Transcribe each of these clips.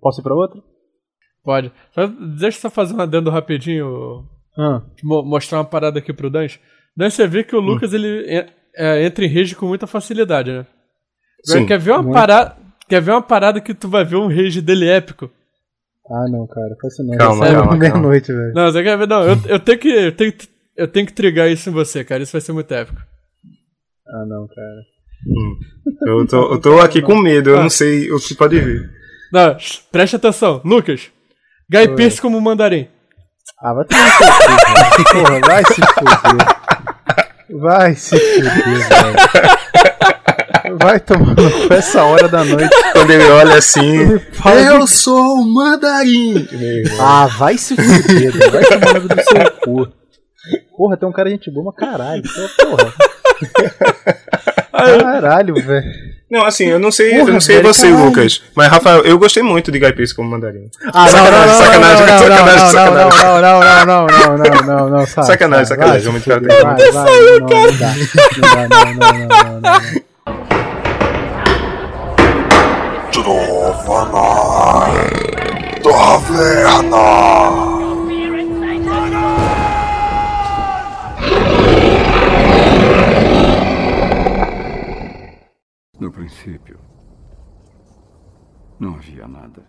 Posso ir pra outra? Pode. Só, deixa eu só fazer um adendo rapidinho. Ah. mo- Mostrar uma parada aqui pro Dan. Dan, você vê que o Lucas ele é- é, entra em rage com muita facilidade, né? Sim. Quer ver uma muito. parada? Quer ver uma parada que tu vai ver um rage dele épico? Ah, não, cara. Faz isso não. Calma, saiu calma, meia-noite, velho. Não, você quer ver? Não, eu, eu tenho que. Eu tenho, que- eu tenho que trigar isso em você, cara. Isso vai ser muito épico. Ah, não, cara. Eu tô, eu tô aqui com medo, eu não sei o que pode vir. Não, preste atenção. Lucas, Guy Pearce como mandarim. Ah, vai tomar no seu. Porra, vai se fuder. Vai se fuder, velho. Vai tomar no cu essa hora da noite. Quando ele olha assim, Fala eu sou o mandarim! Ah, vai se fuder, velho. Vai tomar no cu do seu cu. Porra, tem um cara gente boa, mas caralho. Porra. Caralho, velho. Não, assim, eu não sei, eu Porra, não sei velho, você, caralho. Lucas, mas Rafael, eu gostei muito de Guy Pearce como mandarim. Ah, Sacanagem, sacanagem, sacanagem, sacanagem. Não, não, não, não, não, não, não, não, Sacanagem, sacanagem, vamos entrar dentro. vai, vai, não, não dá. Não dá, não, não, não, não, não, não. No princípio, não havia nada.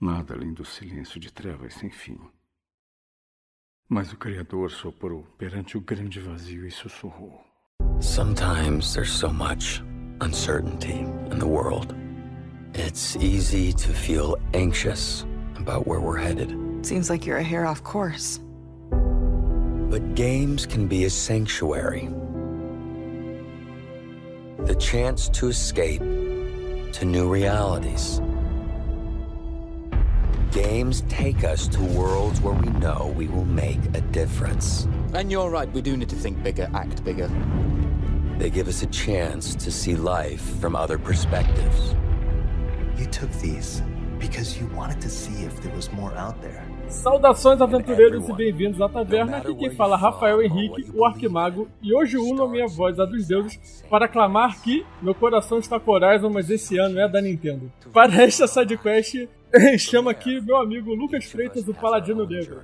Nada além do silêncio de trevas sem fim. Mas o Criador soprou perante o grande vazio e sussurrou. Sometimes there's so much uncertainty in the world. It's easy to feel anxious about where we're headed. Seems like you're a hair off course. But games can be a sanctuary. The chance to escape to new realities. Games take us to worlds where we know we will make a difference. And you're right, we do need to think bigger, act bigger. They give us a chance to see life from other perspectives. You took these because you wanted to see if there was more out there. Saudações aventureiros e bem-vindos à taverna. Aqui quem fala é Rafael Henrique, o Arquimago, e hoje uno a minha voz à dos deuses para clamar que meu coração está com Horizon, mas esse ano é da Nintendo. Para esta sidequest, chama aqui meu amigo Lucas Freitas, o Paladino Negro.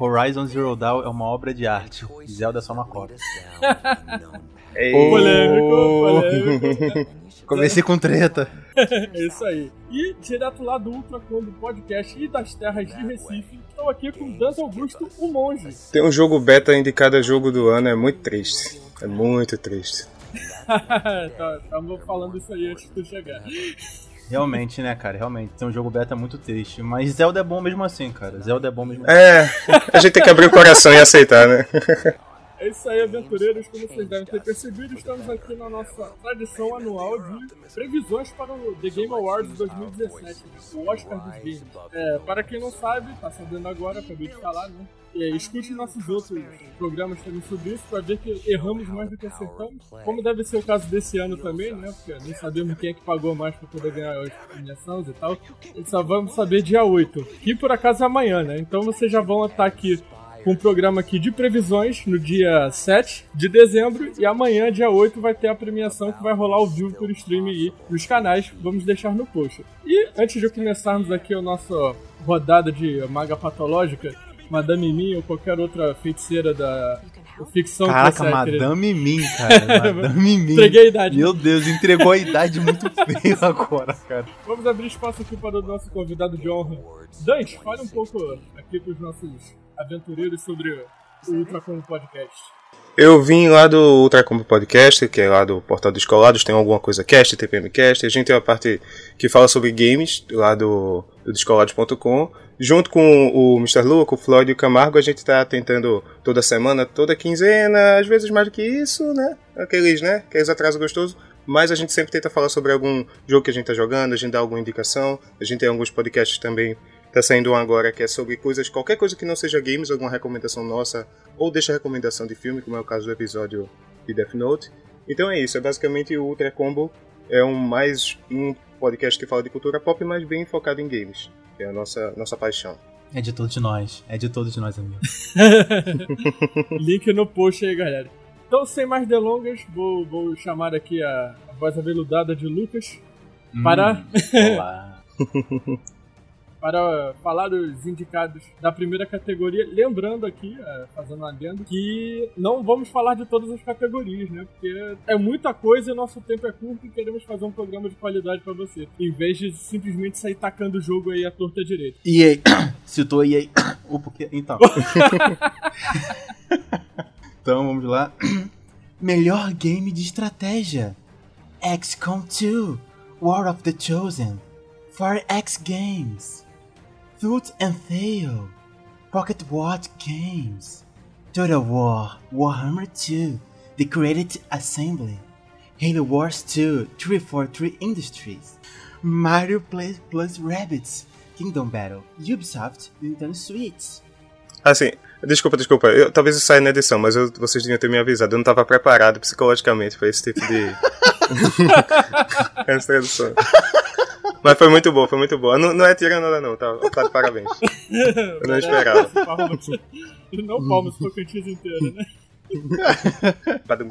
Horizon Zero Dawn é uma obra de arte. Zelda é só uma cópia. Polêmico, polêmico. Comecei com treta. É isso aí. E direto lá do Ultra Combo Podcast e das terras de Recife, estou aqui com Dante Augusto, o monge. Tem um jogo beta em cada jogo do ano, é muito triste. É muito triste. tá, tamo falando isso aí antes de tu chegar. Realmente, né, cara? Realmente. Tem um jogo beta muito triste. Mas Zelda é bom mesmo assim, cara. Zelda é bom mesmo assim. É, a gente tem que abrir o coração e aceitar, né? É isso aí, aventureiros. Como vocês devem ter percebido, estamos aqui na nossa tradição anual de previsões para o The Game Awards 2017, o Oscar dos Games. É, para quem não sabe, tá sabendo agora, acabei de falar, né? É, escute nossos outros programas também sobre isso para ver que erramos mais do que acertamos. Como deve ser o caso desse ano também, né? Porque não sabemos quem é que pagou mais para poder ganhar as premiações e tal. E só vamos saber dia 8, que por acaso é amanhã, né? Então vocês já vão estar aqui com um programa aqui de previsões no dia 7 de dezembro e amanhã, dia 8, vai ter a premiação que vai rolar ao vivo por stream aí nos canais. Vamos deixar no post. E antes de começarmos aqui a nossa rodada de maga patológica, Madame Mim ou qualquer outra feiticeira da ficção Caraca, que Madame Mim, cara. Madame Mim. Entreguei a idade. Meu Deus, entregou a idade muito feio agora, cara. Vamos abrir espaço aqui para o nosso convidado de honra. Dante, fale um pouco aqui para os nossos aventureiros sobre o Ultracom Podcast. Eu vim lá do Ultracombo Podcast, que é lá do Portal dos Colados, tem alguma coisa cast, TPM Cast, a gente tem uma parte que fala sobre games, lá do, do descolados.com. Junto com o Mr. Lu, com o Floyd e o Camargo, a gente tá tentando toda semana, toda quinzena, às vezes mais do que isso, né? Aqueles, né? Aqueles atrasos gostosos. Mas a gente sempre tenta falar sobre algum jogo que a gente tá jogando, a gente dá alguma indicação. A gente tem alguns podcasts também Tá saindo um agora que é sobre coisas, qualquer coisa que não seja games, alguma recomendação nossa, ou deixa recomendação de filme, como é o caso do episódio de Death Note. Então é isso, é basicamente o Ultra Combo, é um mais um podcast que fala de cultura pop, mas bem focado em games, que é a nossa, nossa paixão. É de todos nós. É de todos nós, amigo. Link no post aí, galera. Então, sem mais delongas, vou, vou chamar aqui a, a voz aveludada de Lucas. Para- Olá. para falar dos indicados da primeira categoria. Lembrando aqui, é, fazendo um adendo, que não vamos falar de todas as categorias, né? Porque é muita coisa e nosso tempo é curto e queremos fazer um programa de qualidade pra você. Em vez de simplesmente sair tacando o jogo aí à torta direita. EA. Citou EA. O porquê? Então. então, vamos lá. Melhor game de estratégia. XCOM 2. War of the Chosen. 4X Games. Tooth and Tail. Pocket Watch Games. Total War. Warhammer 2. The Created Assembly. Halo Wars 2. 343 Industries. Mario Plus, Plus Rabbids. Kingdom Battle. Ubisoft. Nintendo Switch. Assim, desculpa, desculpa. Eu, talvez isso saia na edição, mas eu- vocês deviam ter me avisado. Eu não tava preparado psicologicamente pra esse tipo de. essa tradução. Mas foi muito boa, foi muito boa. Não, não é tirando nada, não, tá? Tá de parabéns. Eu não esperava. Não palmas, Tocantins inteira, né?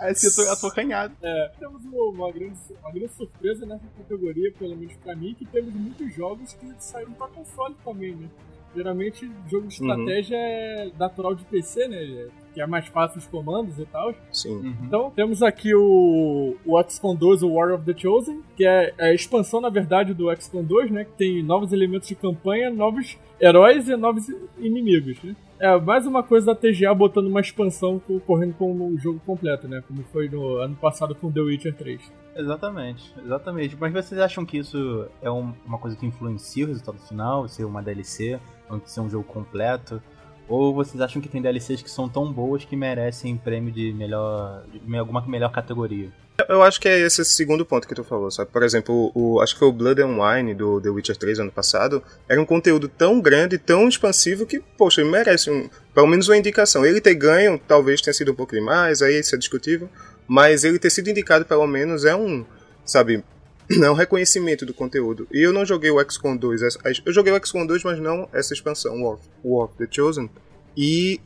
É que eu tô, acanhado. É, temos uma, grande, uma grande surpresa nessa categoria, pelo menos pra mim, que temos muitos jogos que saíram pra console também, né? Geralmente, jogo de Uhum. estratégia é natural de PC, né? Que é mais fácil os comandos e tal. Sim. Então, temos aqui o, o XCOM 2, o War of the Chosen, que é a expansão, na verdade, do XCOM 2, né? Que tem novos elementos de campanha, novos heróis e novos inimigos, né? É mais uma coisa da TGA botando uma expansão co- correndo com o jogo completo, né? Como foi no ano passado com The Witcher 3. Exatamente, exatamente. Mas vocês acham que isso é um- uma coisa que influencia o resultado final, ser uma DLC, ou ser um jogo completo? Ou vocês acham que tem DLCs que são tão boas que merecem prêmio de melhor. de alguma melhor categoria? Eu acho que é esse segundo ponto que tu falou, sabe? Por exemplo, o, acho que foi o Blood and Wine do The Witcher 3 ano passado. Era um conteúdo tão grande, tão expansivo que, poxa, ele merece um, pelo menos uma indicação. Ele ter ganho, talvez tenha sido um pouco demais, aí isso é discutível. Mas ele ter sido indicado, pelo menos, é um, sabe, um reconhecimento do conteúdo. E eu não joguei o XCOM 2. essa- Eu joguei o XCOM 2, mas não essa expansão, War, War of the Chosen. E.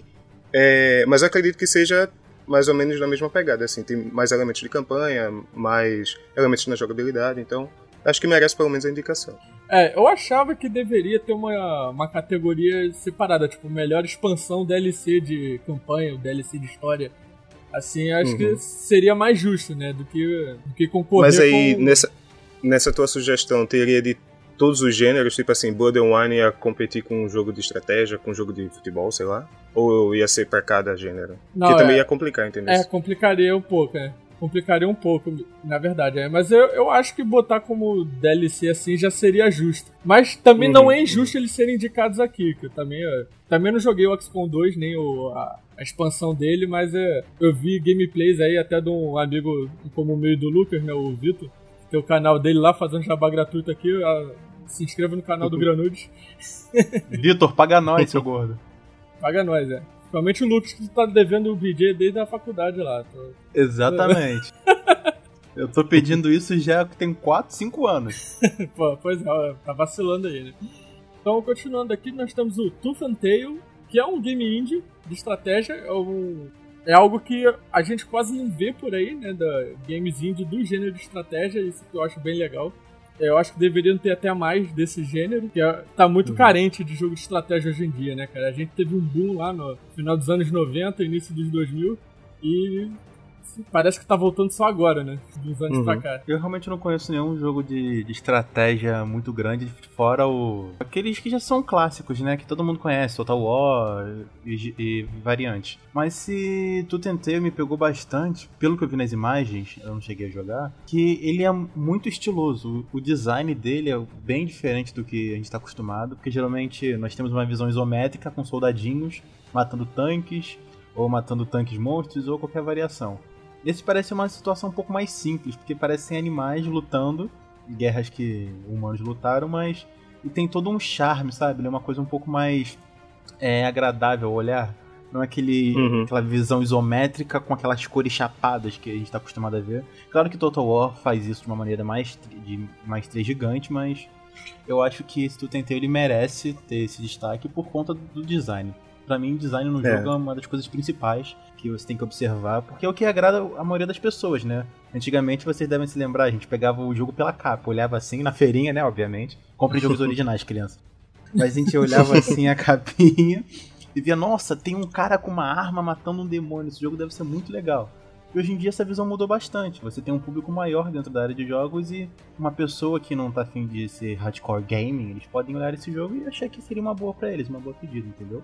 é, mas eu acredito que seja mais ou menos na mesma pegada, assim, tem mais elementos de campanha, mais elementos na jogabilidade, então acho que merece pelo menos a indicação. É, eu achava que deveria ter uma, uma categoria separada, tipo, melhor expansão DLC de campanha, DLC de história. Assim, acho Uhum. que seria mais justo, né? Do que, do que concorrer Mas aí, com... nessa, nessa tua sugestão, teria de todos os gêneros, tipo assim, Blood and Wine ia competir com um jogo de estratégia, com um jogo de futebol, sei lá? Ou ia ser pra cada gênero? Não, que também é- ia complicar, entendeu? É, complicaria um pouco, é. Complicaria um pouco, na verdade. É. Mas eu, eu acho que botar como DLC assim já seria justo. Mas também Uhum, não é injusto eles serem indicados aqui, que eu também, eu também não joguei o XCOM 2, nem o, a, a expansão dele, mas é, eu vi gameplays aí até de um amigo como meio do Lucas, né, o Vitor. Tem o canal dele lá fazendo jabá gratuito aqui. se inscreva no canal do Granudes. Vitor, paga nós, seu gordo. Paga nós, é. Principalmente o Lucas que tá devendo o BJ desde a faculdade lá. Tô- Exatamente. Eu tô pedindo isso já que tem 4, 5 anos. Pô, pois é, tá vacilando aí, né? Então, continuando aqui, nós temos o Tooth and Tail, que é um game indie de estratégia. É, um- é algo que a gente quase não vê por aí, né? Da games indie do gênero de estratégia, isso que eu acho bem legal. Eu acho que deveriam ter até mais desse gênero, que é- tá muito carente de jogo de estratégia hoje em dia, né, cara? A gente teve um boom lá no final dos anos 90, início dos 2000, e parece que tá voltando só agora, né? Dos anos Uhum. pra cá. Eu realmente não conheço nenhum jogo de, de estratégia muito grande, fora o. Aqueles que já são clássicos, né? Que todo mundo conhece, Total War e, e variantes. Mas se tu tentei, me pegou bastante, pelo que eu vi nas imagens, eu não cheguei a jogar, que ele é muito estiloso. O, o design dele é bem diferente do que a gente tá acostumado, porque geralmente nós temos uma visão isométrica com soldadinhos matando tanques, ou matando tanques monstros, ou qualquer variação. Esse parece uma situação um pouco mais simples, porque parecem animais lutando, guerras que humanos lutaram, mas e tem todo um charme, sabe? Ele é uma coisa um pouco mais é, agradável ao olhar. Não é aquele, Uhum. aquela visão isométrica com aquelas cores chapadas que a gente está acostumado a ver. Claro que Total War faz isso de uma maneira mais, de, mais 3 gigante, mas eu acho que esse Tutenteu ele merece ter esse destaque por conta do design. Pra mim, design no É. jogo é uma das coisas principais que você tem que observar, porque é o que agrada a maioria das pessoas, né? Antigamente, vocês devem se lembrar, a gente pegava o jogo pela capa, olhava assim, na feirinha, né, obviamente. Comprem jogos originais, criança. Mas a gente olhava assim a capinha e via, nossa, tem um cara com uma arma matando um demônio, esse jogo deve ser muito legal. E hoje em dia essa visão mudou bastante. Você tem um público maior dentro da área de jogos e uma pessoa que não tá afim de ser hardcore gaming, eles podem olhar esse jogo e achar que seria uma boa pra eles, uma boa pedida, entendeu?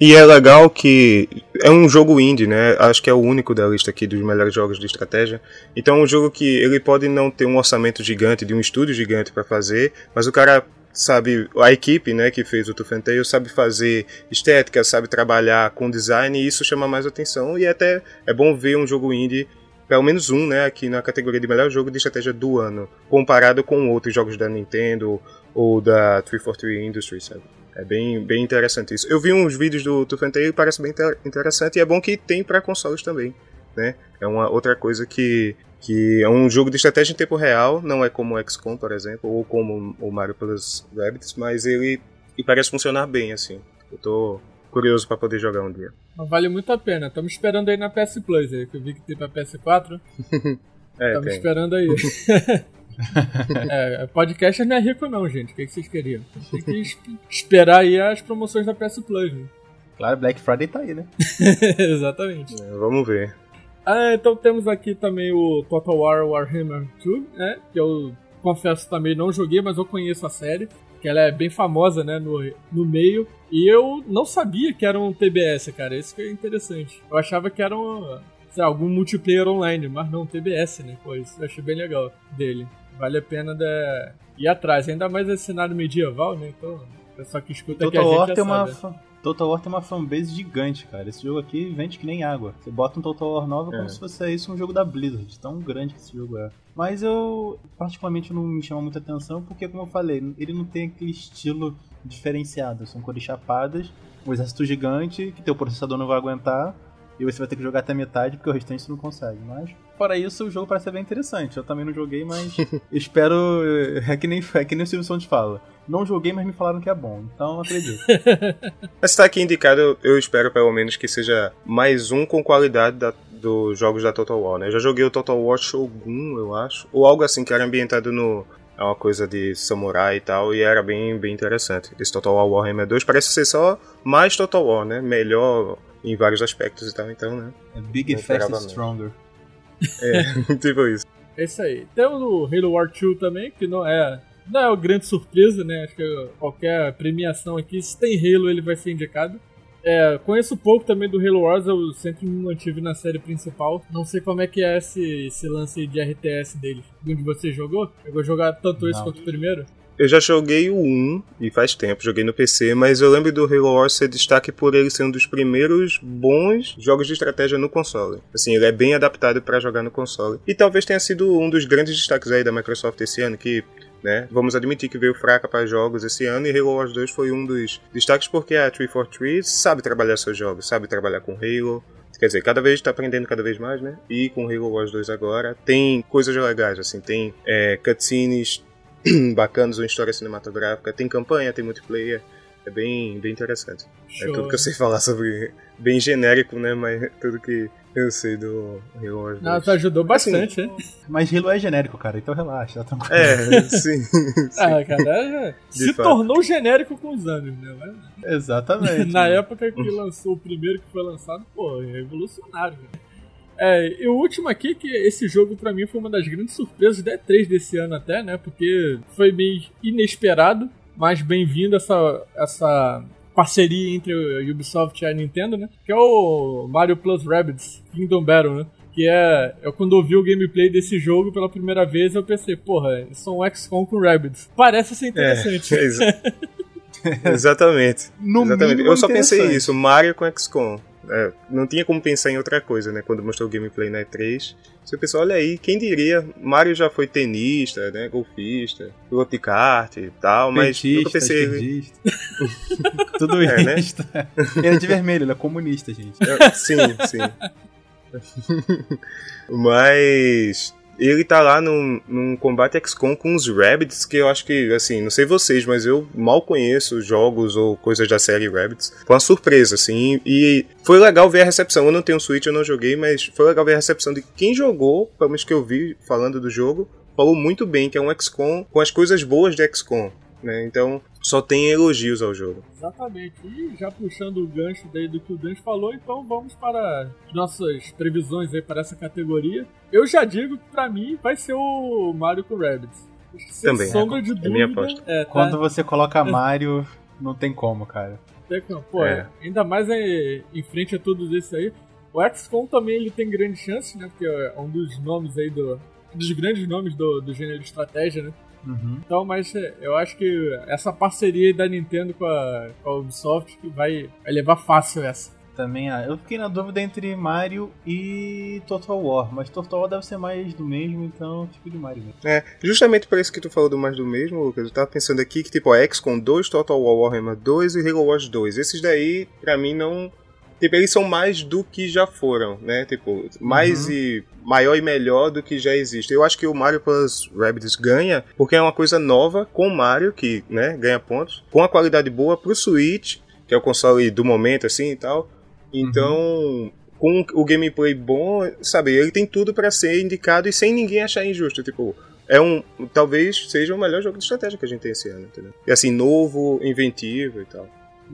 E é legal que é um jogo indie, né? Acho que é o único da lista aqui dos melhores jogos de estratégia. Então é um jogo que ele pode não ter um orçamento gigante, de um estúdio gigante para fazer, mas o cara sabe, a equipe, né, que fez o Tooth Tail sabe fazer estética, sabe trabalhar com design e isso chama mais atenção e até é bom ver um jogo indie pelo menos um, né, aqui na categoria de melhor jogo de estratégia do ano, comparado com outros jogos da Nintendo ou da 343 Industries, sabe? É bem, bem interessante isso. Eu vi uns vídeos do Tail e parece bem inter- interessante e é bom que tem para consoles também, né? É uma outra coisa que que é um jogo de estratégia em tempo real, não é como o XCOM, por exemplo, ou como o Mario Plus Rabbids, mas ele e parece funcionar bem assim. Eu tô curioso para poder jogar um dia. Vale muito a pena. Estamos esperando aí na PS Plus, aí, que eu vi que tem pra PS4. É, Estamos esperando aí. é, podcast não é rico não, gente. O que, que vocês queriam? Tem que es- esperar aí as promoções da PS Plus, né? Claro, Black Friday tá aí, né? Exatamente. É, Vamos ver. Ah, então temos aqui também o Total War Warhammer 2, né? Que eu confesso também não joguei, mas eu conheço a série. Que ela é bem famosa, né? No, no meio. E eu não sabia que era um TBS, cara. Isso que é interessante. Eu achava que era um, sei algum multiplayer online, mas não, TBS, né? Pô, isso eu achei bem legal dele. Vale a pena da- ir atrás. Ainda mais esse cenário medieval, né? Então, o pessoal que escuta aqui a Total gente War, já tem uma sabe. Total War tem uma fanbase gigante, cara. Esse jogo aqui vende que nem água. Você bota um Total War novo é como se fosse isso um jogo da Blizzard, tão grande que esse jogo é. Mas eu, particularmente, não me chama muita atenção porque, como eu falei, ele não tem aquele estilo diferenciado. São cores chapadas, um exército gigante que teu processador não vai aguentar e você vai ter que jogar até metade porque o restante você não consegue. Mas, fora isso, o jogo parece ser bem interessante. Eu também não joguei, mas espero. É que nem, é que nem o Silvio Santos fala. Não joguei, mas me falaram que é bom, então acredito. Mas está aqui indicado, eu- eu espero pelo menos que seja mais um com qualidade da- dos jogos da Total War, né? Eu já joguei o Total War Shogun, eu acho, ou algo assim que era ambientado no é uma coisa de samurai e tal, e era bem, bem interessante. Esse Total War Warhammer 2 parece ser só mais Total War, né? Melhor em vários aspectos e tal, então, né? É Big, Fast. Stronger. É, tipo isso. É isso aí. Temos o Halo War 2 também, que não é, não é uma grande surpresa, né? Acho que qualquer premiação aqui, se tem Halo, ele vai ser indicado. É, conheço pouco também do Halo Wars, eu sempre me mantive na série principal. Não sei como é que é esse, esse lance de RTS deles. Onde você jogou? Chegou a jogar tanto esse Não. quanto o primeiro? Eu já joguei o 1, e faz tempo, joguei no PC, mas eu lembro do Halo Wars ser destaque por ele ser um dos primeiros bons jogos de estratégia no console. Assim, ele é bem adaptado para jogar no console. E talvez tenha sido um dos grandes destaques aí da Microsoft esse ano, que, né, vamos admitir que veio fraca para jogos esse ano, e Halo Wars 2 foi um dos destaques porque a 343 sabe trabalhar seus jogos, sabe trabalhar com Halo, Quer dizer, cada vez está aprendendo cada vez mais, né? E com Halo Wars 2 agora tem coisas legais, assim, tem é, cutscenes bacanas, uma história cinematográfica, tem campanha, tem multiplayer, é bem, bem interessante. É Show. tudo que eu sei falar sobre. Bem genérico, né? Mas tudo que eu sei do Halo Wars 2. Nossa, ajudou bastante, né? Mas Halo é genérico, cara, então relaxa, tá tranquilo. É, sim. sim. Ah, cara, é- De se fato. tornou genérico com os anos, né? Mas- Exatamente. Na época que lançou o primeiro que foi lançado, pô, é revolucionário. né? É, e o último aqui, que esse jogo pra mim foi uma das grandes surpresas da E3 desse ano até, né? Porque foi meio inesperado, mas bem-vindo essa, essa parceria entre a Ubisoft e a Nintendo, né? Que é o Mario Plus Rabbids Kingdom Battle, né? Que é, eu quando eu vi o gameplay desse jogo pela primeira vez, eu pensei, porra, isso é um XCOM com Rabbids. Parece ser interessante. É, exa- Exatamente. No Exatamente. Eu só pensei isso, Mario com XCOM. É, não tinha como pensar em outra coisa, né? Quando mostrou o gameplay na E3. Você pensou, olha aí, quem diria? Mario já foi tenista, né? Golfista, piloto de kart e tal, mas nunca pensei. Tudo É, né? isso. Ele é de vermelho, ele é comunista, gente. É, Sim, sim. Mas ele tá lá num, num combate XCOM com os Rabbits, que eu acho que, assim, não sei vocês, mas eu mal conheço jogos ou coisas da série Rabbits. Foi uma surpresa, assim, e foi legal ver a recepção. Eu não tenho Switch, eu não joguei, mas foi legal ver a recepção de quem jogou, pelo menos que eu vi falando do jogo, falou muito bem que é um XCOM com as coisas boas de XCOM. Né? Então, só tem elogios ao jogo. Exatamente. E já puxando o gancho daí do que o Dan falou, então vamos para nossas previsões aí para essa categoria. Eu já digo que pra mim vai ser o Mario com Rabbids. Também. sombra de É dúvida. minha aposta. é, tá- Quando você coloca Mario, não tem como, cara. Tem como- Pô, É. ainda mais é, em frente a tudo isso aí. O XCOM também ele tem grande chance, né? Porque é um dos nomes aí do. um dos grandes nomes do, do gênero de estratégia, né? Uhum. Então, mas é, eu acho que essa parceria aí da Nintendo com a, com a Ubisoft vai, vai levar fácil essa. Também, ah, eu fiquei na dúvida entre Mario e Total War, mas Total War deve ser mais do mesmo, então fico de Mario mesmo. É, justamente por isso que tu falou do mais do mesmo, Lucas, eu tava pensando aqui que, tipo, a XCOM 2, Total War Warhammer 2 e Halo Wars 2. Esses daí, pra mim, não... Tipo, eles são mais do que já foram, né? Tipo, mais Uhum. e... Maior e melhor do que já existe. Eu acho que o Mario Plus Rabbids ganha porque é uma coisa nova com o Mario, que, né, ganha pontos, com a qualidade boa pro Switch, que é o console do momento, assim, e tal. Então... Com o gameplay bom, sabe, ele tem tudo pra ser indicado e sem ninguém achar injusto. Tipo, é um. Talvez seja o melhor jogo de estratégia que a gente tem esse ano, entendeu? E assim, novo, inventivo e tal.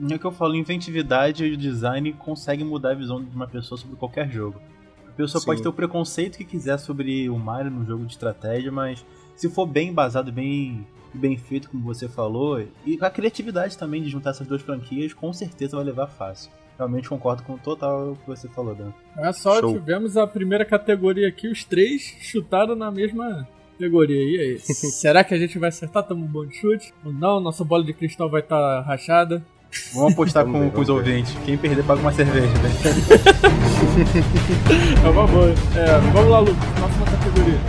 É o que eu falo, inventividade e o design consegue mudar a visão de uma pessoa sobre qualquer jogo. A pessoa Sim. pode ter o preconceito que quiser sobre o Mario no jogo de estratégia, mas se for bem embasado, bem, bem feito, como você falou, e com a criatividade também de juntar essas duas franquias, com certeza vai levar fácil. Realmente concordo com total o que você falou, Dan. Olha só, Show. tivemos a primeira categoria aqui, os três chutaram na mesma categoria. E aí? Será que a gente vai acertar? Tamo um bom de chute? Ou não? Nossa bola de cristal vai estar rachada. Vamos apostar Vamos com, ver, com os ouvintes. Quem perder paga uma cerveja, né? É uma boa. É, vamos lá, Lucas. Próxima categoria.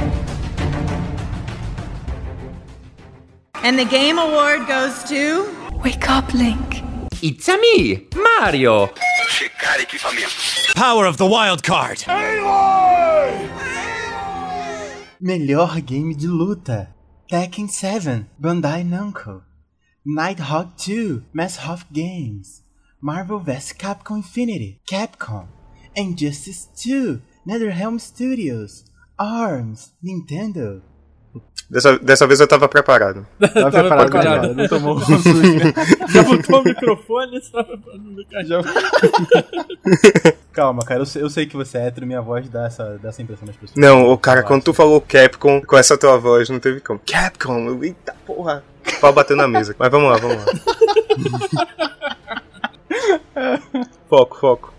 And the game award goes to. Wake up, Link. It's a me, Mario. Power of the wild card. Melhor game de luta: Tekken 7, Bandai Namco, Nighthawk 2, Mass Masshoff Games, Marvel vs Capcom Infinity, Capcom, Injustice 2, NetherRealm Studios, ARMS, Nintendo. Dessa, dessa vez eu tava preparado. Tava preparado, cara, não tomou um susto? Já botou o microfone só pra não Já- Calma, cara, eu sei, eu sei que você é hétero, minha voz dá essa, dá essa impressão nas pessoas. Não, o cara, quando tu falou Capcom com essa tua voz, não teve como. Capcom, eu, eita porra. Pau bateu na mesa. Mas vamos lá, vamos lá. foco, foco.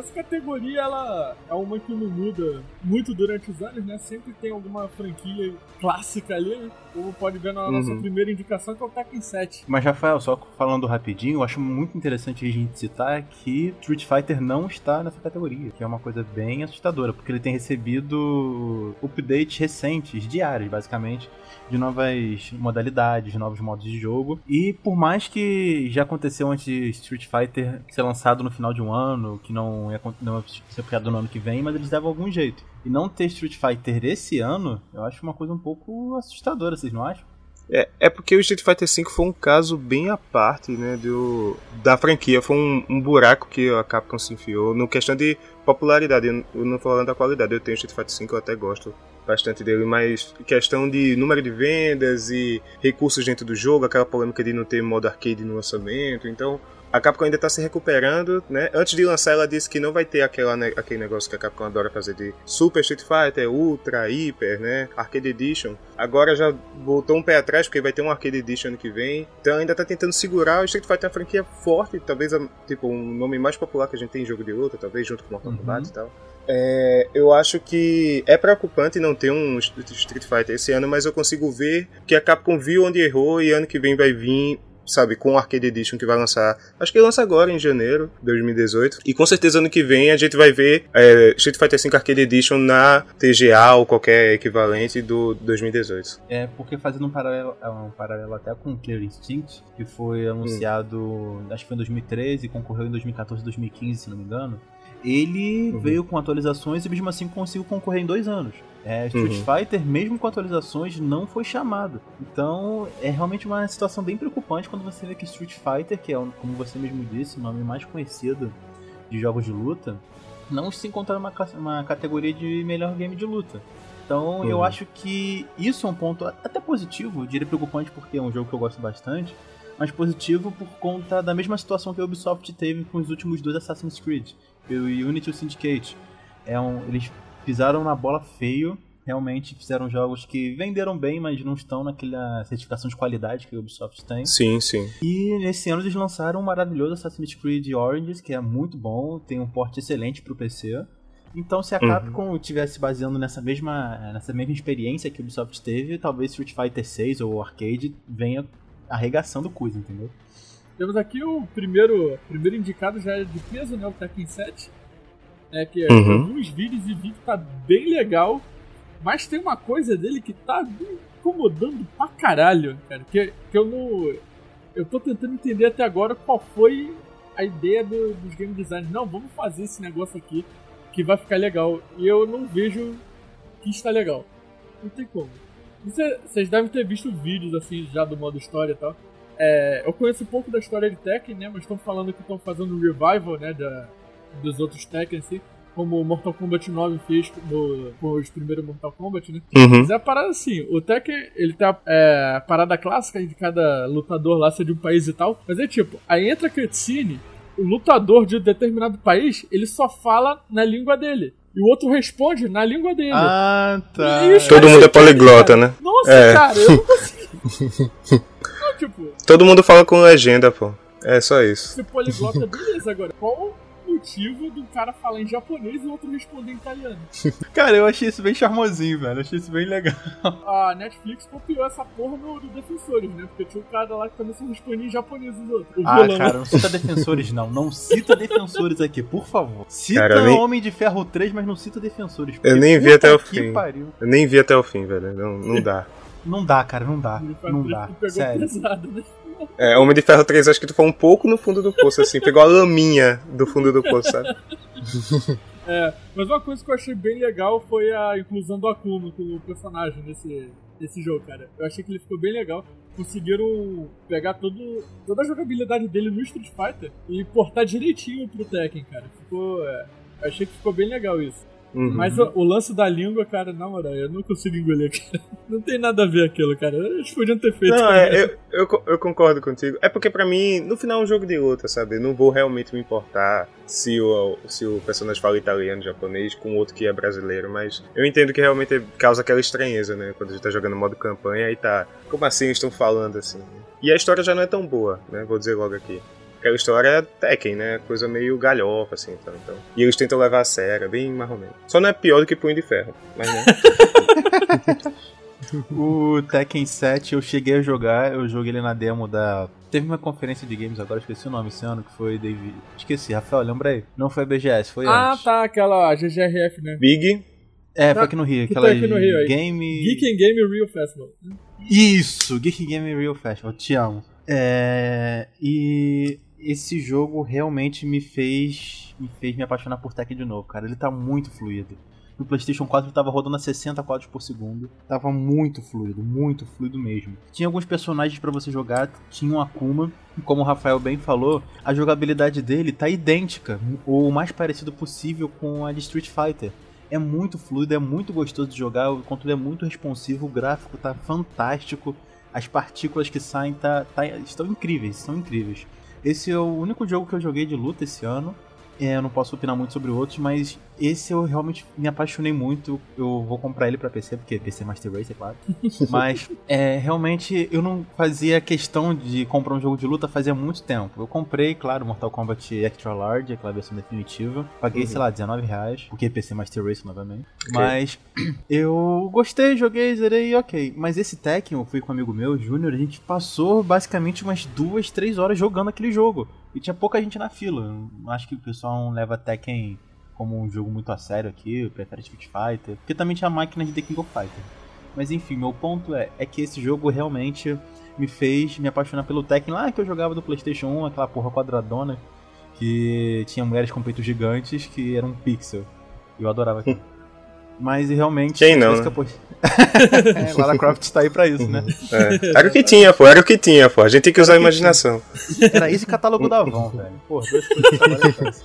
Essa categoria, ela é uma que não muda muito durante os anos, né? Sempre tem alguma franquia clássica ali, né? Como pode ver na nossa Uhum. primeira indicação, que é o Tekken 7. Mas, Rafael, só falando rapidinho, eu acho muito interessante a gente citar que Street Fighter não está nessa categoria, que é uma coisa bem assustadora, porque ele tem recebido updates recentes, diários, basicamente, de novas modalidades, novos modos de jogo. E por mais que já aconteceu antes de Street Fighter ser lançado no final de um ano, que não ia, não ia ser criado no ano que vem, mas eles davam algum jeito. E não ter Street Fighter esse ano, eu acho uma coisa um pouco assustadora, vocês não acham? É, é porque o Street Fighter V foi um caso bem à parte, né, do, da franquia. Foi um, um buraco que a Capcom se enfiou no questão de popularidade. Eu, não falando da qualidade, eu tenho Street Fighter V, eu até gosto bastante dele, mas questão de número de vendas e recursos dentro do jogo, aquela polêmica de não ter modo arcade no lançamento. Então, a Capcom ainda está se recuperando, né? Antes de lançar, ela disse que não vai ter aquela, né, aquele negócio que a Capcom adora fazer de Super Street Fighter, Ultra, Hyper, né? Arcade Edition. Agora já voltou um pé atrás, porque vai ter um Arcade Edition ano que vem. Então ainda tá tentando segurar. O Street Fighter é uma franquia forte, talvez a- tipo um nome mais popular que a gente tem em jogo de luta, talvez junto com Mortal Uhum. Kombat e tal. É, eu acho que é preocupante não ter um Street Fighter esse ano, mas eu consigo ver que a Capcom viu onde errou e ano que vem vai vir sabe, com o Arcade Edition que vai lançar. Acho que lança agora em janeiro de 2018. E com certeza ano que vem a gente vai ver é, Street Fighter V Arcade Edition na TGA ou qualquer equivalente do 2018. É, porque fazendo um paralelo, é um paralelo até com o Clear Instinct, que foi anunciado, acho que foi em 2013 e concorreu em 2014 2015, se não me engano. ele veio com atualizações e mesmo assim conseguiu concorrer em dois anos. É, Street Uhum. Fighter, mesmo com atualizações, não foi chamado. Então é realmente uma situação bem preocupante quando você vê que Street Fighter, que é, um- como você mesmo disse, o nome mais conhecido de jogos de luta, não se encontra numa uma categoria de melhor game de luta. Então eu Uhum. acho que isso é um ponto até positivo, eu diria preocupante porque é um jogo que eu gosto bastante, mas positivo por conta da mesma situação que a Ubisoft teve com os últimos dois Assassin's Creed, o Unity e o Syndicate. É um, eles pisaram na bola feio, realmente fizeram jogos que venderam bem, mas não estão naquela certificação de qualidade que a Ubisoft tem. Sim, sim. E nesse ano eles lançaram um maravilhoso Assassin's Creed Origins, que é muito bom, tem um porte excelente pro PC. Então, se a Uhum. Capcom estivesse baseando nessa mesma, nessa mesma experiência que a Ubisoft teve, talvez Street Fighter 6 ou Arcade venha arregaçando coisa, entendeu? Temos aqui o primeiro, primeiro indicado já é de peso, né? O Tekken 7. É que Uhum. eu vi uns vídeos e vi que tá bem legal. Mas tem uma coisa dele que tá me incomodando pra caralho, cara. Que, que eu não. Eu tô tentando entender até agora qual foi a ideia do- dos game designers. Não, vamos fazer esse negócio aqui que vai ficar legal. E eu não vejo que está legal. Não tem como. Você- Vocês devem ter visto vídeos assim já do modo história e tal. É, eu conheço um pouco da história de Tekken, né? Mas estão falando que estão fazendo um revival, né? Da, dos outros Tekken, assim. Como o Mortal Kombat 9 fez no, com os primeiros Mortal Kombat, né? Uhum. Mas é a parada assim, o Tekken, ele tem a, é, a parada clássica de cada lutador lá ser de um país e tal. Mas é tipo, aí entra a cutscene, o lutador de um determinado país, ele só fala na língua dele. E o outro responde na língua dele. Ah, tá. Todo caras mundo é entendem, poliglota, cara. né? Nossa, É. cara, eu não consigo. não, tipo, Todo mundo fala com legenda, pô. É só isso. se poliglota, beleza. Agora, qual motivo do cara falar em japonês e o outro responder em italiano? Cara, eu achei isso bem charmosinho, velho. Eu achei isso bem legal. A Netflix copiou essa porra no, no Defensores, né? Porque tinha um cara lá que começou a responder em japonês os outros. O Ah, vilão. cara, não cita defensores, não. Não cita defensores aqui, por favor. Cita Cara, nem- Homem de Ferro 3, mas não cita defensores. Eu nem vi até o que fim. Pariu. Eu nem vi até o fim, velho. Não, não dá. Não dá, cara, não dá. Não dá. Pegou Sério. pesado, né? É, Homem de Ferro 3, acho que tu foi um pouco no fundo do poço, assim. Pegou a laminha do fundo do poço, sabe? É, mas uma coisa que eu achei bem legal foi a inclusão do Akuma como personagem nesse, nesse jogo, cara. Eu achei que ele ficou bem legal. Conseguiram pegar todo, toda a jogabilidade dele no Street Fighter e portar direitinho pro Tekken, cara. Ficou. É, achei que ficou bem legal isso. Uhum. Mas o, o lance da língua, cara, na moral, eu não consigo engolir, cara. Não tem nada a ver aquilo, cara. Eles podiam ter feito. Não, é, eu, eu, eu concordo contigo. É porque pra mim, no final é um jogo de luta, sabe? Eu não vou realmente me importar se o, se o personagem fala italiano, japonês, com outro que é brasileiro, mas eu entendo que realmente causa aquela estranheza, né? Quando a gente tá jogando modo campanha e tá. Como assim eles estão falando assim? E a história já não é tão boa, né? Vou dizer logo aqui. Aquela história é Tekken, né? Coisa meio galhofa, assim, então, então. E eles tentam levar a sério, é bem marromeno. Só não é pior do que Punho de Ferro, mas né? O Tekken 7 eu cheguei a jogar, eu joguei ele na demo da. Teve uma conferência de games agora, esqueci o nome esse ano, que foi David. Esqueci, Rafael, lembra aí? Não foi a BGS, foi Ah, antes. tá, aquela GGRF, né? Big. É, foi Não, aqui no Rio, que aquela tá aqui no Rio game. Geek and Game Real Festival. Isso, Geek Game Real Festival, te amo. É, e esse jogo realmente me fez me fez me apaixonar por Tekken de novo, cara. Ele tá muito fluido. No PlayStation 4 ele tava rodando a 60 quadros por segundo. Tava muito fluido, muito fluido mesmo. Tinha alguns personagens pra você jogar, tinha um Akuma, e como o Rafael bem falou, a jogabilidade dele tá idêntica, ou o mais parecido possível com a de Street Fighter é muito fluido, é muito gostoso de jogar, o controle é muito responsivo, o gráfico tá fantástico, as partículas que saem tá, tá- estão incríveis, são incríveis. Esse é o único jogo que eu joguei de luta esse ano. É, eu não posso opinar muito sobre outros, mas esse eu realmente me apaixonei muito. Eu vou comprar ele pra PC, porque PC Master Race, é claro. Mas é, realmente eu não fazia questão de comprar um jogo de luta fazia muito tempo. Eu comprei, claro, Mortal Kombat Extra Large, aquela versão definitiva. Paguei, Uhum. sei lá, 19 reais, porque PC Master Race novamente. Ok. Mas eu gostei, joguei, zerei, ok. Mas esse Tekken, eu fui com um amigo meu, Júnior, a gente passou basicamente umas duas, três horas jogando aquele jogo. E tinha pouca gente na fila. Eu Acho que o pessoal não leva Tekken como um jogo muito a sério aqui, prefere Street Fighter. Porque também tinha máquina de The King of Fighter. Mas enfim, meu ponto é, é que esse jogo realmente me fez me apaixonar pelo Tekken lá que eu jogava do Playstation 1, aquela porra quadradona. que tinha mulheres com peitos gigantes que eram um pixel. Eu adorava aquilo. Mas realmente. Quem não, né? tivesse é, Lara Croft tá aí pra isso, né? É. Era o que tinha, pô. Era o que tinha, pô. A gente tem que usar a imaginação. Era esse catálogo da Avon, velho. Pô, duas coisas.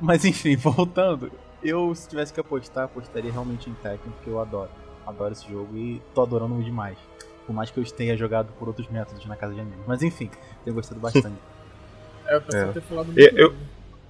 Mas enfim, voltando. Eu, se tivesse que apostar, apostaria realmente em Tekken, porque eu adoro. Adoro esse jogo e tô adorando demais. Por mais que eu tenha jogado por outros métodos na casa de amigos. Mas enfim, tenho gostado bastante. É, pessoal É. ter falado muito Eu- eu-.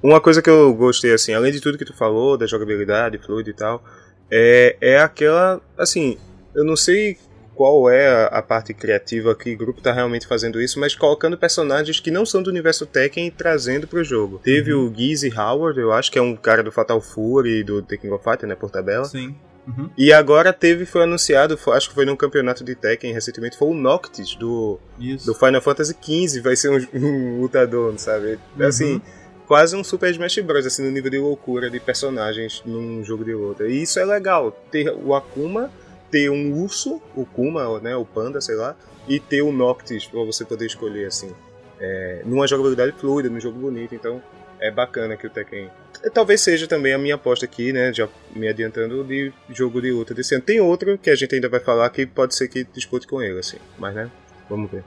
Uma coisa que eu gostei, assim, além de tudo que tu falou, da jogabilidade, fluido e tal, é, é aquela, assim, eu não sei qual é a, a parte criativa que o grupo tá realmente fazendo isso, mas colocando personagens que não são do universo Tekken e trazendo pro jogo. Teve o Gizzy Howard, eu acho que é um cara do Fatal Fury e do Tekken of Fighter, né, por tabela. Sim. Uhum. E agora teve, foi anunciado, foi- acho que foi num campeonato de Tekken recentemente, foi o Noctis do, Isso. do Final Fantasy XV, vai ser um, um lutador, sabe? Assim, quase um Super Smash Bros, assim, no nível de loucura de personagens num jogo de luta. E isso é legal, ter o Akuma, ter um urso, o Kuma, né, o panda, sei lá, e ter o Noctis pra você poder escolher, assim, é, numa jogabilidade fluida, num jogo bonito, então é bacana que o Tekken... é, Talvez seja também a minha aposta aqui, né, já me adiantando, de jogo de luta desse ano. Tem outro que a gente ainda vai falar que pode ser que dispute com ele, assim, mas né, vamos ver.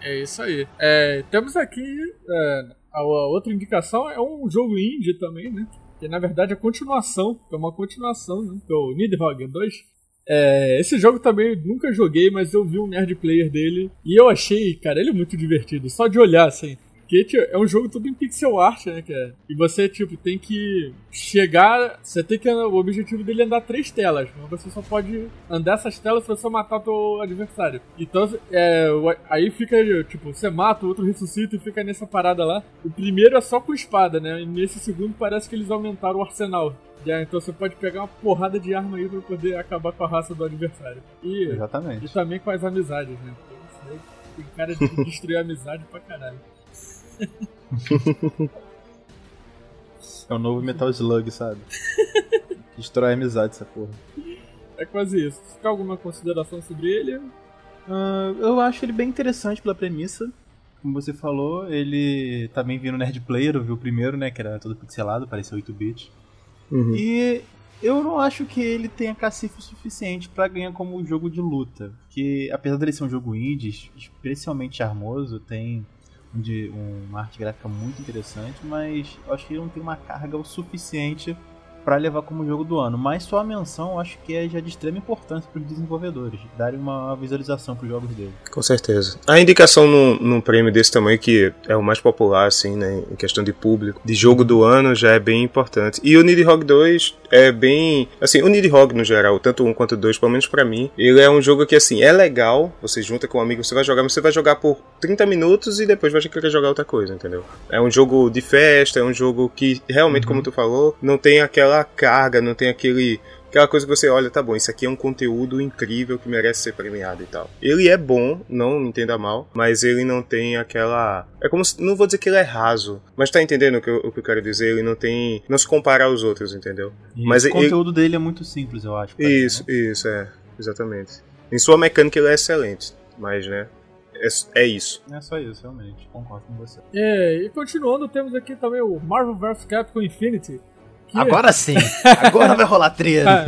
É isso aí. É, temos aqui é, a, outra indicação é um jogo indie também, né? Que na verdade é continuação, é uma continuação, né? Que é o Nidhogg 2. É, esse jogo também nunca joguei, mas eu vi um nerd player dele e eu achei, cara, ele é muito divertido, só de olhar assim. É um jogo tudo em pixel art, né, cara? E você, tipo, tem que chegar. Você tem que. O objetivo dele é andar três telas, mas você só pode andar essas telas se você matar o teu adversário. Então, é, aí fica, tipo, você mata, o outro ressuscita e fica nessa parada lá. O primeiro é só com espada, né? E nesse segundo parece que eles aumentaram o arsenal. Então você pode pegar uma porrada de arma aí pra poder acabar com a raça do adversário. E, Exatamente. e também com as amizades, né? Porque isso aí tem cara de destruir a amizade pra caralho. É o novo Metal Slug, sabe? Destrói a amizade essa porra. É quase isso. Você tem alguma consideração sobre ele? Ah, eu acho ele bem interessante pela premissa. Como você falou, ele também vindo Nerd Player, eu vi o primeiro, né? Que era todo pixelado, parecia 8-bit. Uhum. E eu não acho que ele tenha cacife o suficiente pra ganhar como jogo de luta. Porque apesar dele ser um jogo indie, especialmente charmoso, tem de- uma arte gráfica muito interessante, mas acho que ele não tem uma carga o suficiente pra levar como jogo do ano. Mas sua menção eu acho que é já de extrema importância para os desenvolvedores, darem uma visualização pros jogos dele. Com certeza. A indicação num, num prêmio desse tamanho, que é o mais popular, assim, né, em questão de público, de jogo do ano, já é bem importante. E o Nidhogg 2 é bem. Assim, o Nidhogg no geral, tanto um quanto dois, pelo menos pra mim, ele é um jogo que, assim, é legal, você junta com um amigo, você vai jogar, mas você vai jogar por 30 minutos e depois vai querer jogar outra coisa, entendeu? É um jogo de festa, é um jogo que, realmente, como tu falou, não tem aquela carga, não tem aquele aquela coisa que você olha, tá bom, isso aqui é um conteúdo incrível que merece ser premiado e tal. Ele é bom, não me entenda mal, mas ele não tem aquela. É como se. Não vou dizer que ele é raso, mas tá entendendo o que eu, o que eu quero dizer? Ele não tem. Não se compara aos outros, entendeu? E mas o ele- conteúdo dele é muito simples, eu acho. mim, Isso, né? isso, é. Exatamente. Em sua mecânica ele é excelente, mas, né? É, é isso. É só isso, realmente. Concordo com você. É, e continuando, temos aqui também o Marvel vs Capcom Infinity. Que- Agora sim! Agora vai rolar Ah, treta!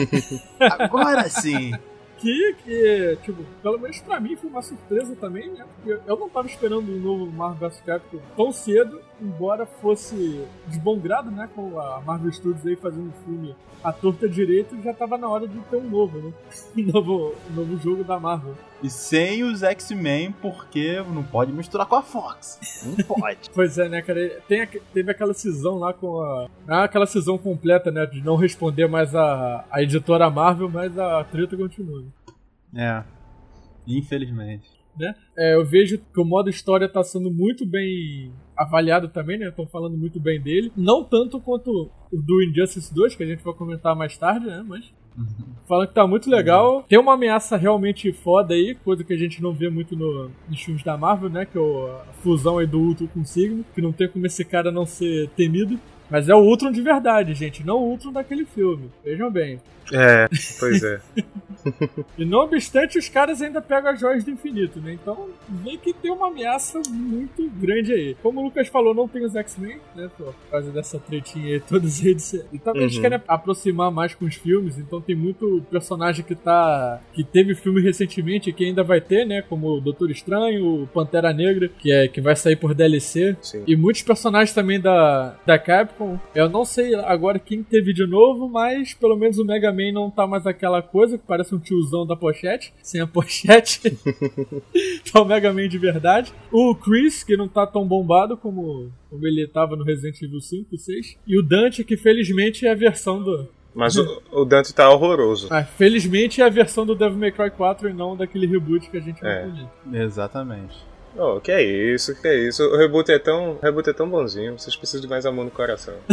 Agora sim! que, que, tipo, pelo menos pra mim foi uma surpresa também, né? Porque eu não tava esperando um novo Marvel vs Capcom tão cedo, embora fosse de bom grado, né? Com a Marvel Studios aí fazendo um filme à torta direito, já tava na hora de ter um novo, né? Um novo, um novo jogo da Marvel. E sem os X-Men, porque não pode misturar com a Fox. Não pode. Pois é, né, cara? Tem, teve aquela cisão lá com a. É aquela cisão completa, né? De não responder mais a, a editora Marvel, mas a treta continua. é. Infelizmente. né? É, eu vejo que o modo história tá sendo muito bem avaliado também, né? Estão falando muito bem dele. Não tanto quanto o do Injustice 2, que a gente vai comentar mais tarde, né? Mas falando que tá muito legal. Tem uma ameaça realmente foda aí, coisa que a gente não vê muito no, nos filmes da Marvel, né? Que é a fusão aí do Ultron com o Sigma, que não tem como esse cara não ser temido. Mas é o Ultron de verdade, gente, não o Ultron daquele filme. Vejam bem. É, pois é. e não obstante, os caras ainda pegam as joias do infinito, né? Então, vê que tem uma ameaça muito grande aí. Como o Lucas falou, não tem os X-Men, né? Por causa dessa tretinha aí, todos eles. E também uhum. eles querem aproximar mais com os filmes, então tem muito personagem que tá. que teve filme recentemente e que ainda vai ter, né? Como o Doutor Estranho, o Pantera Negra, que é que vai sair por DLC. Sim. E muitos personagens também da, da Capcom. Eu não sei agora quem teve de novo, mas pelo menos o Mega Man não tá mais aquela coisa que parece um tiozão da pochete, sem a pochete. tá o Mega Man de verdade. O Chris, que não tá tão bombado como, como ele tava no Resident Evil 5 e 6. E o Dante, que felizmente é a versão do, mas o, o, Dante tá horroroso. Ah, felizmente é a versão do Devil May Cry 4 e não daquele reboot que a gente é. vai Exatamente. Oh, que é isso, que é isso. O reboot é tão, o reboot é tão bonzinho, vocês precisam de mais amor no coração.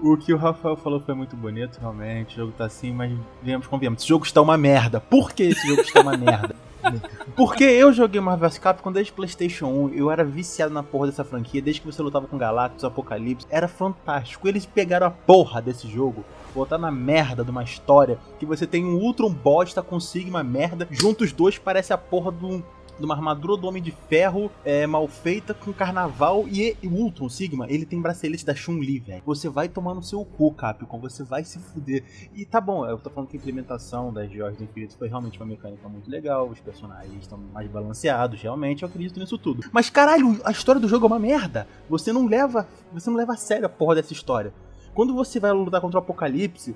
o que o Rafael falou foi muito bonito, realmente. O jogo tá assim, mas viemos convenhamos. Esse jogo está uma merda. Por que esse jogo está uma merda? Porque eu joguei Marvel vs Capcom desde PlayStation 1. Eu era viciado na porra dessa franquia, desde que você lutava com Galactus, Apocalipse. Era fantástico. Eles pegaram a porra desse jogo, botar na merda de uma história que você tem um Ultron bosta com Sigma merda. Juntos os dois parece a porra de um de uma armadura do Homem de Ferro é, mal feita com carnaval e, e o Ultron Sigma, ele tem bracelete da Chun-Li, velho. Você vai tomar no seu cu, Capcom, você vai se fuder. E tá bom, eu tô falando que a implementação das Joias do Infinito foi realmente uma mecânica muito legal, os personagens estão mais balanceados, realmente, eu acredito nisso tudo. Mas caralho, a história do jogo é uma merda. Você não leva, você não leva a sério a porra dessa história. Quando você vai lutar contra o Apocalipse,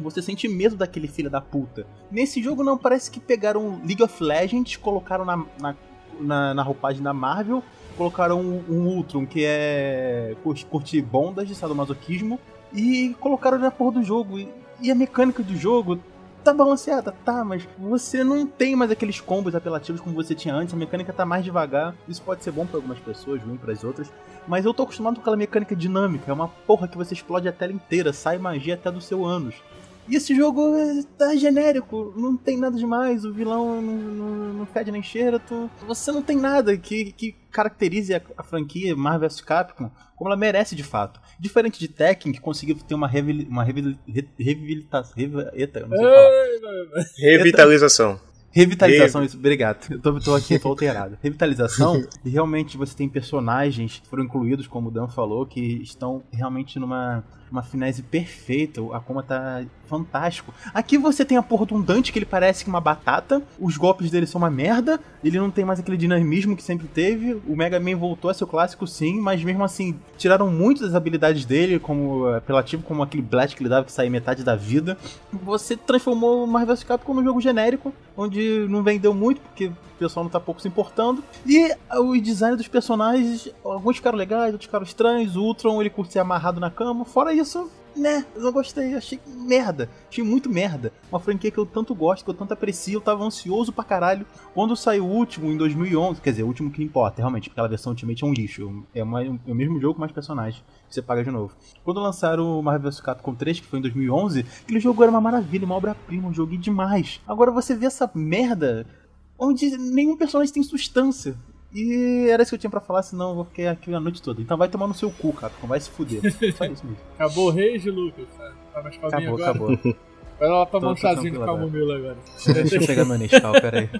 você sente medo daquele filho da puta. Nesse jogo não, parece que pegaram League of Legends, colocaram na, na, na, na roupagem da Marvel, colocaram um, um Ultron que é curtir bondas de sadomasoquismo e colocaram na porra do jogo. E, e a mecânica do jogo tá balanceada, tá, mas você não tem mais aqueles combos apelativos como você tinha antes, a mecânica tá mais devagar. Isso pode ser bom para algumas pessoas, ruim para as outras, mas eu tô acostumado com aquela mecânica dinâmica, é uma porra que você explode a tela inteira, sai magia até do seu ânus. E esse jogo tá genérico, não tem nada demais, o vilão não, não, não fede nem cheira, tu, você não tem nada que, que caracterize a, a, franquia Marvel vs Capcom como ela merece de fato. Diferente de Tekken, que conseguiu ter uma, revil, uma revil, re, revilitação. Revitalização. Revitalização, isso, obrigado. Eu tô, tô aqui, tô alterado. Revitalização, e realmente você tem personagens que foram incluídos, como o Dan falou, que estão realmente numa uma finesse perfeita, a Akuma tá fantástico. Aqui você tem a porra de um Dante que ele parece que uma batata, os golpes dele são uma merda, ele não tem mais aquele dinamismo que sempre teve. O Mega Man voltou a ser o clássico sim, mas mesmo assim, tiraram muito das habilidades dele, como apelativo, como aquele blast que ele dava que saía metade da vida. Você transformou o Marvel vs Capcom num jogo genérico, onde não vendeu muito, porque o pessoal não tá pouco se importando. E o design dos personagens, alguns ficaram legais, outros ficaram estranhos. O Ultron, ele curte ser amarrado na cama. Fora isso, né, eu não gostei, achei merda, achei muito merda. Uma franquia que eu tanto gosto, que eu tanto aprecio, eu tava ansioso pra caralho. Quando saiu o último, em 2011, quer dizer, o último que importa, realmente, porque aquela versão Ultimate é um lixo, é, uma, é o mesmo jogo com mais personagens, que você paga de novo. Quando lançaram o Marvel vs Capcom 3, que foi em 2011, aquele jogo era uma maravilha, uma obra-prima, um jogo demais. Agora você vê essa merda onde nenhum personagem tem substância. E era isso que eu tinha pra falar, senão eu vou ficar aqui a noite toda. Então vai tomar no seu cu, Capcom, vai se fuder. Só isso mesmo. Acabou o Rage, Lucas? Tá mais calminho acabou, agora? Acabou, Vai lá tomar um chazinho de camomila agora. Deixa eu pegar meu Nescau, pera aí.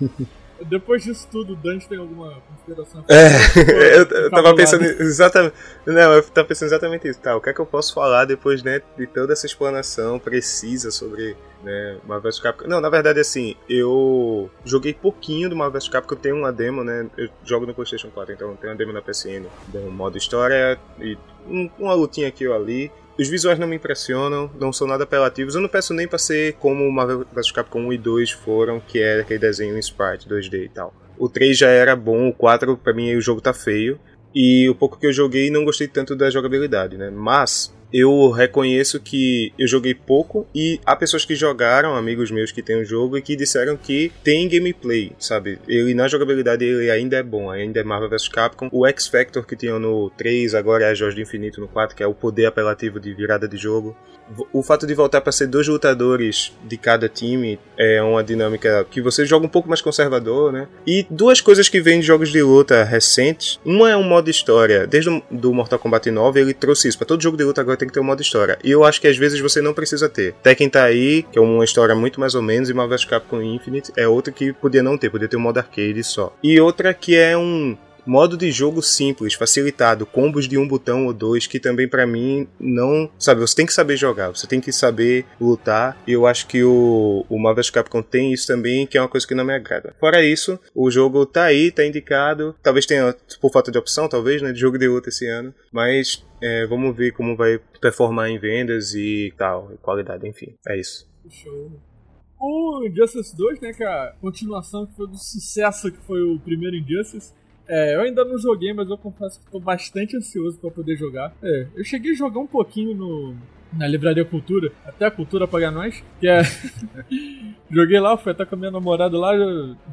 Depois disso tudo, o Dante tem alguma consideração? É, eu, eu tava pensando exatamente. Não, eu tava pensando exatamente isso. Tá, o que é que eu posso falar depois né, de toda essa explanação precisa sobre né, Marvel vs Capcom? Não, na verdade, assim, eu joguei pouquinho do Marvel vs Capcom. Eu tenho uma demo, né? Eu jogo no PlayStation 4, então tem uma demo na PSN, do modo história e um, uma lutinha aqui ou ali. Os visuais não me impressionam, não são nada apelativos. Eu não peço nem para ser como Marvel vs Capcom 1 e 2 foram, que era aquele desenho em sprite 2D e tal. O 3 já era bom, o 4 para mim o jogo tá feio. E o pouco que eu joguei não gostei tanto da jogabilidade, né? Mas eu reconheço que eu joguei pouco e há pessoas que jogaram, amigos meus que têm o jogo e que disseram que tem gameplay, sabe? Ele na jogabilidade ele ainda é bom, ainda é Marvel vs Capcom. O X Factor que tinha no 3, agora é a Jorge do Infinito no 4, que é o poder apelativo de virada de jogo. O fato de voltar para ser dois lutadores de cada time é uma dinâmica que você joga um pouco mais conservador, né? E duas coisas que vêm de jogos de luta recentes. Uma é um modo história. Desde o do Mortal Kombat 9 ele trouxe isso. Para todo jogo de luta agora tem que ter um modo história. E eu acho que às vezes você não precisa ter. Tekken tá aí, que é uma história muito mais ou menos, e Marvel vs Capcom Infinite é outra que podia não ter, podia ter um modo arcade só. E outra que é um modo de jogo simples, facilitado, combos de um botão ou dois, que também para mim não. Sabe, você tem que saber jogar, você tem que saber lutar, e eu acho que o, o Marvel Capcom tem isso também, que é uma coisa que não me agrada. Fora isso, o jogo tá aí, tá indicado, talvez tenha por falta de opção, talvez, né, de jogo de luta esse ano, mas é, vamos ver como vai performar em vendas e tal, e qualidade, enfim, é isso. Show. O Injustice 2, né, que é a continuação que foi do sucesso que foi o primeiro Injustice, é, eu ainda não joguei, mas eu confesso que estou bastante ansioso para poder jogar. É, eu cheguei a jogar um pouquinho no, na Livraria Cultura, até a Cultura pagar nós, que é. joguei lá, fui até com a minha namorada lá,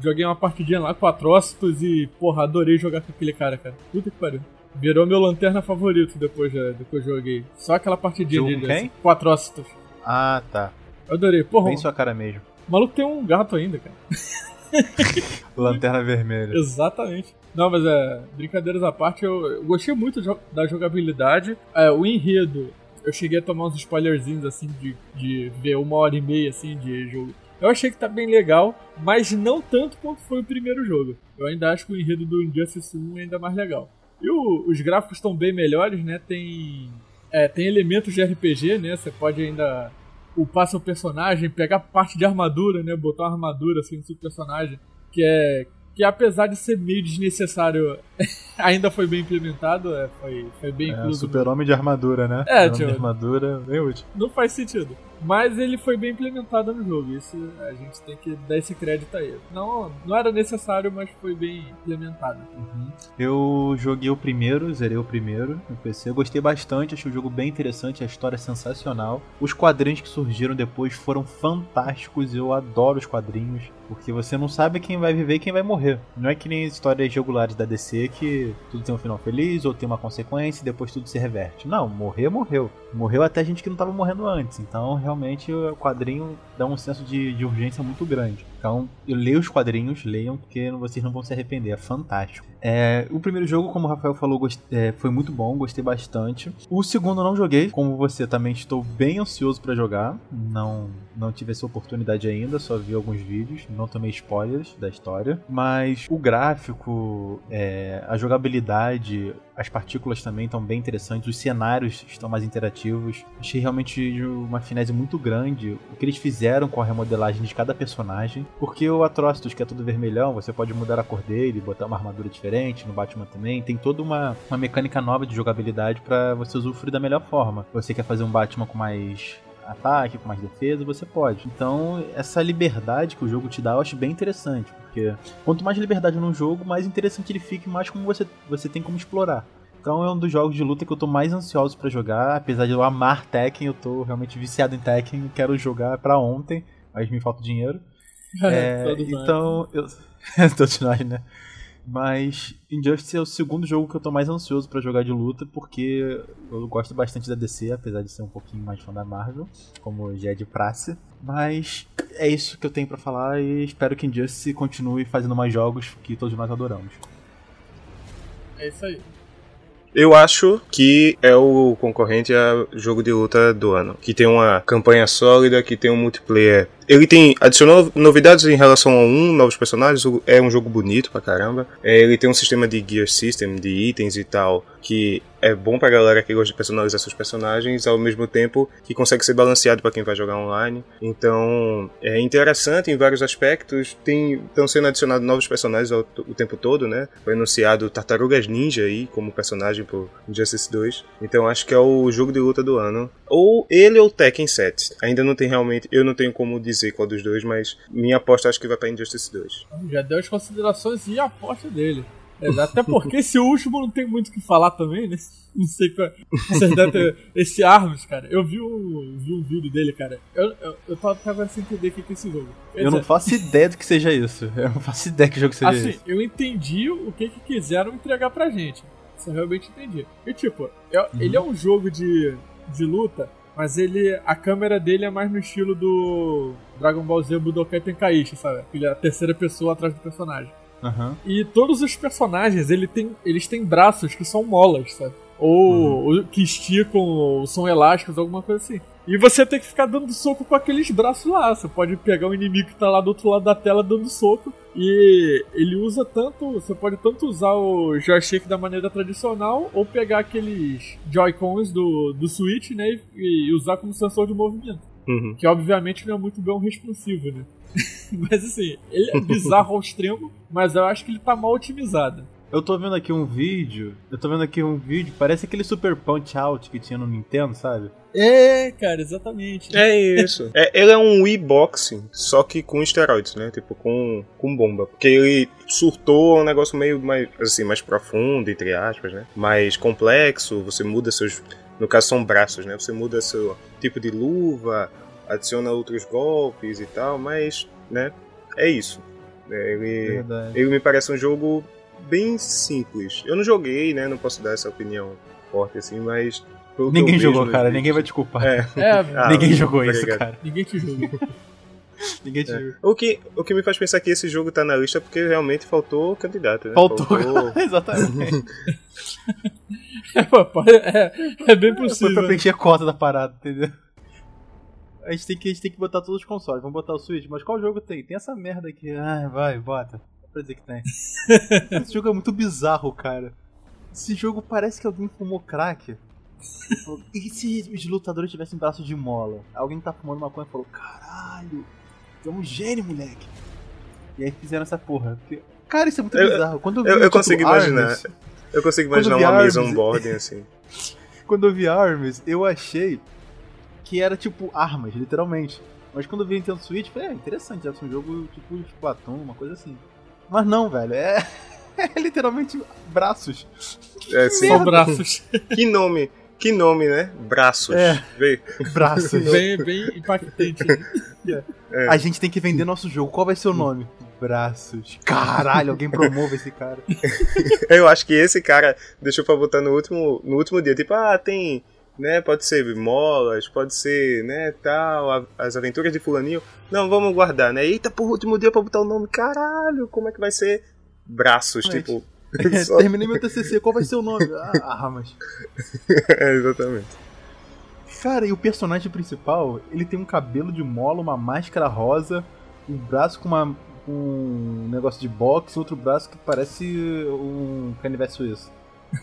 joguei uma partidinha lá com Atrócitos e, porra, adorei jogar com aquele cara, cara. Puta que pariu. Virou meu lanterna favorito depois, depois joguei. Só aquela partidinha Jogo de quem? com Atrócitos. Ah, tá. Eu adorei. Porra, Bem sua cara mesmo. o maluco tem um gato ainda, cara. Lanterna vermelha. Exatamente. Não, mas é, brincadeiras à parte, eu, eu gostei muito da jogabilidade. É, o enredo, eu cheguei a tomar uns spoilerzinhos assim de, de ver uma hora e meia assim de jogo. Eu achei que tá bem legal, mas não tanto quanto foi o primeiro jogo. Eu ainda acho que o enredo do Injustice 1 é ainda mais legal. E o- os gráficos estão bem melhores, né? Tem, é, tem elementos de RPG, né? Você pode ainda upar seu personagem, pegar parte de armadura, né? Botar uma armadura assim no seu personagem, que é que apesar de ser meio desnecessário, ainda foi bem implementado, é, foi, foi bem É, incluso. super-homem de armadura, né? É, tio. de armadura, bem útil. Não faz sentido. Mas ele foi bem implementado no jogo. Isso a gente tem que dar esse crédito a ele. Não, não era necessário, mas foi bem implementado. Eu joguei o primeiro, zerei o primeiro no PC. Eu gostei bastante, achei o jogo bem interessante, a história é sensacional. Os quadrinhos que surgiram depois foram fantásticos, eu adoro os quadrinhos, porque você não sabe quem vai viver e quem vai morrer. Não é que nem as histórias regulares da DC que tudo tem um final feliz ou tem uma consequência e depois tudo se reverte. Não, morrer, morreu. Morreu até gente que não estava morrendo antes. Então, realmente, o quadrinho dá um senso de, de urgência muito grande. Então, eu leio os quadrinhos, leiam, porque vocês não vão se arrepender, é fantástico. É, o primeiro jogo, como o Rafael falou, é, foi muito bom, gostei bastante. O segundo não joguei, como você também estou bem ansioso pra jogar. Não, não tive essa oportunidade ainda, só vi alguns vídeos, não tomei spoilers da história. Mas o gráfico, é, a jogabilidade, as partículas também estão bem interessantes, os cenários estão mais interativos. Achei realmente uma finesse muito grande o que eles fizeram com a remodelagem de cada personagem. Porque o Atrocitus, que é todo vermelhão, você pode mudar a cor dele, botar uma armadura diferente, no Batman também. Tem toda uma, uma mecânica nova de jogabilidade para você usufruir da melhor forma. Você quer fazer um Batman com mais ataque, com mais defesa, você pode. Então, essa liberdade que o jogo te dá, eu acho bem interessante, porque quanto mais liberdade no jogo, mais interessante ele fica e mais como você, você tem como explorar. Então é um dos jogos de luta que eu tô mais ansioso pra jogar, apesar de eu amar Tekken, eu tô realmente viciado em Tekken, quero jogar pra ontem, mas me falta dinheiro. É, então, eu. Todos nós, né? Mas Injustice é o segundo jogo que eu tô mais ansioso pra jogar de luta, porque eu gosto bastante da DC, apesar de ser um pouquinho mais fã da Marvel, como já é de praxe. Mas é isso que eu tenho pra falar e espero que Injustice continue fazendo mais jogos que todos nós adoramos. É isso aí. Eu acho que é o concorrente a jogo de luta do ano. Que tem uma campanha sólida, que tem um multiplayer. Ele tem. adicionou novidades em relação a um, novos personagens. É um jogo bonito pra caramba. É, ele tem um sistema de gear system, de itens e tal, que é bom pra galera que gosta de personalizar seus personagens, ao mesmo tempo que consegue ser balanceado pra quem vai jogar online. Então, é interessante em vários aspectos. Tem estão sendo adicionados novos personagens ao- o tempo todo, né? Foi anunciado Tartarugas Ninja aí como personagem pro Injustice 2. Então, acho que é o jogo de luta do ano. Ou ele ou Tekken 7. Ainda não tem realmente, eu não tenho como dizer qual dos dois, mas minha aposta acho que vai pra Injustice 2. Já deu as considerações e a aposta dele. É, até porque esse último não tem muito o que falar também, né? Não sei qual. Ter. Esse Arms, cara. Eu vi um, vi um vídeo dele, cara. Eu, eu, eu tava tava sem entender o que é esse jogo. Quer Eu não dizer, faço ideia do que seja isso. Eu não faço ideia que jogo seja Assim, esse. eu entendi o que que quiseram entregar pra gente. Isso eu realmente entendi. E tipo, é- ele é um jogo de, de luta, mas ele. A câmera dele é mais no estilo do Dragon Ball Z Budokai Tenkaichi, sabe? Ele é a terceira pessoa atrás do personagem. Aham. E todos os personagens, ele tem, eles têm braços que são molas, sabe? Ou, ou que esticam, ou são elásticos, alguma coisa assim. E você tem que ficar dando soco com aqueles braços lá. Você pode pegar um inimigo que tá lá do outro lado da tela dando soco. E ele usa tanto. Você pode tanto usar o joystick da maneira tradicional, ou pegar aqueles Joy-Cons do, do Switch, né? E, e usar como sensor de movimento. Uhum. Que obviamente não é muito bem responsivo, né? mas assim, ele é bizarro ao extremo, mas eu acho que ele tá mal otimizado. Eu tô vendo aqui um vídeo. Eu tô vendo aqui um vídeo. Parece aquele Super Punch Out que tinha no Nintendo, sabe? É, cara, exatamente. É isso. É, ele é um Wii Boxing, só que com esteroides, né? Tipo, com, com bomba. Porque ele surtou um negócio meio mais, assim, mais profundo, entre aspas, né? Mais complexo, você muda seus... No caso são braços, né? Você muda seu tipo de luva, adiciona outros golpes e tal, mas, né? É isso. Ele, Verdade. ele me parece um jogo bem simples. Eu não joguei, né? Não posso dar essa opinião forte assim, mas. Ninguém jogou, cara. nos Ninguém vai te culpar. É. É, Ah, Ninguém jogou isso, obrigado. cara. ninguém te julga. Ninguém te É. O, que, o que me faz pensar que esse jogo tá na lista é porque realmente faltou candidato, né? Faltou. Faltou- Exatamente. É, papai, é, é bem Foi possível. pra preencher a cota da parada, entendeu? A gente, tem que, a gente tem que botar todos os consoles. Vamos botar o Switch, mas qual jogo tem? Tem essa merda aqui. Ah, vai, bota. Só pra dizer que tem. Esse jogo é muito bizarro, cara. Esse jogo parece que alguém fumou crack. E se os lutadores tivessem braço de mola? Alguém tá fumando maconha e falou: Caralho, tu é um gênio, moleque. E aí fizeram essa porra. Porque- Cara, isso é muito Eu- bizarro. Quando vi eu, eu título consigo imaginar. Arms- Eu consigo imaginar uma mesa Arms- onboarding assim. Quando eu vi Arms, eu achei que era tipo armas, literalmente. Mas quando eu vi Nintendo Switch, falei, é interessante, deve ser um jogo tipo Splatoon, uma coisa assim. Mas não, velho, é, é literalmente braços. É, sim. São braços. Que nome, que nome, né? Braços. É. Vê. Braços. bem, bem impactante. É. A gente tem que vender nosso jogo. Qual vai ser o nome? Braços. Caralho, alguém promove esse cara. Eu acho que esse cara deixou pra botar no último, no último dia. Tipo, ah, tem. Né, pode ser molas, pode ser, né, tal, as aventuras de fulaninho. Não, vamos guardar, né? Eita, por último dia pra botar o nome, caralho, como é que vai ser? Braços, Gente. tipo. É, só- Terminei meu TCC, qual vai ser o nome? Ah, armas. É, exatamente. Cara, e o personagem principal, ele tem um cabelo de mola, uma máscara rosa, um braço com uma um negócio de boxe, outro braço que parece um canivete suíço.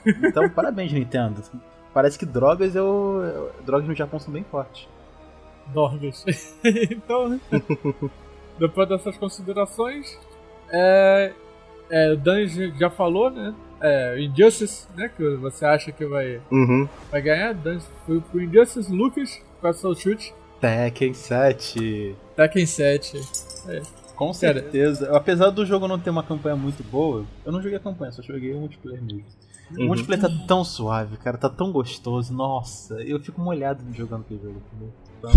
Então, parabéns, Nintendo. Parece que drogas é o. é- Drogas no Japão são bem fortes. Dorgas. então, né? Depois dessas considerações, é, é, o Dan já- falou, né? É, Injustice, né? Que você acha que vai, Uhum. vai ganhar. Dan foi pro Injustice. Lucas, qual é o seu chute? Tekken 7. Tekken 7. É. Com Cara, certeza. Apesar do jogo não ter uma campanha muito boa, eu não joguei a campanha, só joguei o multiplayer mesmo. O Uhum. multiplayer tá tão suave, cara, tá tão gostoso. Nossa, eu fico molhado jogando aquele jogo, entendeu? Então,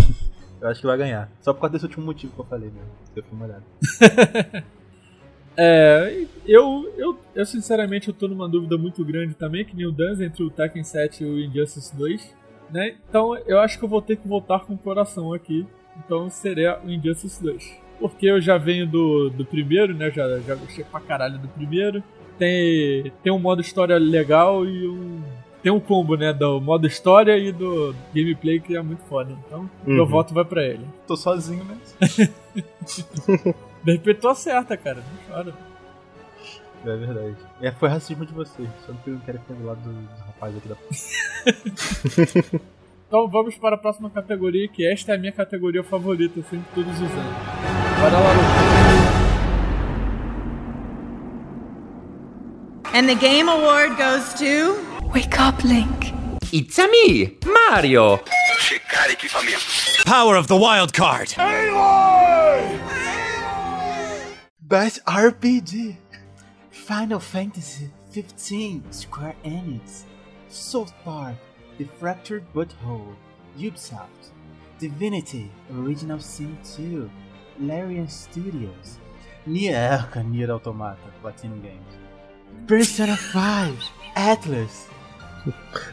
eu acho que vai ganhar. Só por causa desse último motivo que eu falei mesmo. Eu fico molhado. É, eu, eu, eu sinceramente eu tô numa dúvida muito grande também, que nem o Dan, entre o Tekken 7 e o Injustice 2, né? Então eu acho que eu vou ter que voltar com o coração aqui. Então seria o Injustice 2. Porque eu já venho do, do primeiro, né? Já, já gostei pra caralho do primeiro. Tem, tem um modo história legal e um. Tem um combo, né? Do modo história e do gameplay que é muito foda. Então, meu Uhum. voto vai pra ele. Tô sozinho mesmo. De repente tu acerta, cara. Não chora. É verdade. É, foi racismo de vocês. Só que eu não quero ficar do lado do, do rapaz aqui da. Então vamos para a próxima categoria, que esta é a minha categoria favorita, sempre todos os anos. Bora lá, And the game award goes to. Wake up, Link. It's a me, Mario. Power of the wild card. Best RPG! Final Fantasy 15 Square Enix South Park The Fractured Butthole Ubisoft Divinity Original Sin 2 Larian Studios Nier, Nier Automata Platinum Games Persona 5 Atlas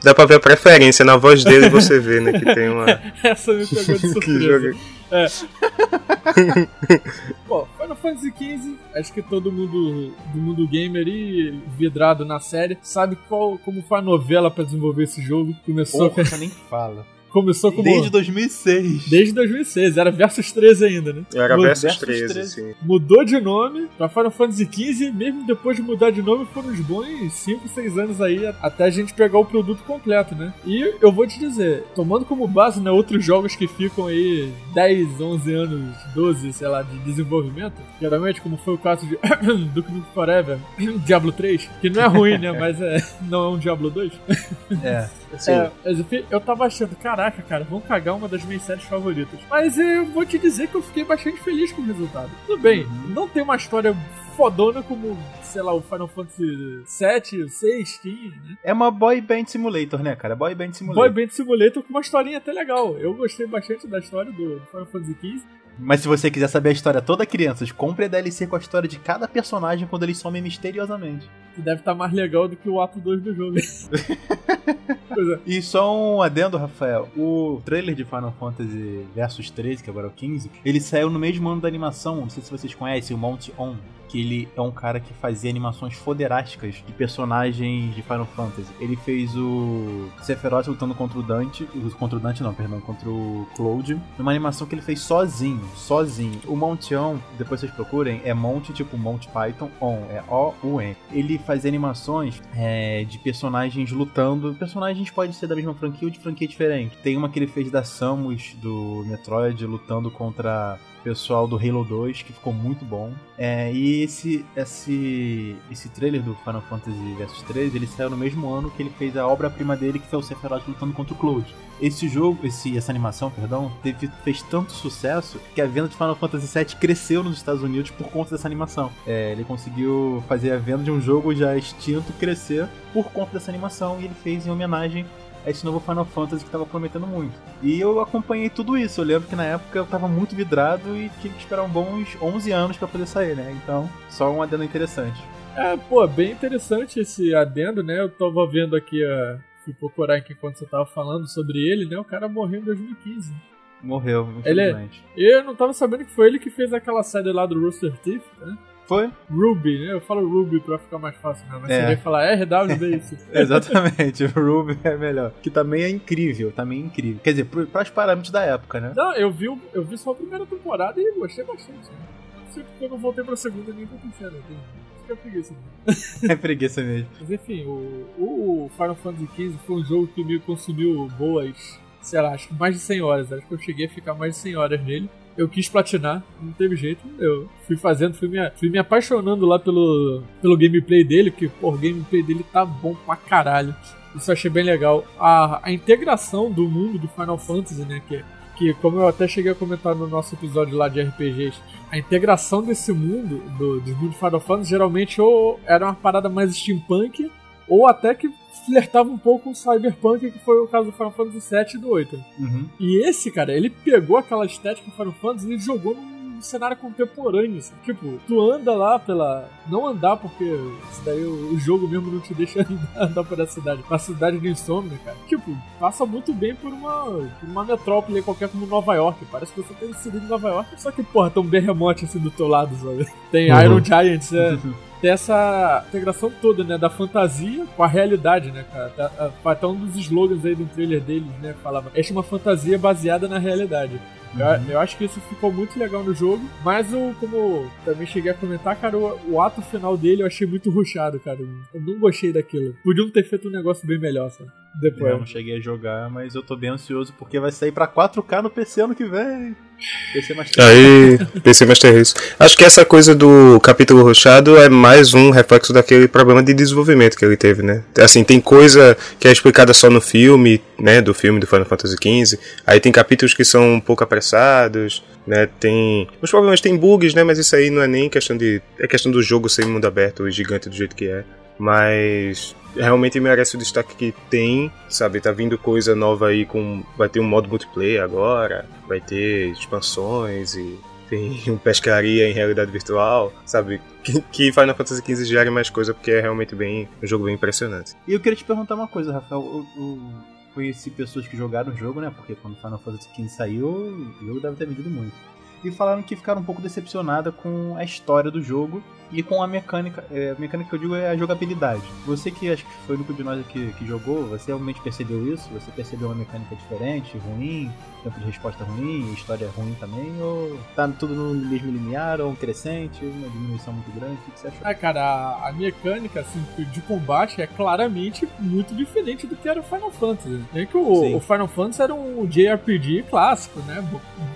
Dá pra ver a preferência na voz dele você vê, né? Que tem uma. Essa me pegou de que surpresa. jogo. É. Pô, Final Fantasy XV, acho que todo mundo do mundo gamer e vidrado na série sabe qual, como foi a novela pra desenvolver esse jogo. Começou Porra, nem fala. Começou como. Desde 2006. Desde 2006, era Versus 13 ainda, né? Era Mudou- Versus 13, sim. Mudou de nome pra Final Fantasy XV, mesmo depois de mudar de nome, foram uns bons 5, 6 anos aí até a gente pegar o produto completo, né? E eu vou te dizer, tomando como base né, outros jogos que ficam aí 10, 11 anos, 12, sei lá, de desenvolvimento, geralmente, como foi o caso de Duke Nukem Forever, Diablo 3, que não é ruim, né? Mas é, não é um Diablo 2. É. É, eu tava achando, caraca, cara, vão cagar uma das minhas séries favoritas. Mas eu vou te dizer que eu fiquei bastante feliz com o resultado. Tudo bem, não tem uma história fodona como, sei lá, o Final Fantasy 7, 6 tinha, né? É uma boy band simulator, né, cara? Boy band simulator. Boy Band Simulator com uma historinha até legal. Eu gostei bastante da história do Final Fantasy XV. Mas se você quiser saber a história toda, crianças, compre a DLC com a história de cada personagem quando eles somem misteriosamente. Que deve estar mais legal do que o ato 2 do jogo. é. E só um adendo, Rafael. O trailer de Final Fantasy Versus 13, que agora é o 15, ele saiu no mesmo ano da animação. Não sei se vocês conhecem, o Mount On. Que ele é um cara que fazia animações foderásticas de personagens de Final Fantasy. Ele fez o Sephiroth lutando contra o Dante. Contra o Dante, não, perdão, contra o Cloud. Numa animação que ele fez sozinho. Sozinho. O Mount On, depois vocês procurem, é Mount tipo Mount Python On. É O-U-N. Ele fazia animações é, de personagens lutando. Personagens podem ser da mesma franquia ou de franquia diferente. Tem uma que ele fez da Samus do Metroid lutando contra pessoal do Halo 2, que ficou muito bom. É, e esse, esse, esse trailer do Final Fantasy Vs 13, ele saiu no mesmo ano que ele fez a obra-prima dele, que foi o Sephiroth lutando contra o Cloud. Esse jogo, esse, essa animação, perdão, teve, fez tanto sucesso que a venda de Final Fantasy VII cresceu nos Estados Unidos por conta dessa animação. É, ele conseguiu fazer a venda de um jogo já extinto crescer por conta dessa animação e ele fez em homenagem esse novo Final Fantasy que tava prometendo muito. E eu acompanhei tudo isso. Eu lembro que na época eu tava muito vidrado e tinha que esperar bons 11 anos pra poder sair, né? Então, só um adendo interessante. É, pô, bem interessante esse adendo, né? Eu tava vendo aqui, uh, fui procurar aqui enquanto você tava falando sobre ele, né? O cara morreu em 2015. Morreu, Ele é- infelizmente. Eu não tava sabendo que foi ele que fez aquela série lá do Rooster Teeth, né? Foi? Ruby, né? Eu falo Ruby pra ficar mais fácil, né? Mas É. seria falar RW isso. Exatamente, o Ruby é melhor. Que também é incrível, também é incrível. Quer dizer, para os parâmetros da época, né? Não, eu vi, eu vi só a primeira temporada e gostei bastante. Né? Não sei porque eu não voltei pra segunda nem pra terceira. é preguiça. Né? É preguiça mesmo. Mas enfim, o, o Final Fantasy XV foi um jogo que me consumiu boas, sei lá, acho que mais de 100 horas. Acho que eu cheguei a ficar mais de 100 horas nele. Eu quis platinar, não teve jeito. Eu fui fazendo, fui me, fui me apaixonando lá pelo, pelo gameplay dele, porque pô, o gameplay dele tá bom pra caralho. Isso eu achei bem legal. A, a integração do mundo do Final Fantasy, né? Que, que, como eu até cheguei a comentar no nosso episódio lá de RPGs, a integração desse mundo, do, do mundo Final Fantasy, geralmente ou era uma parada mais steampunk, ou até que flertava um pouco com o cyberpunk, que foi o caso do Final Fantasy VII e do 8. Uhum. E esse, cara, ele pegou aquela estética do Final Fantasy e jogou num cenário contemporâneo. assim. Tipo, tu anda lá pela. Não andar, porque isso daí o jogo mesmo não te deixa andar, por essa cidade. A cidade de Insomnia, cara. Tipo, passa muito bem por uma, por uma metrópole qualquer como Nova York. Parece que você tá inserido em Nova York. Só que, porra, tem um berremote assim do teu lado, sabe? Tem Uhum. Iron Giants, é tem essa integração toda, né? Da fantasia com a realidade, né, cara? Tá- tá- Vai até um dos slogans aí do trailer deles, né? Falava, esta é uma fantasia baseada na realidade. Eu, eu acho que isso ficou muito legal no jogo, mas o, como também cheguei a comentar, cara, o, o ato final dele eu achei muito ruchado, cara. Eu não gostei daquilo. Podiam ter feito um negócio bem melhor, sabe? Depois. Eu não cheguei a jogar, mas eu tô bem ansioso porque vai sair pra 4K no PC ano que vem. PC Master Aí, PC Master Race. Acho que essa coisa do capítulo roxado é mais um reflexo daquele problema de desenvolvimento que ele teve, né? Assim, tem coisa que é explicada só no filme, né? Do filme do Final Fantasy XV. Aí tem capítulos que são um pouco apressados, né? Tem. Os problemas tem bugs, né? Mas isso aí não é nem questão de. É questão do jogo ser mundo aberto e gigante do jeito que é. Mas realmente merece o destaque que tem, sabe? Tá vindo coisa nova aí com. Vai ter um modo multiplayer agora, vai ter expansões e tem um pescaria em realidade virtual, sabe? Que, que Final Fantasy XV gere mais coisa porque é realmente bem um jogo bem impressionante. E eu queria te perguntar uma coisa, Rafael. Eu, eu conheci pessoas que jogaram o jogo, né? Porque quando Final Fantasy XV saiu, o jogo deve ter vendido muito. e falaram que ficaram um pouco decepcionada com a história do jogo e com a mecânica. É, a mecânica que eu digo é a jogabilidade. Você que acho que foi o único de nós aqui que jogou, você realmente percebeu isso? Você percebeu uma mecânica diferente, ruim, tempo de resposta ruim, história ruim também? Ou tá tudo no mesmo limiar, ou um crescente, uma diminuição muito grande? O que você achou? Ah, cara, a, a mecânica assim, de combate é claramente muito diferente do que era o Final Fantasy. É que o, o Final Fantasy era um JRPG clássico, né?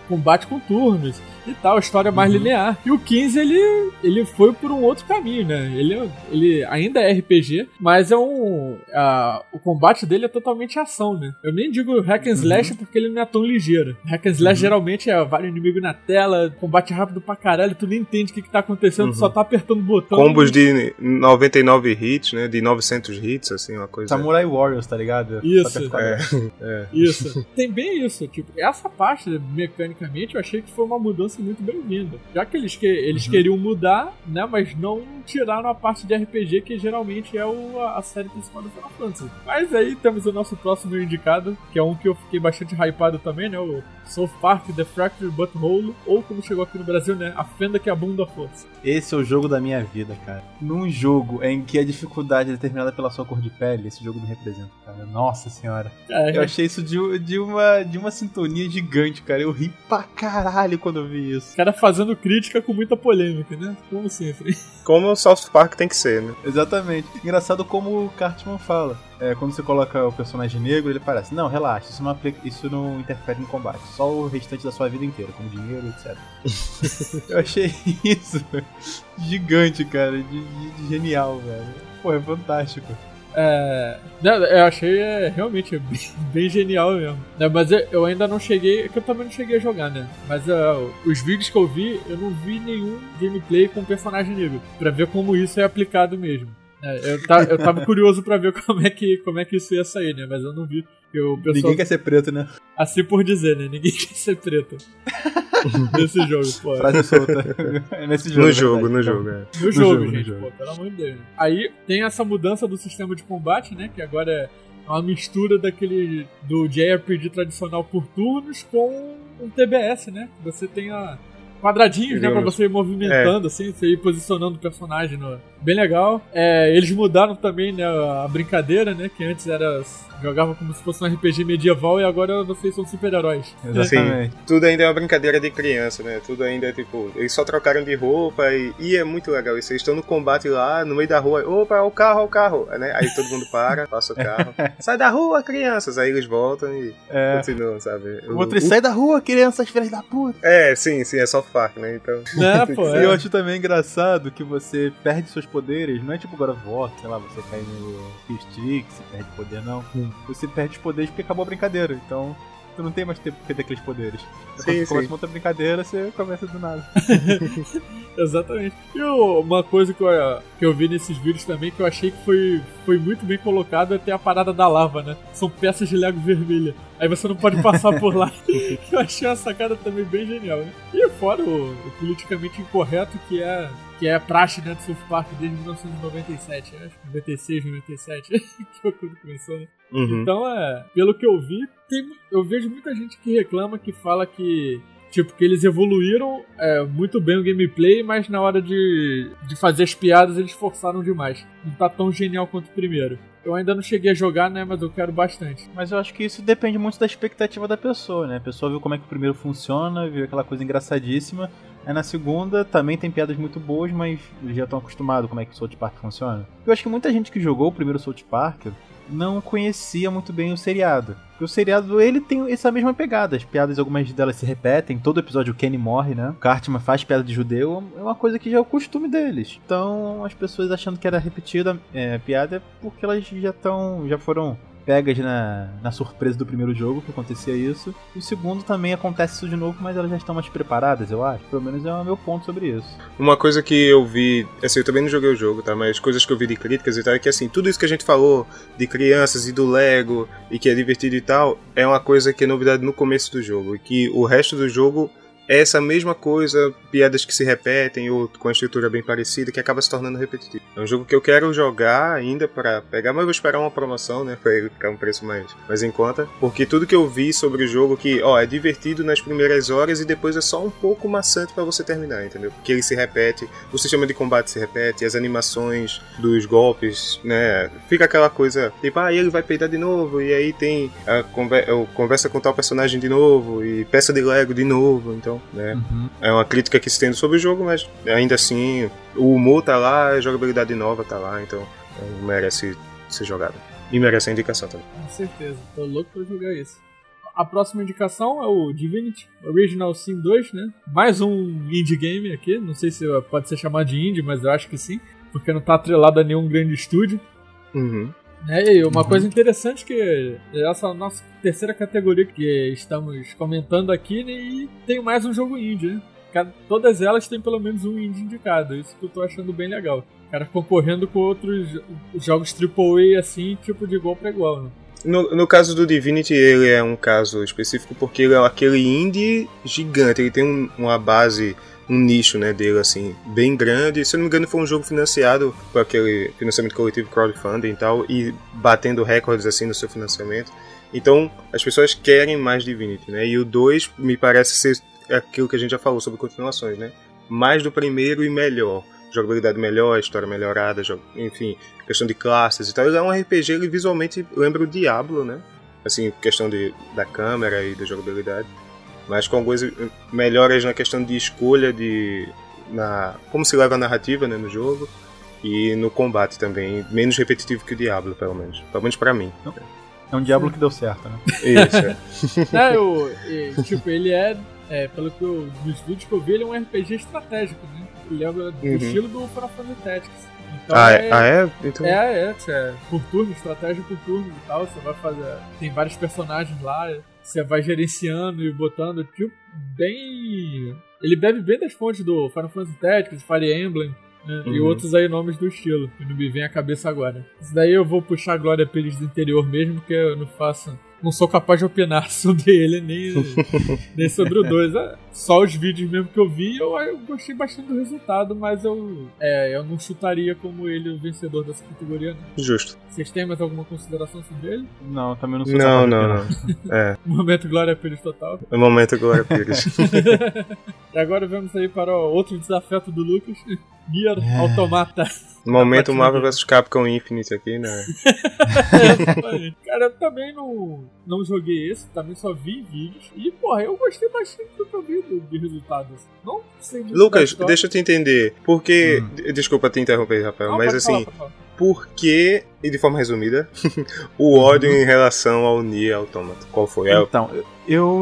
Combate com turnos e tal, história mais uhum. linear. E o 15 ele, ele foi por um outro caminho, né? Ele, ele ainda é RPG, mas é um. A, o combate dele é totalmente ação, né? Eu nem digo hack and slash uhum. porque ele não é tão ligeiro. Hack and slash uhum. geralmente é vários inimigos na tela, combate rápido pra caralho, tu nem entende o que, que tá acontecendo, tu só tá apertando o botão. Combos de 99 hits, né? De 900 hits, assim, uma coisa. Samurai Warriors, tá ligado? Isso. É, é. Isso. Tem bem isso. Tipo, essa parte, mecanicamente, eu achei que foi uma mudança muito bem-vinda. Já que eles, que, eles uhum. queriam mudar, né? Mas não tiraram a parte de RPG que geralmente é o, a série principal do Final Fantasy. Mas aí temos o nosso próximo indicado, que é um que eu fiquei bastante hypado também, né? O South Park The Fractured Butthole, ou como chegou aqui no Brasil, né? A Fenda que a Bunda Força. Esse é o jogo da minha vida, cara. Num jogo em que a dificuldade é determinada pela sua cor de pele, esse jogo me representa, cara. Nossa senhora. É, eu achei isso de, de, uma, de uma sintonia gigante, cara. Eu ri pra caralho quando eu vi isso. O cara fazendo crítica com muita polêmica, né? Como sempre. Como o South Park tem que ser, né? Exatamente. Engraçado como o Cartman fala é, quando você coloca o personagem negro, ele parece, não, relaxa, isso não, aplica, isso não interfere no combate, só o restante da sua vida inteira, como dinheiro, etc. eu achei isso gigante, cara, de, de, de genial, velho. Pô, é fantástico. É, né, eu achei é, realmente bem, bem, genial mesmo. Né, mas eu, eu, ainda não cheguei, é que eu também não cheguei a jogar, né? Mas uh, os vídeos que eu vi, eu não vi nenhum gameplay com personagem negro, pra ver como isso é aplicado mesmo. É, eu, tá, eu tava curioso pra ver como é, que, como é que isso ia sair, né? Mas eu não vi. O pessoal... Ninguém quer ser preto, né? Assim por dizer, né? Ninguém quer ser preto. Nesse jogo, pô. Frase solta. Nesse jogo. No jogo, no jogo, é. No, no jogo, gente, no jogo. pô, pelo amor de Deus. Aí tem essa mudança do sistema de combate, né? Que agora é uma mistura daquele do JRPG tradicional por turnos com um TBS, né? Você tem a quadradinhos, né? Pra você ir movimentando, é. assim, você ir posicionando o personagem no... Bem legal. É, eles mudaram também, né, a brincadeira, né? Que antes era Jogava como se fosse um RPG medieval e agora vocês são super-heróis. Exatamente. Sim, tudo ainda é uma brincadeira de criança, né? Tudo ainda é tipo. Eles só trocaram de roupa e, e é muito legal isso. Eles estão no combate lá, no meio da rua. Opa, o carro, o carro. Né? Aí todo mundo para, passa o carro. sai da rua, crianças. Aí eles voltam e é. continuam, sabe? O outro, sai da rua, crianças, filhas da puta. É, sim, sim, é só Park, né? Então. É, pô, é. Eu acho também engraçado que você perde seus poderes. Não é tipo agora voto, sei lá, você cai no Stick, você perde poder, não. Hum você perde os poderes porque acabou a brincadeira. Então, tu não tem mais tempo pra perder aqueles poderes. Sim, Quando você começa uma outra brincadeira, você começa do nada. Exatamente. E uma coisa que eu, que eu vi nesses vídeos também, que eu achei que foi, foi muito bem colocado, é ter a parada da lava, né? São peças de Lego vermelha. Aí você não pode passar por lá. eu achei uma sacada também bem genial, né? E fora o, o politicamente incorreto que é que é praxe né, do South Park desde 1997, acho que 96, 97, que foi quando começou, né? Uhum. Então, é, pelo que eu vi, tem, eu vejo muita gente que reclama, que fala que Tipo, que eles evoluíram é, muito bem o gameplay, mas na hora de, de fazer as piadas eles forçaram demais. Não tá tão genial quanto o primeiro. Eu ainda não cheguei a jogar, né? Mas eu quero bastante. Mas eu acho que isso depende muito da expectativa da pessoa, né? A pessoa viu como é que o primeiro funciona, viu aquela coisa engraçadíssima. Aí na segunda também tem piadas muito boas, mas eles já estão acostumados como é que o South Park funciona. Eu acho que muita gente que jogou o primeiro South Park não conhecia muito bem o seriado. Porque o seriado, ele tem essa mesma pegada. As piadas, algumas delas se repetem. Todo episódio o Kenny morre, né? O Cartman faz piada de judeu. É uma coisa que já é o costume deles. Então, as pessoas achando que era repetida é, piada é porque elas já estão... Já foram pegas na, na surpresa do primeiro jogo, que acontecia isso. E o segundo também acontece isso de novo, mas elas já estão mais preparadas, eu acho. Pelo menos é o meu ponto sobre isso. Uma coisa que eu vi, assim, eu também não joguei o jogo, tá? Mas coisas que eu vi de críticas e tal, é que assim, tudo isso que a gente falou de crianças e do Lego e que é divertido e tal, é uma coisa que é novidade no começo do jogo. E que o resto do jogo é essa mesma coisa, piadas que se repetem ou com a estrutura bem parecida, que acaba se tornando repetitivo. É um jogo que eu quero jogar ainda para pegar, mas vou esperar uma promoção, né, pra ele ficar um preço mais, mais em conta, porque tudo que eu vi sobre o jogo que, ó, é divertido nas primeiras horas e depois é só um pouco maçante para você terminar, entendeu? Porque ele se repete, o sistema de combate se repete, as animações dos golpes, né, fica aquela coisa, tipo, ah, ele vai peidar de novo e aí tem a conver conversa com tal personagem de novo e peça de Lego de novo, então, né, Uhum. é uma crítica que se tem sobre o jogo, mas ainda assim o humor tá lá, a jogabilidade nova tá lá, então é, merece ser jogado. E merece a indicação também. Com certeza, tô louco pra jogar isso. A próxima indicação é o Divinity Original Sin 2, né? Mais um indie game aqui, não sei se pode ser chamado de indie, mas eu acho que sim, porque não tá atrelado a nenhum grande estúdio. Uhum. É, e uma coisa interessante que essa nossa terceira categoria que estamos comentando aqui, né, e tem mais um jogo indie, né? Cada- Todas elas têm pelo menos um indie indicado, isso que eu tô achando bem legal. Cara concorrendo com outros jo- jogos AAA assim, tipo de igual pra igual, né? No, no caso do Divinity, ele é um caso específico porque ele é aquele indie gigante, ele tem um- uma base, um nicho né, dele assim, bem grande. Se eu não me engano, foi um jogo financiado por aquele financiamento coletivo crowdfunding e tal, e batendo recordes assim no seu financiamento. Então, as pessoas querem mais Divinity, né? E o 2 me parece ser aquilo que a gente já falou sobre continuações, né? Mais do primeiro e melhor. Jogabilidade melhor, história melhorada, jo- enfim, questão de classes e tal. Ele é um RPG, ele visualmente lembra o Diablo, né? Assim, questão de, da câmera e da jogabilidade. Mas com algumas melhoras na questão de escolha de. Na, como se leva a narrativa né, no jogo. E no combate também. Menos repetitivo que o Diablo, pelo menos. Pelo menos pra mim. É um Diablo que deu certo, né? Isso, é. É, o, e, tipo, ele é, é, pelo que eu, nos vídeos que eu vi, ele é um RPG estratégico, né? Ele lembra do Uhum. estilo do Final Fantasy Tactics. Então Ah, é? Ah, é? Então- É, é, é, por turno, estratégia por turno e tal, você vai fazer, tem vários personagens lá, você vai gerenciando e botando, tipo, bem... Ele bebe bem das fontes do Final Fantasy Tactics, Fire Emblem, né, e Uhum. outros aí nomes do estilo, que não me vem à cabeça agora. Isso daí eu vou puxar a Glória Pires do interior mesmo, porque eu não faço... Não sou capaz de opinar sobre ele, nem, nem sobre o 2. É, Só os vídeos mesmo que eu vi, eu, eu gostei bastante do resultado, mas eu, é, eu não chutaria como ele o vencedor dessa categoria. Não. Justo. Vocês têm mais alguma consideração sobre ele? Não, também não sou Não, capaz de não, não. É. Momento Glória Pires total. É o momento Glória Pires. e agora vamos aí para o outro desafeto do Lucas. Nier Automata. Momento Marvel vs Capcom Infinite aqui, né? Cara, eu também não, não joguei esse, também só vi vídeos. E, porra, eu gostei bastante do que eu vi do- de resultados. Não sei da Lucas, deixa eu te entender. Porque. d- Desculpa te interromper, Rafael, Não, mas assim. falar. Por que, e de forma resumida, o ódio em relação ao Nier Automata? Qual foi? É, Então, eu